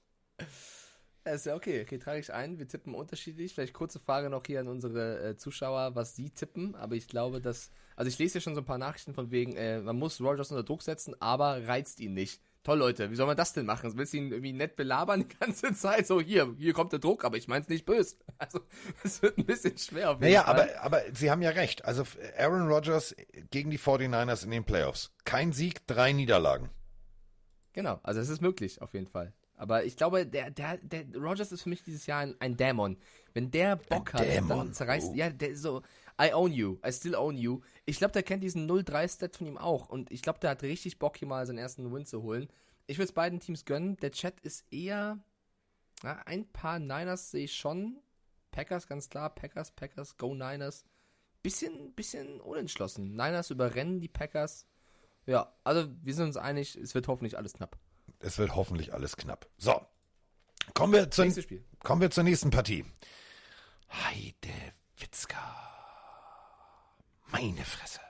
Ja, ist ja okay. Okay, trage ich ein. Wir tippen unterschiedlich. Vielleicht kurze Frage noch hier an unsere äh, Zuschauer, was sie tippen. Aber ich glaube, dass. Also ich lese hier schon so ein paar Nachrichten von wegen, äh, man muss Rogers unter Druck setzen, aber reizt ihn nicht. Toll, Leute, wie soll man das denn machen? Willst du ihn irgendwie nett belabern die ganze Zeit? So, hier, hier kommt der Druck, aber ich mein's nicht böse. Also, es wird ein bisschen schwer. Auf naja, Fall. aber, aber Sie haben ja recht. Also, Aaron Rodgers gegen die 49ers in den Playoffs. Kein Sieg, drei Niederlagen. Genau, also es ist möglich, auf jeden Fall. Aber ich glaube, der, der, der Rogers ist für mich dieses Jahr ein, ein Dämon. Wenn der Bock ein hat, Dämon. dann zerreißt. Oh. Ja, der ist so, I own you, I still own you. Ich glaube, der kennt diesen 0-3-Stat von ihm auch. Und ich glaube, der hat richtig Bock, hier mal seinen ersten Win zu holen. Ich würde es beiden Teams gönnen. Der Chat ist eher. Na, ein paar Niners sehe ich schon. Packers, ganz klar. Packers, Packers, Go Niners. Bisschen, bisschen unentschlossen. Niners überrennen die Packers. Ja, also wir sind uns einig, es wird hoffentlich alles knapp es wird hoffentlich alles knapp. So, kommen wir, zur, kommen wir zur nächsten Partie. Heide Witzka. Meine Fresse.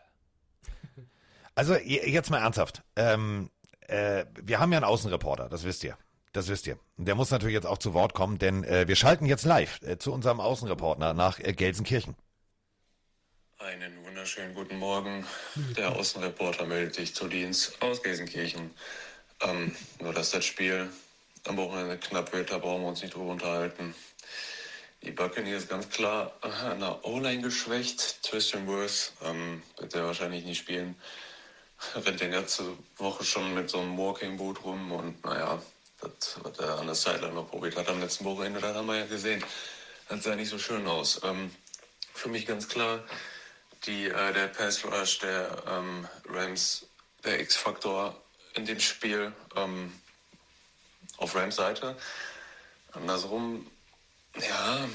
Also jetzt mal ernsthaft. Ähm, äh, wir haben ja einen Außenreporter, das wisst ihr. Das wisst ihr. Der muss natürlich jetzt auch zu Wort kommen, denn äh, wir schalten jetzt live äh, zu unserem Außenreporter nach äh, Gelsenkirchen. Einen wunderschönen guten Morgen. Der Außenreporter meldet sich zu Dienst aus Gelsenkirchen. Ähm, nur dass das Spiel am Wochenende knapp wird, da brauchen wir uns nicht drüber unterhalten. Die Buccaneers ganz klar an der O-Line geschwächt. Tristan Worth ähm, wird er wahrscheinlich nicht spielen. Rennt die ganze Woche schon mit so einem Walking-Boot rum und naja, das, was er an der Sideline noch probiert hat am letzten Wochenende, das haben wir ja gesehen. Das sah nicht so schön aus. Ähm, für mich ganz klar, die, äh, der Pass Rush der ähm, Rams, der X-Faktor in dem Spiel ähm, auf Rams Seite. Andersrum, ja,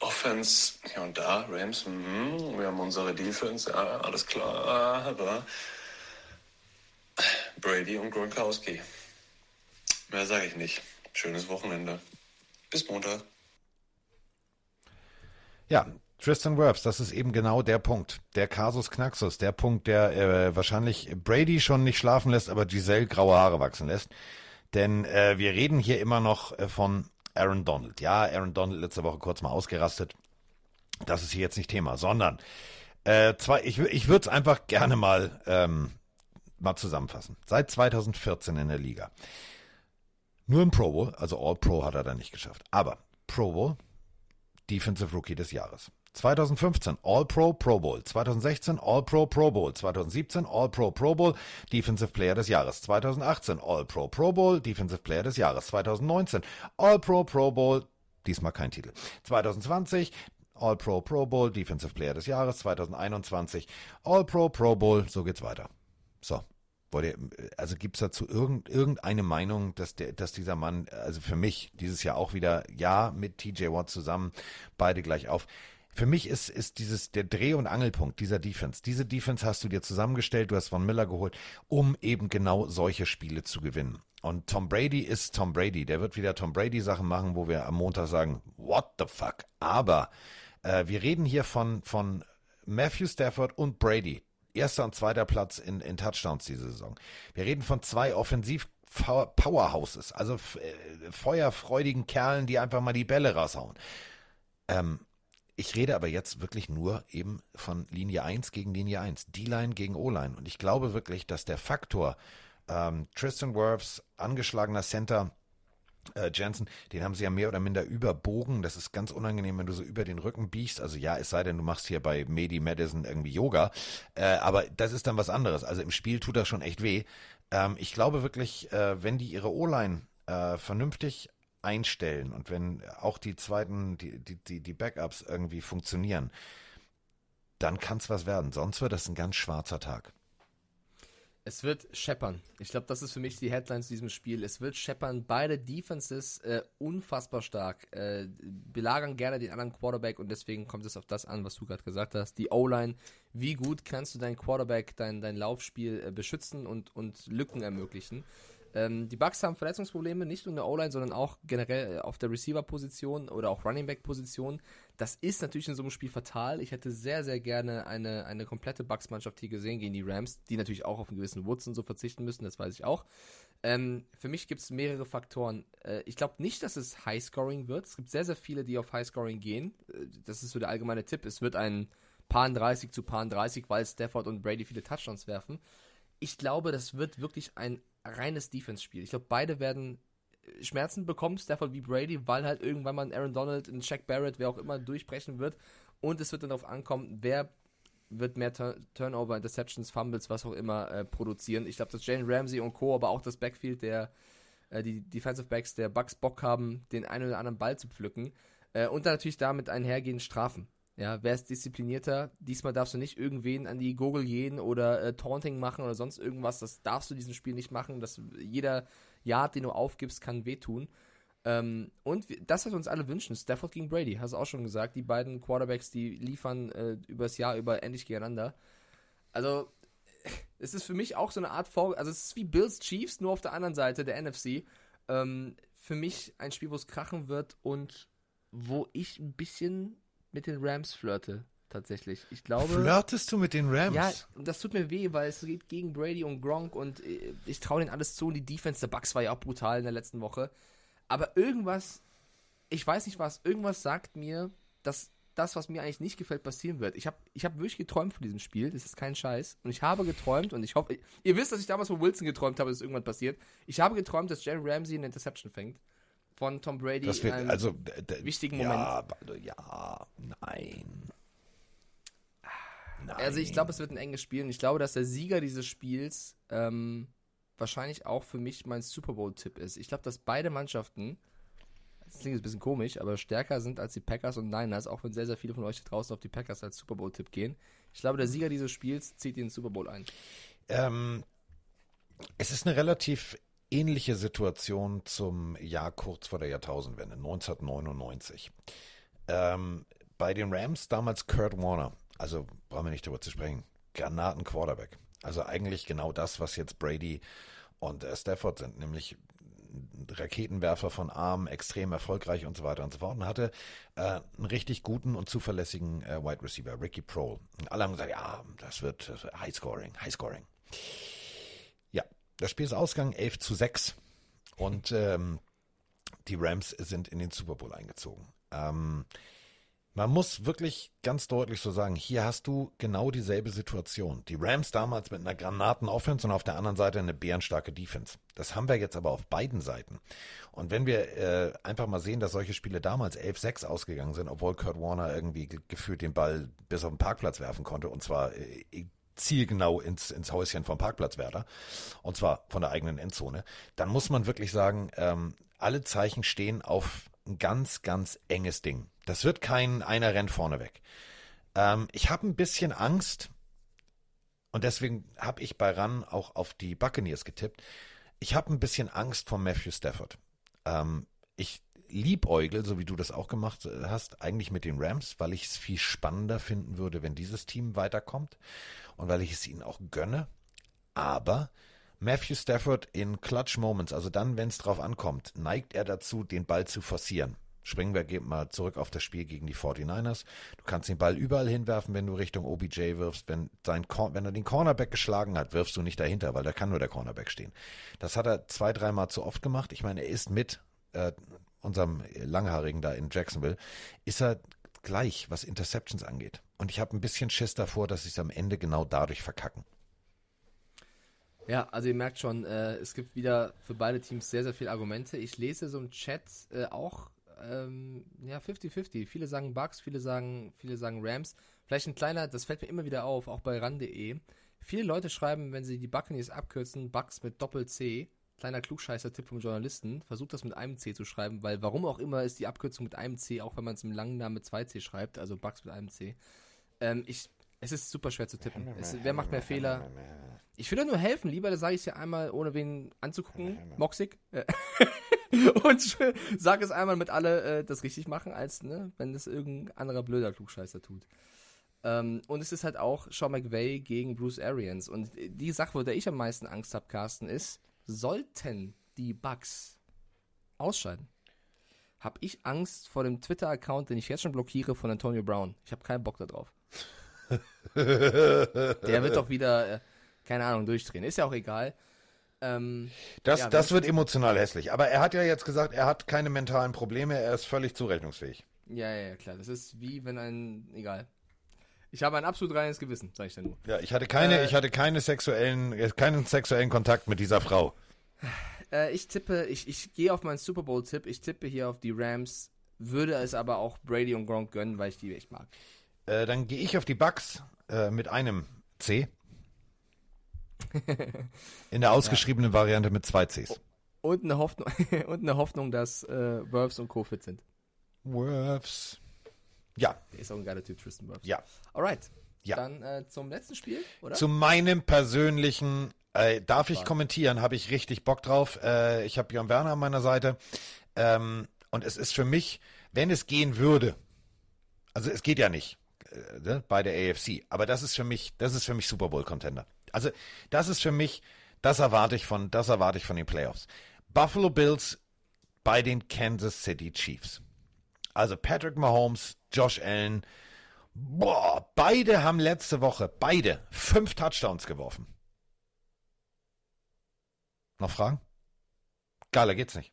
Offense hier und da, Rams, mh, wir haben unsere Defense, ja, alles klar, aber Brady und Gronkowski. Mehr sage ich nicht. Schönes Wochenende. Bis Montag. Ja, Tristan Wirfs, das ist eben genau der Punkt, der Kasus Knaxus, der Punkt, der äh, wahrscheinlich Brady schon nicht schlafen lässt, aber Giselle graue Haare wachsen lässt. Denn äh, wir reden hier immer noch äh, von Aaron Donald. Ja, Aaron Donald letzte Woche kurz mal ausgerastet. Das ist hier jetzt nicht Thema, sondern äh, zwei, ich, ich würde es einfach gerne mal, ähm, mal zusammenfassen. Seit 2014 in der Liga. Nur im Pro Bowl, also All Pro hat er da nicht geschafft. Aber Pro Bowl, Defensive Rookie des Jahres. 2015 All-Pro Pro Bowl, 2016 All-Pro Pro Bowl, 2017 All-Pro Pro Bowl, Defensive Player des Jahres, 2018 All-Pro Pro Bowl, Defensive Player des Jahres, 2019 All-Pro Pro Bowl, diesmal kein Titel, 2020 All-Pro Pro Bowl, Defensive Player des Jahres, 2021 All-Pro Pro Bowl, so geht's weiter. So. Also gibt es dazu irgend, irgendeine Meinung, dass, der, dass dieser Mann, also für mich dieses Jahr auch wieder, ja, mit TJ Watt zusammen, beide gleich auf. Für mich ist, ist dieses der Dreh- und Angelpunkt dieser Defense. Diese Defense hast du dir zusammengestellt, du hast Von Miller geholt, um eben genau solche Spiele zu gewinnen. Und Tom Brady ist Tom Brady. Der wird wieder Tom Brady Sachen machen, wo wir am Montag sagen, what the fuck? Aber äh, wir reden hier von, von Matthew Stafford und Brady. Erster und zweiter Platz in, in Touchdowns diese Saison. Wir reden von zwei offensiv Powerhouses, also äh, feuerfreudigen Kerlen, die einfach mal die Bälle raushauen. Ähm, ich rede aber jetzt wirklich nur eben von Linie 1 gegen Linie 1, D-Line gegen O-Line. Und ich glaube wirklich, dass der Faktor ähm, Tristan Wirfs, angeschlagener Center, äh, Jensen, den haben sie ja mehr oder minder überbogen. Das ist ganz unangenehm, wenn du so über den Rücken biegst. Also ja, es sei denn, du machst hier bei Medi Madison irgendwie Yoga. Äh, aber das ist dann was anderes. Also im Spiel tut das schon echt weh. Ähm, ich glaube wirklich, äh, wenn die ihre O-Line äh, vernünftig einstellen und wenn auch die zweiten, die, die, die, Backups irgendwie funktionieren, dann kann es was werden. Sonst wird das ein ganz schwarzer Tag. Es wird scheppern. Ich glaube, das ist für mich die Headline zu diesem Spiel. Es wird scheppern. Beide Defenses äh, unfassbar stark. Äh, belagern gerne den anderen Quarterback und deswegen kommt es auf das an, was du gerade gesagt hast. Die O-Line. Wie gut kannst du deinen Quarterback, dein, dein Laufspiel äh, beschützen und, und Lücken ermöglichen? Ähm, die Bucks haben Verletzungsprobleme, nicht nur in der O-Line, sondern auch generell äh, auf der Receiver-Position oder auch Running Back-Position. Das ist natürlich in so einem Spiel fatal. Ich hätte sehr, sehr gerne eine, eine komplette Bucks-Mannschaft hier gesehen gegen die Rams, die natürlich auch auf einen gewissen Woods und so verzichten müssen, das weiß ich auch. Ähm, für mich gibt es mehrere Faktoren. Äh, ich glaube nicht, dass es High-Scoring wird. Es gibt sehr, sehr viele, die auf High-Scoring gehen. Äh, das ist so der allgemeine Tipp. Es wird ein Paar 30 zu Paar 30, weil Stafford und Brady viele Touchdowns werfen. Ich glaube, das wird wirklich ein reines Defense-Spiel. Ich glaube, beide werden äh, Schmerzen bekommen, Stafford wie Brady, weil halt irgendwann mal ein Aaron Donald, ein Shaq Barrett, wer auch immer durchbrechen wird. Und es wird dann darauf ankommen, wer wird mehr Turnover, Interceptions, Fumbles, was auch immer äh, produzieren. Ich glaube, dass Jane Ramsey und Co., aber auch das Backfield der äh, die Defensive Backs der Bucks Bock haben, den einen oder anderen Ball zu pflücken. Äh, und dann natürlich damit einhergehen Strafen. Ja, wer ist disziplinierter? Diesmal darfst du nicht irgendwen an die Gurgel gehen oder äh, Taunting machen oder sonst irgendwas. Das darfst du diesem Spiel nicht machen. Das, jeder Yard, den du aufgibst, kann wehtun. Ähm, und das, was wir uns alle wünschen, Stafford gegen Brady, hast du auch schon gesagt. Die beiden Quarterbacks, die liefern äh, übers Jahr über endlich gegeneinander. Also, es ist für mich auch so eine Art Vor... Also, es ist wie Bills Chiefs, nur auf der anderen Seite der NFC. Ähm, für mich ein Spiel, wo es krachen wird und wo ich ein bisschen mit den Rams flirte, tatsächlich. Ich glaube. Flirtest du mit den Rams? Ja, das tut mir weh, weil es geht gegen Brady und Gronk und äh, ich traue denen alles zu. Und die Defense der Bucks war ja auch brutal in der letzten Woche. Aber irgendwas, ich weiß nicht was, irgendwas sagt mir, dass das, was mir eigentlich nicht gefällt, passieren wird. Ich habe ich hab wirklich geträumt von diesem Spiel. Das ist kein Scheiß. Und ich habe geträumt, und ich hoffe, ihr wisst, dass ich damals von Wilson geträumt habe, dass irgendwann passiert. Ich habe geträumt, dass Jerry Ramsey eine Interception fängt von Tom Brady das wird, in einem also, wichtigen Moment. Ja, ja, nein. nein. Also ich glaube, es wird ein enges Spiel und ich glaube, dass der Sieger dieses Spiels ähm, wahrscheinlich auch für mich mein Super Bowl-Tipp ist. Ich glaube, dass beide Mannschaften, das klingt jetzt ein bisschen komisch, aber stärker sind als die Packers und Niners, auch wenn sehr, sehr viele von euch draußen auf die Packers als Super Bowl-Tipp gehen. Ich glaube, der Sieger dieses Spiels zieht den Super Bowl ein. Ähm, es ist eine relativ ähnliche Situation zum Jahr kurz vor der Jahrtausendwende, 1999. Ähm, bei den Rams damals Kurt Warner, also brauchen wir nicht darüber zu sprechen, Granaten-Quarterback. Also eigentlich genau das, was jetzt Brady und äh, Stafford sind, nämlich Raketenwerfer von Arm, extrem erfolgreich und so weiter und so fort. Und hatte äh, einen richtig guten und zuverlässigen äh, Wide Receiver, Ricky Prohl. Und alle haben gesagt, ja, das wird, das wird High Scoring, High Scoring. Das Spiel ist ausgegangen 11 zu 6 und ähm, die Rams sind in den Super Bowl eingezogen. Ähm, man muss wirklich ganz deutlich so sagen, hier hast du genau dieselbe Situation. Die Rams damals mit einer Granaten-Offense und auf der anderen Seite eine bärenstarke Defense. Das haben wir jetzt aber auf beiden Seiten. Und wenn wir äh, einfach mal sehen, dass solche Spiele damals 11-6 ausgegangen sind, obwohl Kurt Warner irgendwie gefühlt den Ball bis auf den Parkplatz werfen konnte, und zwar äh, zielgenau ins, ins Häuschen vom Parkplatzwärter, und zwar von der eigenen Endzone, dann muss man wirklich sagen, ähm, alle Zeichen stehen auf ein ganz, ganz enges Ding. Das wird kein einer rennt vorne weg. Ähm, ich habe ein bisschen Angst und deswegen habe ich bei Ran auch auf die Buccaneers getippt. Ich habe ein bisschen Angst vor Matthew Stafford. Ähm, ich liebäugel, so wie du das auch gemacht hast, eigentlich mit den Rams, weil ich es viel spannender finden würde, wenn dieses Team weiterkommt und weil ich es ihnen auch gönne. Aber Matthew Stafford in Clutch Moments, also dann, wenn es drauf ankommt, neigt er dazu, den Ball zu forcieren. Springen wir mal zurück auf das Spiel gegen die 49ers. Du kannst den Ball überall hinwerfen, wenn du Richtung OBJ wirfst. Wenn, sein, wenn er den Cornerback geschlagen hat, wirfst du nicht dahinter, weil da kann nur der Cornerback stehen. Das hat er zwei, dreimal zu oft gemacht. Ich meine, er ist mit äh, unserem Langhaarigen da in Jacksonville, ist er gleich, was Interceptions angeht. Und ich habe ein bisschen Schiss davor, dass sie es am Ende genau dadurch verkacken. Ja, also ihr merkt schon, äh, es gibt wieder für beide Teams sehr, sehr viele Argumente. Ich lese so im Chat äh, auch ähm, ja 50-50. Viele sagen Bugs, viele sagen, viele sagen Rams. Vielleicht ein kleiner, das fällt mir immer wieder auf, auch bei ran.de. Viele Leute schreiben, wenn sie die Buccaneers abkürzen, Bugs mit Doppel-C. Kleiner Klugscheißer-Tipp vom Journalisten. Versucht das mit einem C zu schreiben, weil warum auch immer ist die Abkürzung mit einem C, auch wenn man es im langen Namen mit zwei C schreibt, also Bugs mit einem C. Ähm, ich, es ist super schwer zu tippen. Es, wer macht mehr Fehler? Ich will nur helfen, lieber, da sage ich es ja einmal, ohne wen anzugucken, Moxig. und sag es einmal mit alle äh, das richtig machen, als ne, wenn das irgendein anderer blöder Klugscheißer tut. Ähm, und es ist halt auch Sean McVay gegen Bruce Arians. Und die Sache, vor der ich am meisten Angst habe, Carsten, ist, sollten die Bugs ausscheiden, habe ich Angst vor dem Twitter-Account, den ich jetzt schon blockiere, von Antonio Brown. Ich habe keinen Bock darauf. Der wird doch wieder, äh, keine Ahnung, durchdrehen. Ist ja auch egal. Ähm, das ja, das wird emotional hässlich. Aber er hat ja jetzt gesagt, er hat keine mentalen Probleme, er ist völlig zurechnungsfähig. Ja, ja, ja, klar. Das ist wie wenn ein, egal. Ich habe ein absolut reines Gewissen, sage ich dann nur. Ja, ich hatte keine, äh, ich hatte keine sexuellen, äh, keinen sexuellen Kontakt mit dieser Frau. Äh, ich tippe, ich, ich gehe auf meinen Super Bowl-Tipp, ich tippe hier auf die Rams, würde es aber auch Brady und Gronk gönnen, weil ich die echt mag. Äh, dann gehe ich auf die Bucks äh, mit einem C. In der ausgeschriebenen ja. Variante mit zwei Cs. Und eine Hoffnung, und eine Hoffnung dass äh, Wirfs und Co. fit sind. Wirfs. Ja. Der ist auch ein geiler Typ, Tristan Wirfs. Ja. Alright. Ja. Dann äh, zum letzten Spiel, oder? Zu meinem persönlichen, äh, darf ich kommentieren, habe ich richtig Bock drauf. Äh, ich habe Björn Werner an meiner Seite. Ähm, und es ist für mich, wenn es gehen würde, also es geht ja nicht äh, ne, bei der AFC, aber das ist für mich, das ist für mich Super Bowl Contender. Also das ist für mich, das erwarte ich von, das erwarte ich von den Playoffs. Buffalo Bills bei den Kansas City Chiefs. Also Patrick Mahomes, Josh Allen, boah, beide haben letzte Woche, beide, fünf Touchdowns geworfen. Noch Fragen? Geiler geht's nicht.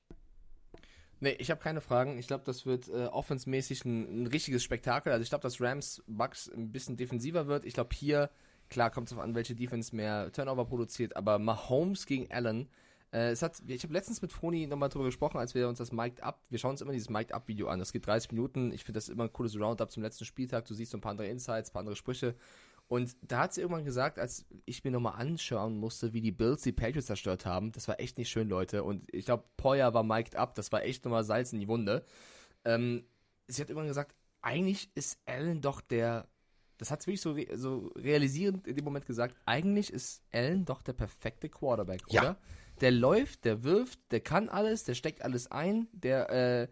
Nee, ich habe keine Fragen. Ich glaube, das wird äh, offensmäßig ein, ein, richtiges Spektakel. Also ich glaube, dass Rams Bucks ein bisschen defensiver wird. Ich glaube, hier, klar, kommt es darauf an, welche Defense mehr Turnover produziert, aber Mahomes gegen Allen. Äh, es hat, ich habe letztens mit Froni nochmal drüber gesprochen, als wir uns das Mic'd Up, wir schauen uns immer dieses Mic'd Up Video an. Das geht 30 Minuten. Ich finde das immer ein cooles Roundup zum letzten Spieltag. Du siehst so ein paar andere Insights, ein paar andere Sprüche. Und da hat sie irgendwann gesagt, als ich mir nochmal anschauen musste, wie die Bills die Patriots zerstört haben, das war echt nicht schön, Leute. Und ich glaube, Poyer war mic'd up, das war echt nochmal Salz in die Wunde. Ähm, sie hat irgendwann gesagt, eigentlich ist Allen doch der, das hat sie wirklich so, re so realisierend in dem Moment gesagt, eigentlich ist Allen doch der perfekte Quarterback, ja. oder? Der läuft, der wirft, der kann alles, der steckt alles ein, der äh,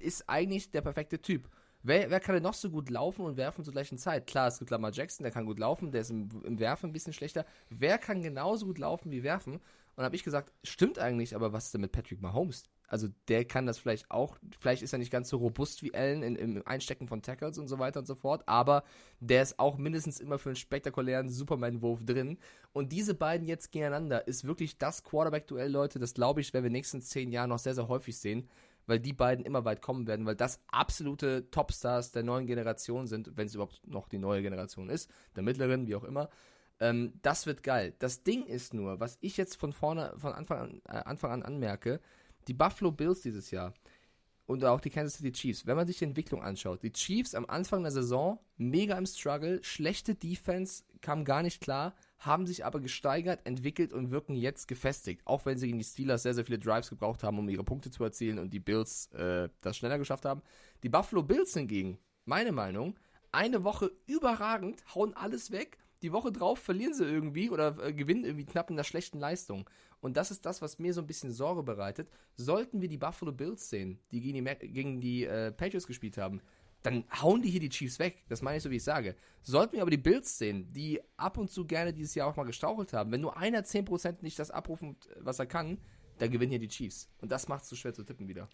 ist eigentlich der perfekte Typ. Wer, wer kann denn noch so gut laufen und werfen zur gleichen Zeit? Klar, es gibt Lamar Jackson, der kann gut laufen, der ist im, im Werfen ein bisschen schlechter. Wer kann genauso gut laufen wie werfen? Und habe ich gesagt, stimmt eigentlich, aber was ist denn mit Patrick Mahomes? Also der kann das vielleicht auch, vielleicht ist er nicht ganz so robust wie Allen in, im Einstecken von Tackles und so weiter und so fort, aber der ist auch mindestens immer für einen spektakulären Superman-Wurf drin. Und diese beiden jetzt gegeneinander ist wirklich das Quarterback-Duell, Leute, das glaube ich, werden wir in den nächsten zehn Jahren noch sehr, sehr häufig sehen, weil die beiden immer weit kommen werden, weil das absolute Topstars der neuen Generation sind, wenn es überhaupt noch die neue Generation ist, der mittleren, wie auch immer. Ähm, das wird geil. Das Ding ist nur, was ich jetzt von vorne, von Anfang an, äh, Anfang an anmerke, die Buffalo Bills dieses Jahr und auch die Kansas City Chiefs, wenn man sich die Entwicklung anschaut, die Chiefs am Anfang der Saison mega im Struggle, schlechte Defense, kam gar nicht klar, haben sich aber gesteigert, entwickelt und wirken jetzt gefestigt, auch wenn sie gegen die Steelers sehr, sehr viele Drives gebraucht haben, um ihre Punkte zu erzielen und die Bills äh, das schneller geschafft haben. Die Buffalo Bills hingegen, meine Meinung, eine Woche überragend, hauen alles weg, die Woche drauf verlieren sie irgendwie oder äh, gewinnen irgendwie knapp in der schlechten Leistung. Und das ist das, was mir so ein bisschen Sorge bereitet. Sollten wir die Buffalo Bills sehen, die gegen die, gegen die äh, Patriots gespielt haben, dann hauen die hier die Chiefs weg. Das meine ich so, wie ich sage. Sollten wir aber die Bills sehen, die ab und zu gerne dieses Jahr auch mal gestauchelt haben, wenn nur einer 10% nicht das abrufen, was er kann, dann gewinnen hier die Chiefs. Und das macht es so schwer zu tippen wieder.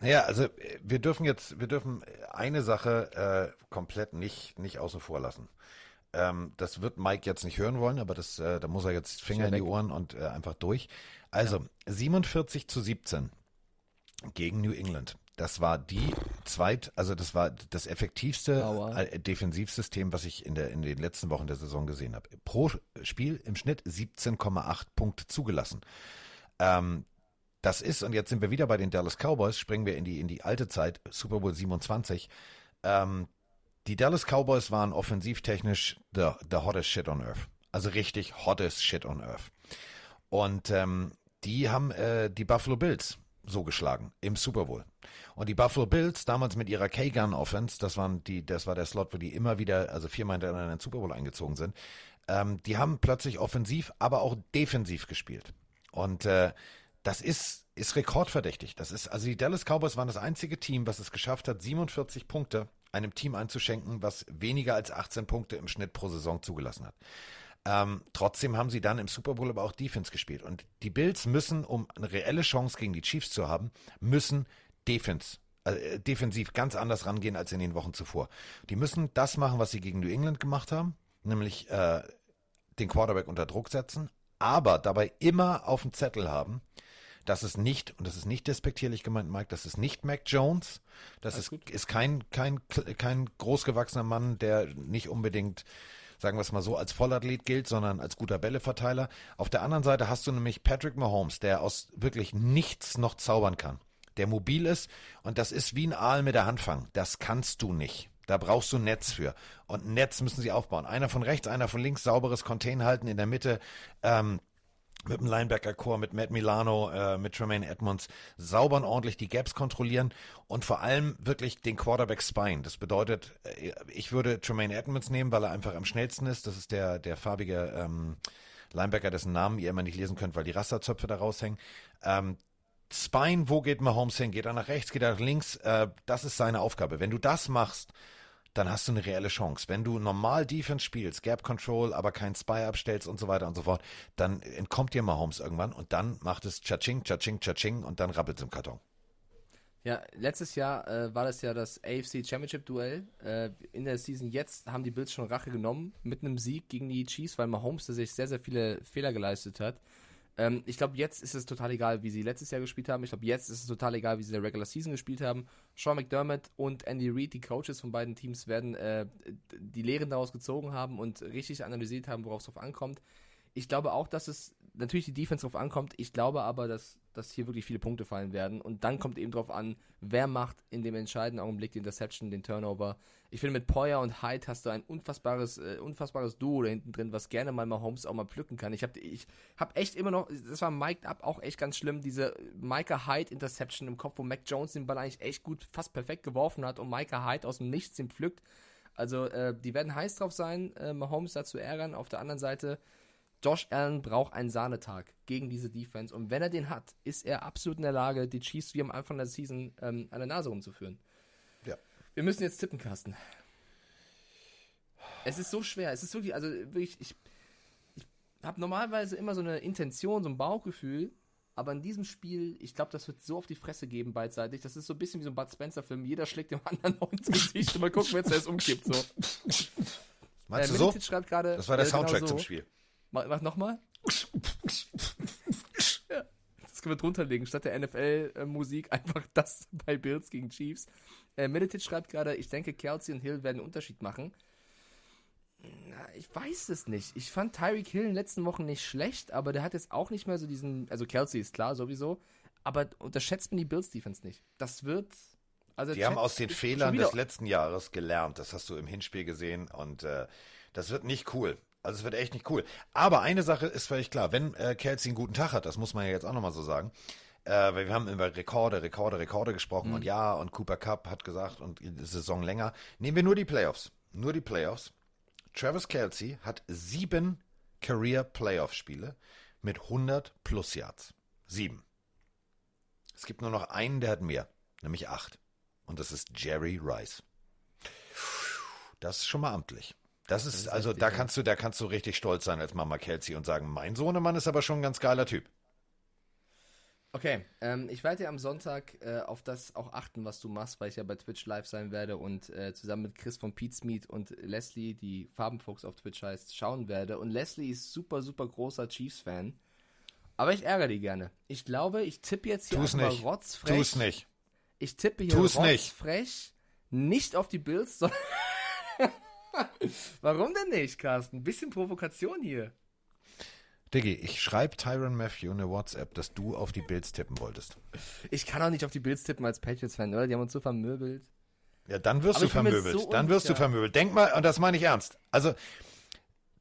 Naja, also wir dürfen jetzt, wir dürfen eine Sache äh, komplett nicht, nicht außen vor lassen. Ähm, das wird Mike jetzt nicht hören wollen, aber das, äh, da muss er jetzt Finger in die Ohren und äh, einfach durch. Also ja. 47 zu 17 gegen New England. Das war die zweit, also das war das effektivste äh, Defensivsystem, was ich in, der, in den letzten Wochen der Saison gesehen habe. Pro Spiel im Schnitt 17,8 Punkte zugelassen. Ähm, das ist, und jetzt sind wir wieder bei den Dallas Cowboys, springen wir in die, in die alte Zeit, Super Bowl 27. Ähm, die Dallas Cowboys waren offensivtechnisch the, the hottest shit on earth. Also richtig hottest shit on earth. Und ähm, die haben äh, die Buffalo Bills so geschlagen im Super Bowl. Und die Buffalo Bills damals mit ihrer K-Gun Offense, das waren die, das war der Slot, wo die immer wieder, also viermal hintereinander in den Super Bowl eingezogen sind. Ähm, die haben plötzlich offensiv, aber auch defensiv gespielt. Und äh, das ist, ist rekordverdächtig. Das ist, also die Dallas Cowboys waren das einzige Team, was es geschafft hat, 47 Punkte einem Team einzuschenken, was weniger als 18 Punkte im Schnitt pro Saison zugelassen hat. Ähm, trotzdem haben sie dann im Super Bowl aber auch Defense gespielt. Und die Bills müssen, um eine reelle Chance gegen die Chiefs zu haben, müssen Defense, äh, defensiv ganz anders rangehen als in den Wochen zuvor. Die müssen das machen, was sie gegen New England gemacht haben, nämlich äh, den Quarterback unter Druck setzen, aber dabei immer auf dem Zettel haben, das ist nicht, und das ist nicht despektierlich gemeint, Mike, das ist nicht Mac Jones. Das ist, ist kein, kein, kein großgewachsener Mann, der nicht unbedingt, sagen wir es mal so, als Vollathlet gilt, sondern als guter Bälleverteiler. Auf der anderen Seite hast du nämlich Patrick Mahomes, der aus wirklich nichts noch zaubern kann. Der mobil ist und das ist wie ein Aal mit der Hand fangen. Das kannst du nicht. Da brauchst du Netz für. Und ein Netz müssen sie aufbauen. Einer von rechts, einer von links, sauberes Contain halten in der Mitte. Ähm, mit dem Linebacker-Core, mit Matt Milano, äh, mit Tremaine Edmonds sauber und ordentlich die Gaps kontrollieren und vor allem wirklich den Quarterback spine. Das bedeutet, äh, ich würde Tremaine Edmonds nehmen, weil er einfach am schnellsten ist. Das ist der, der farbige ähm, Linebacker, dessen Namen ihr immer nicht lesen könnt, weil die Rasterzöpfe da raushängen. Ähm, Spine, wo geht Mahomes hin? Geht er nach rechts, geht er nach links? Äh, das ist seine Aufgabe. Wenn du das machst, dann hast du eine reelle Chance. Wenn du normal Defense spielst, Gap Control, aber kein Spy abstellst und so weiter und so fort, dann entkommt dir Mahomes irgendwann und dann macht es Cha-Ching, Cha-Ching, Cha-Ching und dann rappelt es im Karton. Ja, letztes Jahr äh, war das ja das AFC Championship Duell. Äh, in der Season jetzt haben die Bills schon Rache genommen mit einem Sieg gegen die Chiefs, weil Mahomes sich sehr, sehr viele Fehler geleistet hat. Ähm, ich glaube, jetzt ist es total egal, wie sie letztes Jahr gespielt haben. Ich glaube, jetzt ist es total egal, wie sie in der Regular Season gespielt haben. Sean McDermott und Andy Reid, die Coaches von beiden Teams, werden äh, die Lehren daraus gezogen haben und richtig analysiert haben, worauf es drauf ankommt. Ich glaube auch, dass es natürlich die Defense drauf ankommt. Ich glaube aber, dass, dass hier wirklich viele Punkte fallen werden. Und dann kommt eben drauf an, wer macht in dem entscheidenden Augenblick die Interception, den Turnover. Ich finde, mit Poyer und Hyde hast du ein unfassbares, äh, unfassbares Duo da hinten drin, was gerne mal Mahomes auch mal pflücken kann. Ich habe ich hab echt immer noch, das war mic'd up auch echt ganz schlimm, diese Micah Hyde Interception im Kopf, wo Mac Jones den Ball eigentlich echt gut, fast perfekt geworfen hat und Micah Hyde aus dem Nichts den pflückt. Also, äh, die werden heiß drauf sein, äh, Mahomes da zu ärgern. Auf der anderen Seite, Josh Allen braucht einen Sahnetag gegen diese Defense. Und wenn er den hat, ist er absolut in der Lage, die Chiefs wie am Anfang der Season ähm, an der Nase rumzuführen. Ja. Wir müssen jetzt tippen, Carsten. Es ist so schwer. Es ist wirklich, also wirklich, ich, ich habe normalerweise immer so eine Intention, so ein Bauchgefühl, aber in diesem Spiel, ich glaube, das wird so auf die Fresse geben beidseitig. Das ist so ein bisschen wie so ein Bud Spencer-Film. Jeder schlägt dem anderen noch ins Gesicht und mal gucken, wer zuerst umkippt. So. Meinst Äh, du so? Militic schreibt gerade. Das war der äh, genau Soundtrack so. zum Spiel. Mach, mach nochmal. ja, das können wir drunter legen. Statt der NFL-Musik einfach das bei Bills gegen Chiefs. Äh, Militic schreibt gerade, ich denke, Kelsey und Hill werden einen Unterschied machen. Na, ich weiß es nicht. Ich fand Tyreek Hill in den letzten Wochen nicht schlecht, aber der hat jetzt auch nicht mehr so diesen. Also Kelsey ist klar sowieso, aber unterschätzt man die Bills-Defense nicht. Das wird. Also Die haben aus den Fehlern des letzten Jahres gelernt. Das hast du im Hinspiel gesehen und äh, das wird nicht cool. Also es wird echt nicht cool. Aber eine Sache ist völlig klar. Wenn äh, Kelsey einen guten Tag hat, das muss man ja jetzt auch nochmal so sagen, äh, weil wir haben über Rekorde, Rekorde, Rekorde gesprochen Mhm. und ja, und Cooper Cup hat gesagt und die Saison länger. Nehmen wir nur die Playoffs. Nur die Playoffs. Travis Kelsey hat sieben Career Playoff Spiele mit 100 plus Yards. Sieben. Es gibt nur noch einen, der hat mehr, nämlich acht. Und das ist Jerry Rice. Das ist schon mal amtlich. Das ist, ist also heftig, da kannst du, da kannst du richtig stolz sein als Mama Kelsey und sagen, mein Sohnemann ist aber schon ein ganz geiler Typ. Okay, ähm, ich werde ja am Sonntag äh, auf das auch achten, was du machst, weil ich ja bei Twitch live sein werde und äh, zusammen mit Chris von Pete's Meat und Leslie, die Farbenfuchs auf Twitch heißt, schauen werde. Und Leslie ist super, super großer Chiefs-Fan. Aber ich ärgere die gerne. Ich glaube, ich tippe jetzt hier Tu's einfach nicht. rotzfrech. Tu's nicht. Ich tippe hier Tu's nicht. rotzfrech nicht auf die Bills, sondern... Warum denn nicht, Carsten? Ein bisschen Provokation hier. Diggi, ich schreibe Tyron Matthew eine WhatsApp, dass du auf die Bills tippen wolltest. Ich kann auch nicht auf die Bills tippen als Patriots-Fan, oder? Die haben uns so vermöbelt. Ja, dann wirst Aber du vermöbelt. so dann wirst du vermöbelt. Denk mal, und das meine ich ernst. Also,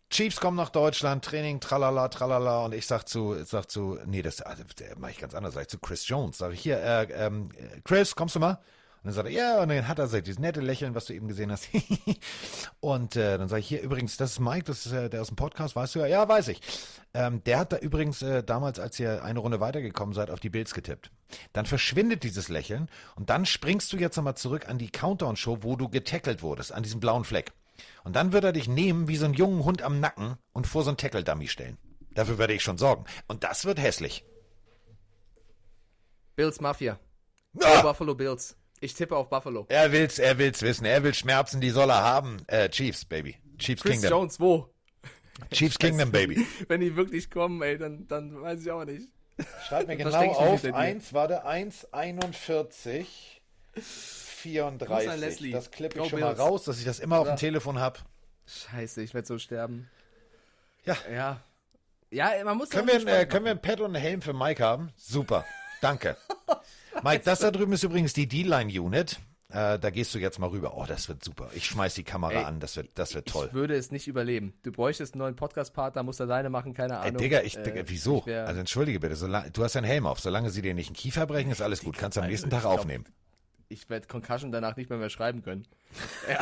Chiefs kommen nach Deutschland, Training, tralala, tralala, und ich sag zu, ich sag zu, nee, das also, mache ich ganz anders, sag ich zu Chris Jones, sag ich hier, äh, ähm, Chris, kommst du mal? Und dann sagt er, ja, und dann hat er so dieses nette Lächeln, was du eben gesehen hast. und äh, dann sage ich hier übrigens, das ist Mike, das ist äh, der aus dem Podcast, weißt du ja? Ja, weiß ich. Ähm, der hat da übrigens äh, damals, als ihr eine Runde weitergekommen seid, auf die Bills getippt. Dann verschwindet dieses Lächeln und dann springst du jetzt nochmal zurück an die Countdown-Show, wo du getackelt wurdest, an diesem blauen Fleck. Und dann wird er dich nehmen wie so einen jungen Hund am Nacken und vor so einen Tackle-Dummy stellen. Dafür werde ich schon sorgen. Und das wird hässlich. Bills Mafia. Ah! Buffalo Bills. Ich tippe auf Buffalo. Er will's, er will's wissen. Er will Schmerzen, die soll er haben. Äh, Chiefs, Baby. Chiefs Chris Kingdom. Jones, wo? Chiefs Kingdom, Baby. Wenn die wirklich kommen, ey, dann, dann weiß ich auch nicht. Schreib mir genau auf. wie der dir- 1, warte, 1, 41, Gruß an 34. Leslie. Das klippe Go ich schon mal Bills. raus, dass ich das immer auf dem. Telefon hab. Scheiße, ich werde so sterben. Ja. Ja. Ja, man muss Können auch wir, ein, äh, können wir ein Pad und einen Helm für Mike haben? Super. Danke. Mike, das da drüben ist übrigens die D-Line-Unit. Äh, da gehst du jetzt mal rüber. Oh, das wird super. Ich schmeiß die Kamera Ey, an. Das wird, das wird toll. Ich würde es nicht überleben. Du bräuchtest einen neuen Podcast-Partner, musst alleine machen, keine Ey, Ahnung. Digga, ich, Äh, Digga, wieso? ich also entschuldige bitte, solange, du hast einen Helm auf. Solange sie dir nicht einen Kiefer brechen, ist alles gut. Kannst du am nächsten Tag glaub- aufnehmen. ich werde Concussion danach nicht mehr, mehr schreiben können.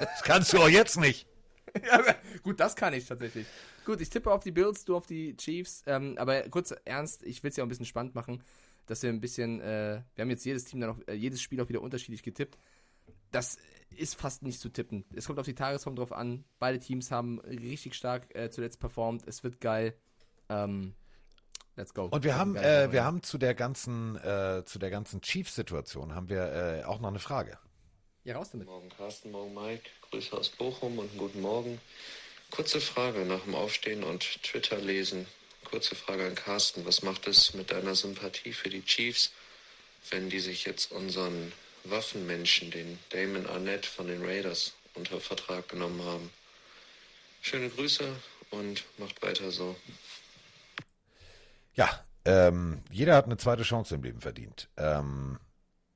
Das kannst du auch jetzt nicht. ja, gut, das kann ich tatsächlich. Gut, ich tippe auf die Bills, du auf die Chiefs. Ähm, aber kurz ernst, ich will es ja auch ein bisschen spannend machen, dass wir ein bisschen, äh, wir haben jetzt jedes Team dann auch, äh, jedes Spiel auch wieder unterschiedlich getippt. Das ist fast nicht zu tippen. Es kommt auf die Tagesform drauf an. Beide Teams haben richtig stark äh, zuletzt performt. Es wird geil. Ähm, let's go. Und wir haben, äh, wir haben zu der ganzen, äh, zu der ganzen Chiefs-Situation haben wir äh, auch noch eine Frage. Ja, raus damit. Morgen Carsten, morgen Mike. Grüße aus Bochum und einen guten Morgen. Kurze Frage nach dem Aufstehen und Twitter lesen. Kurze Frage an Carsten. Was macht es mit deiner Sympathie für die Chiefs, wenn die sich jetzt unseren Waffenmenschen, den Damon Arnett von den Raiders, unter Vertrag genommen haben? Schöne Grüße und macht weiter so. Ja, ähm, jeder hat eine zweite Chance im Leben verdient. Ähm,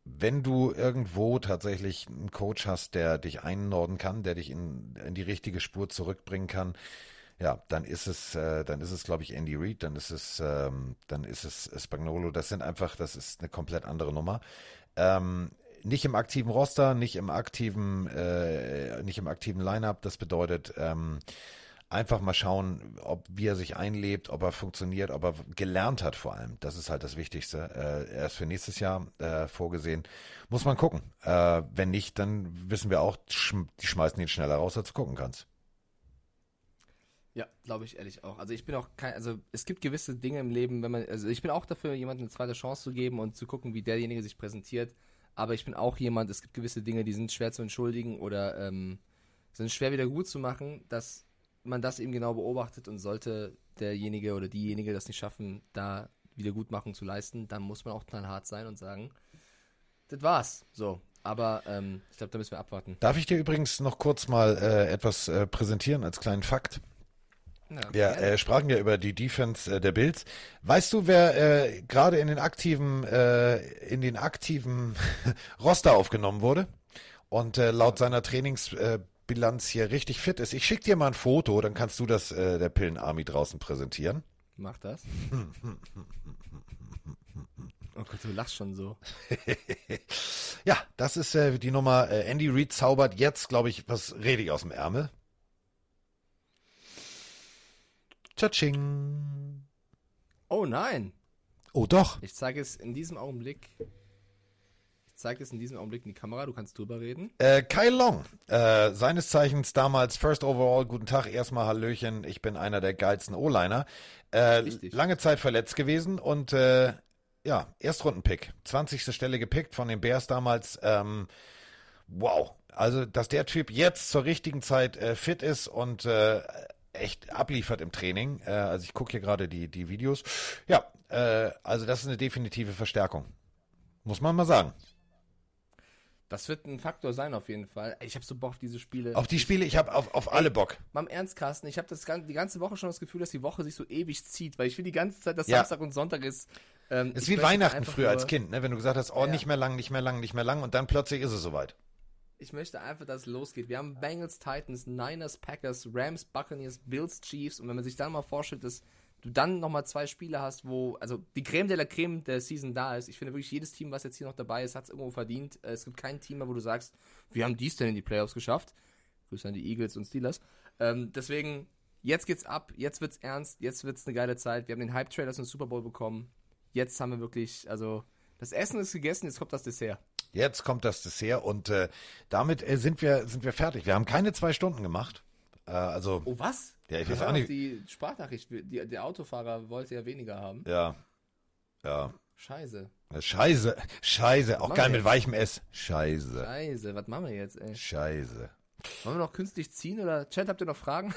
wenn du irgendwo tatsächlich einen Coach hast, der dich einnorden kann, der dich in, in die richtige Spur zurückbringen kann, ja, dann ist es, äh, dann ist es, glaube ich, Andy Reid, dann ist es, ähm, dann ist es Spagnolo. Das sind einfach, das ist eine komplett andere Nummer. Ähm, nicht im aktiven Roster, nicht im aktiven, äh, nicht im aktiven Lineup. Das bedeutet, ähm, einfach mal schauen, ob wie er sich einlebt, ob er funktioniert, ob er gelernt hat vor allem. Das ist halt das Wichtigste. Äh, er ist für nächstes Jahr äh, vorgesehen. Muss man gucken. Äh, wenn nicht, dann wissen wir auch, schm die schmeißen ihn schneller raus, als du gucken kannst. Ja, glaube ich ehrlich auch. Also ich bin auch kein, also es gibt gewisse Dinge im Leben, wenn man, also ich bin auch dafür, jemandem eine zweite Chance zu geben und zu gucken, wie derjenige sich präsentiert. Aber ich bin auch jemand, es gibt gewisse Dinge, die sind schwer zu entschuldigen oder ähm, sind schwer wieder gut zu machen, dass man das eben genau beobachtet und sollte derjenige oder diejenige das nicht schaffen, da Wiedergutmachung zu leisten, dann muss man auch knallhart sein und sagen, das war's. So. Aber ähm, ich glaube, da müssen wir abwarten. Darf ich dir übrigens noch kurz mal äh, etwas äh, präsentieren als kleinen Fakt? Ja, äh, sprachen ja über die Defense äh, der Bills. Weißt du, wer äh, gerade in den aktiven, äh, in den aktiven Roster aufgenommen wurde und äh, laut seiner Trainingsbilanz hier richtig fit ist? Ich schicke dir mal ein Foto, dann kannst du das äh, der Pillenarmy draußen präsentieren. Mach das. Oh Gott, du lachst schon so. Ja, das ist äh, die Nummer. Äh, Andy Reid zaubert jetzt, glaube ich, was richtig aus dem Ärmel. Tschatsching. Oh nein! Oh doch. Ich zeige es in diesem Augenblick. Ich zeige es in diesem Augenblick in die Kamera, du kannst drüber reden. Äh, Kyle Long, äh, seines Zeichens damals First Overall, guten Tag, erstmal Hallöchen, ich bin einer der geilsten O-Liner. Äh, lange Zeit verletzt gewesen und äh, ja, Erstrundenpick, 20. Stelle gepickt von den Bears damals. Ähm, wow, also dass der Typ jetzt zur richtigen Zeit äh, fit ist und äh, echt abliefert im Training. Äh, also ich gucke hier gerade die, die Videos. Ja, äh, also das ist eine definitive Verstärkung. Muss man mal sagen. Das wird ein Faktor sein auf jeden Fall. Ich habe so Bock auf diese Spiele. Auf die Spiele, ich habe auf, auf alle Bock. Mal im Ernst, Carsten, ich habe die ganze Woche schon das Gefühl, dass die Woche sich so ewig zieht, weil ich will die ganze Zeit, dass Ja. Samstag und Sonntag ist. Ähm, Ist wie Weihnachten früher nur- als Kind, ne? wenn du gesagt hast, oh, Ja. nicht mehr lang, nicht mehr lang, nicht mehr lang und dann plötzlich ist es soweit. Ich möchte einfach, dass es losgeht. Wir haben Bengals, Titans, Niners, Packers, Rams, Buccaneers, Bills, Chiefs. Und wenn man sich dann mal vorstellt, dass du dann nochmal zwei Spiele hast, wo, also die Creme de la Creme der Season da ist. Ich finde wirklich, jedes Team, was jetzt hier noch dabei ist, hat es irgendwo verdient. Äh, Es gibt kein Team mehr, wo du sagst, wir haben dies denn in die Playoffs geschafft. Grüße an die Eagles und Steelers. Ähm, deswegen, jetzt geht's ab, jetzt wird's ernst, jetzt wird's eine geile Zeit. Wir haben den Hype-Trailer zum Super Bowl bekommen. Jetzt haben wir wirklich, also, das Essen ist gegessen, jetzt kommt das Dessert. Jetzt kommt das Dessert und äh, damit äh, sind wir sind wir fertig. Wir haben keine zwei Stunden gemacht. Äh, also Oh, was? Ja, ich weiß hören auch auf nicht. Die Sprachnachricht, die, der Autofahrer wollte ja weniger haben. ja, ja, Scheiße. Scheiße, Scheiße, auch geil mit weichem S. Scheiße, Scheiße, was machen wir jetzt, ey? Scheiße. Wollen wir noch künstlich ziehen oder Chat, habt ihr noch Fragen?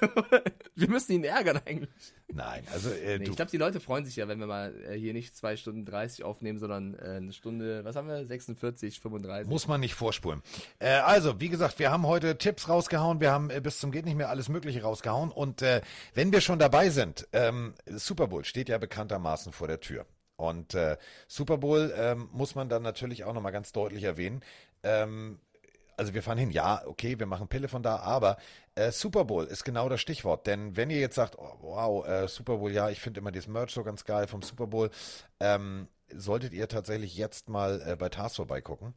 wir müssen ihn ärgern eigentlich. Nein, also äh, Nee, ich glaube, die Leute freuen sich ja, wenn wir mal äh, hier nicht 2 Stunden 30 aufnehmen, sondern äh, eine Stunde, was haben wir? 46, 35. Muss man nicht vorspulen. Äh, also, wie gesagt, wir haben heute Tipps rausgehauen, wir haben äh, bis zum geht nicht mehr alles Mögliche rausgehauen. Und äh, wenn wir schon dabei sind, ähm, Super Bowl steht ja bekanntermaßen vor der Tür. Und Super Bowl ähm, muss man dann natürlich auch nochmal ganz deutlich erwähnen. Ähm, also wir fahren hin, ja, okay, wir machen Pille von da, aber äh, Super Bowl ist genau das Stichwort. Denn wenn ihr jetzt sagt, oh, wow, äh, Super Bowl, ja, ich finde immer das Merch so ganz geil vom Super Bowl, ähm, solltet ihr tatsächlich jetzt mal äh, bei Tars vorbeigucken.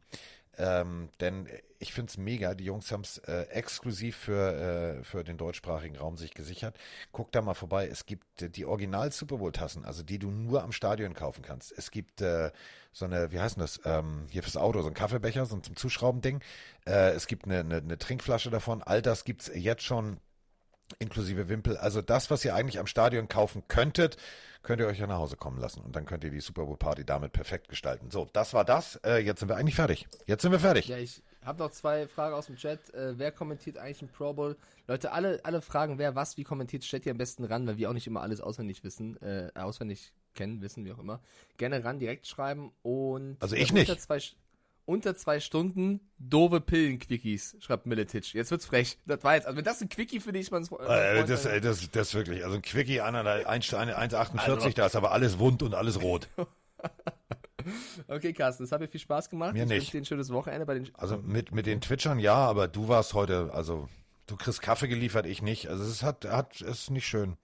Ähm, denn ich finde es mega. Die Jungs haben es äh, exklusiv für, äh, für den deutschsprachigen Raum sich gesichert. Guck da mal vorbei. Es gibt äh, die Original Super Bowl Tassen, also die du nur am Stadion kaufen kannst. Es gibt äh, so eine, wie heißt das, ähm, hier fürs Auto, so ein Kaffeebecher, so ein zum Zuschrauben-Ding. Äh, es gibt eine, eine, eine Trinkflasche davon. All das gibt's jetzt schon inklusive Wimpel. Also das, was ihr eigentlich am Stadion kaufen könntet, könnt ihr euch ja nach Hause kommen lassen. Und dann könnt ihr die Super Bowl Party damit perfekt gestalten. So, das war das. Äh, jetzt sind wir eigentlich fertig. Jetzt sind wir fertig. Ja, ich habe noch zwei Fragen aus dem Chat. Äh, wer kommentiert eigentlich im Pro Bowl? Leute, alle, alle Fragen, wer was wie kommentiert, stellt ihr am besten ran, weil wir auch nicht immer alles auswendig wissen, äh, auswendig kennen, wissen, wie auch immer. Gerne ran, direkt schreiben und Also ich nicht. Zwei, unter zwei Stunden doofe Pillen-Quickies, schreibt Miletic. Jetzt wird's frech. Das war jetzt, also wenn das ein Quickie für dich, man Äh, das, äh, das, das wirklich, also ein Quickie an einer 1,48, Also- da ist aber alles wund und alles rot. Okay, Carsten, es hat mir viel Spaß gemacht. Mir ich nicht. wünsche dir ein schönes Wochenende bei den Also mit, mit den Twitchern ja, aber du warst heute, also du kriegst Kaffee geliefert, ich nicht. Also es hat, hat, es ist nicht schön.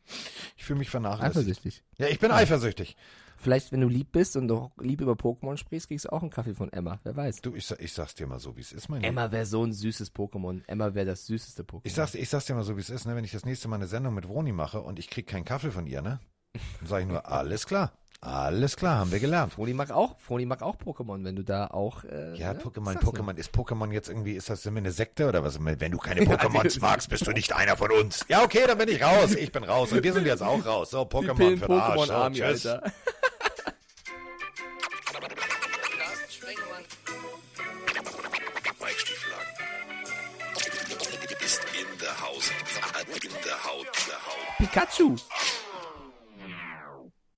Ich fühle mich vernachlässigt. eifersüchtig. Ja, ich bin eifersüchtig. Vielleicht, wenn du lieb bist und doch lieb über Pokémon sprichst, kriegst du auch einen Kaffee von Emma. Wer weiß. Du, ich, sag- ich sag's dir mal so, wie es ist, mein. Emma wäre so ein süßes Pokémon. Emma wäre das süßeste Pokémon. Ich sag's, ich sag's dir mal so, wie es ist, ne? Wenn ich das nächste Mal eine Sendung mit Vroni mache und ich krieg keinen Kaffee von ihr, ne? Dann sage ich nur, alles klar. Alles klar, haben wir gelernt. Froni mag auch, Froni mag auch Pokémon, wenn du da auch. Äh, Ja, ne? Pokémon. Pokémon, ist Pokémon jetzt irgendwie, ist das eine Sekte oder was? Wenn du keine Pokémons magst, bist du nicht einer von uns. Ja, okay, dann bin ich raus. Ich bin raus. Und wir sind jetzt auch raus. So, Pokémon für den Arsch. Pokémon Army, tschüss. Alter. Pikachu!